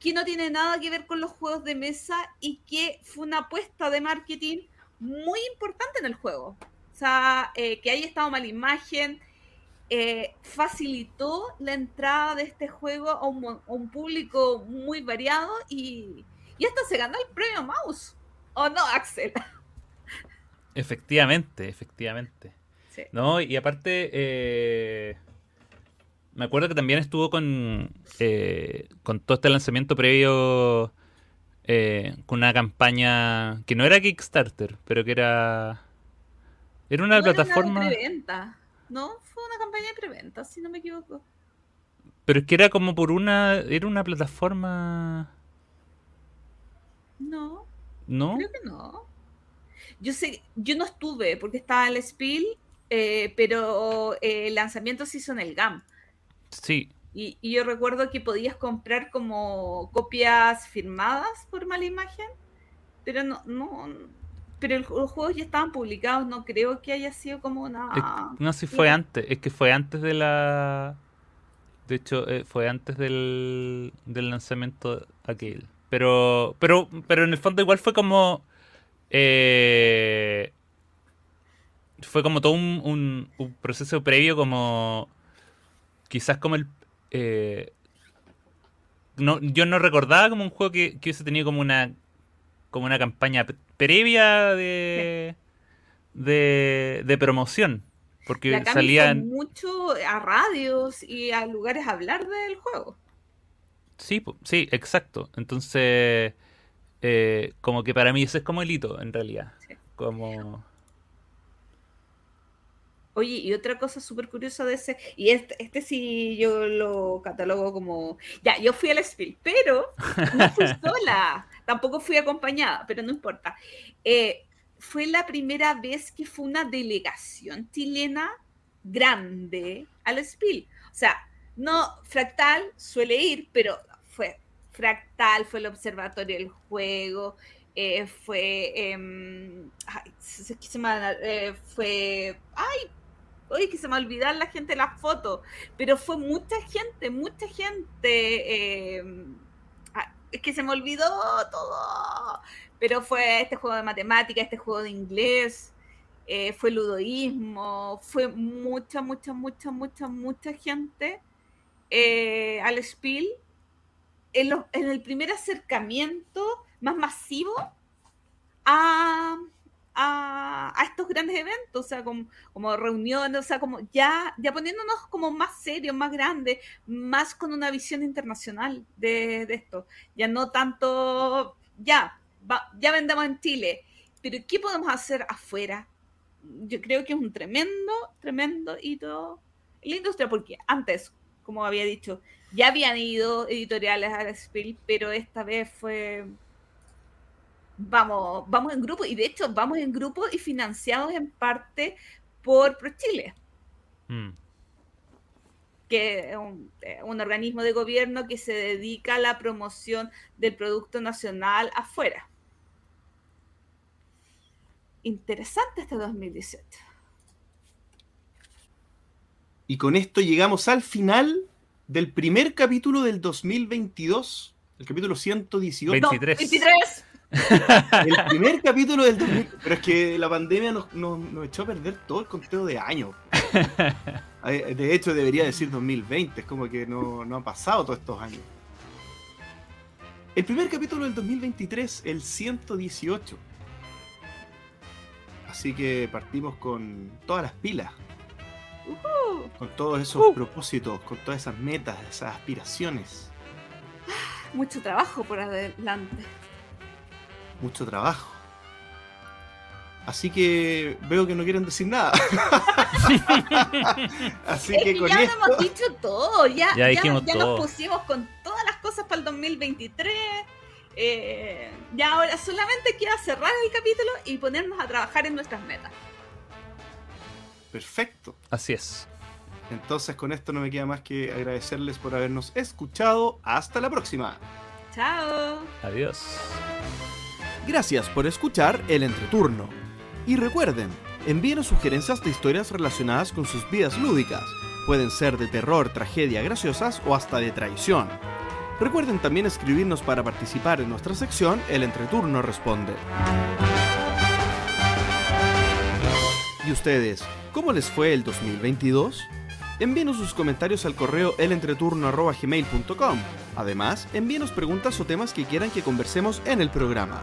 que no tiene nada que ver con los juegos de mesa y que fue una apuesta de marketing muy importante en el juego. O sea, eh, que haya estado mala imagen, eh, facilitó la entrada de este juego a un, mo- a un público muy variado y, y hasta se ganó el premio Mouse. ¿O no, Axel? Efectivamente, efectivamente. Sí. No, y aparte, eh, me acuerdo que también estuvo con, eh, con todo este lanzamiento previo, eh, con una campaña que no era Kickstarter, pero que era... Era una No era plataforma... de preventa. No, fue una campaña de preventa, si no me equivoco. Pero es que era como por una... Era una plataforma... No, ¿No? creo que no. Yo sé, yo no estuve porque estaba el Spiel, eh, pero eh, el lanzamiento se hizo en el GAM. Sí. Y, y yo recuerdo que podías comprar como copias firmadas por mala imagen, pero no, no, pero el- los juegos ya estaban publicados, no creo que haya sido como Es- una... no, si fue Mira. antes. Es que fue antes de la... De hecho, eh, fue antes del, del lanzamiento aquel. Pero, pero, pero en el fondo igual fue como... eh, fue como todo un, un- un proceso previo como... Quizás como el... eh, no, yo no recordaba como un juego que, que hubiese tenido como una como una campaña pre- previa de, de, de promoción. Porque La salían... mucho a radios y a lugares a hablar del juego. Sí, sí, exacto. Entonces, eh, como que para mí ese es como el hito, en realidad. Sí. Como... Oye, y otra cosa súper curiosa de ese, y este, este sí yo lo catalogo como, ya, yo fui al Spiel, pero no fui sola, tampoco fui acompañada, pero no importa. Eh, fue la primera vez que fue una delegación chilena grande al Spiel. O sea, no, Fractal suele ir, pero fue Fractal, fue el observatorio del juego, eh, fue, em, ay, se- se- se eh, fue, ay, Oye, que se me olvidar la gente las fotos, pero fue mucha gente, mucha gente. eh, ah, es que se me olvidó todo. Pero fue este juego de matemática, este juego de inglés, eh, fue ludoísmo, fue mucha, mucha, mucha, mucha, mucha gente eh, al Spiel. En, en el primer acercamiento más masivo a, a, estos grandes eventos, o sea, como, reuniones, o sea, como ya, ya poniéndonos como más serios, más grandes, más con una visión internacional de, esto. Ya no tanto, ya, ya vendemos en Chile. pero ¿qué podemos hacer afuera? Yo creo que es un tremendo, tremendo hito en la industria, porque antes, como había dicho, ya habían ido editoriales a la Spiel, pero esta vez fue vamos, vamos en grupo, y de hecho vamos en grupo y financiados en parte por ProChile. Mm. que es un, un, organismo de gobierno que se dedica a la promoción del producto nacional afuera. Interesante este 2018. Y con esto llegamos al final del primer capítulo del 2022, el capítulo 118. 23. 23. El primer capítulo del 2000. Pero es que la pandemia nos, echó a perder todo el conteo de años. De hecho, debería decir 2020. Es como que no, no han pasado todos estos años. El primer capítulo del 2023, el 118. Así que partimos con todas las pilas. Con todos esos uh. propósitos, con todas esas metas, esas aspiraciones. Mucho trabajo por adelante mucho trabajo. Así que veo que no quieren decir nada. Así que, con ya lo hemos dicho todo, ya, ya, nos pusimos con todas las cosas para el 2023. Eh, ya ahora solamente queda cerrar el capítulo y ponernos a trabajar en nuestras metas. Perfecto. Así es. Entonces con esto no me queda más que agradecerles por habernos escuchado. Hasta la próxima. Chao. Adiós. Gracias por escuchar el entreturno. Y recuerden, envíenos sugerencias de historias relacionadas con sus vidas lúdicas. Pueden ser de terror, tragedia, graciosas o hasta de traición. Recuerden también escribirnos para participar en nuestra sección El Entreturno Responde. ¿Y ustedes, cómo les fue el 2022? Envíenos sus comentarios al correo elentreturno.gmail.com. Además, envíenos preguntas o temas que quieran que conversemos en el programa.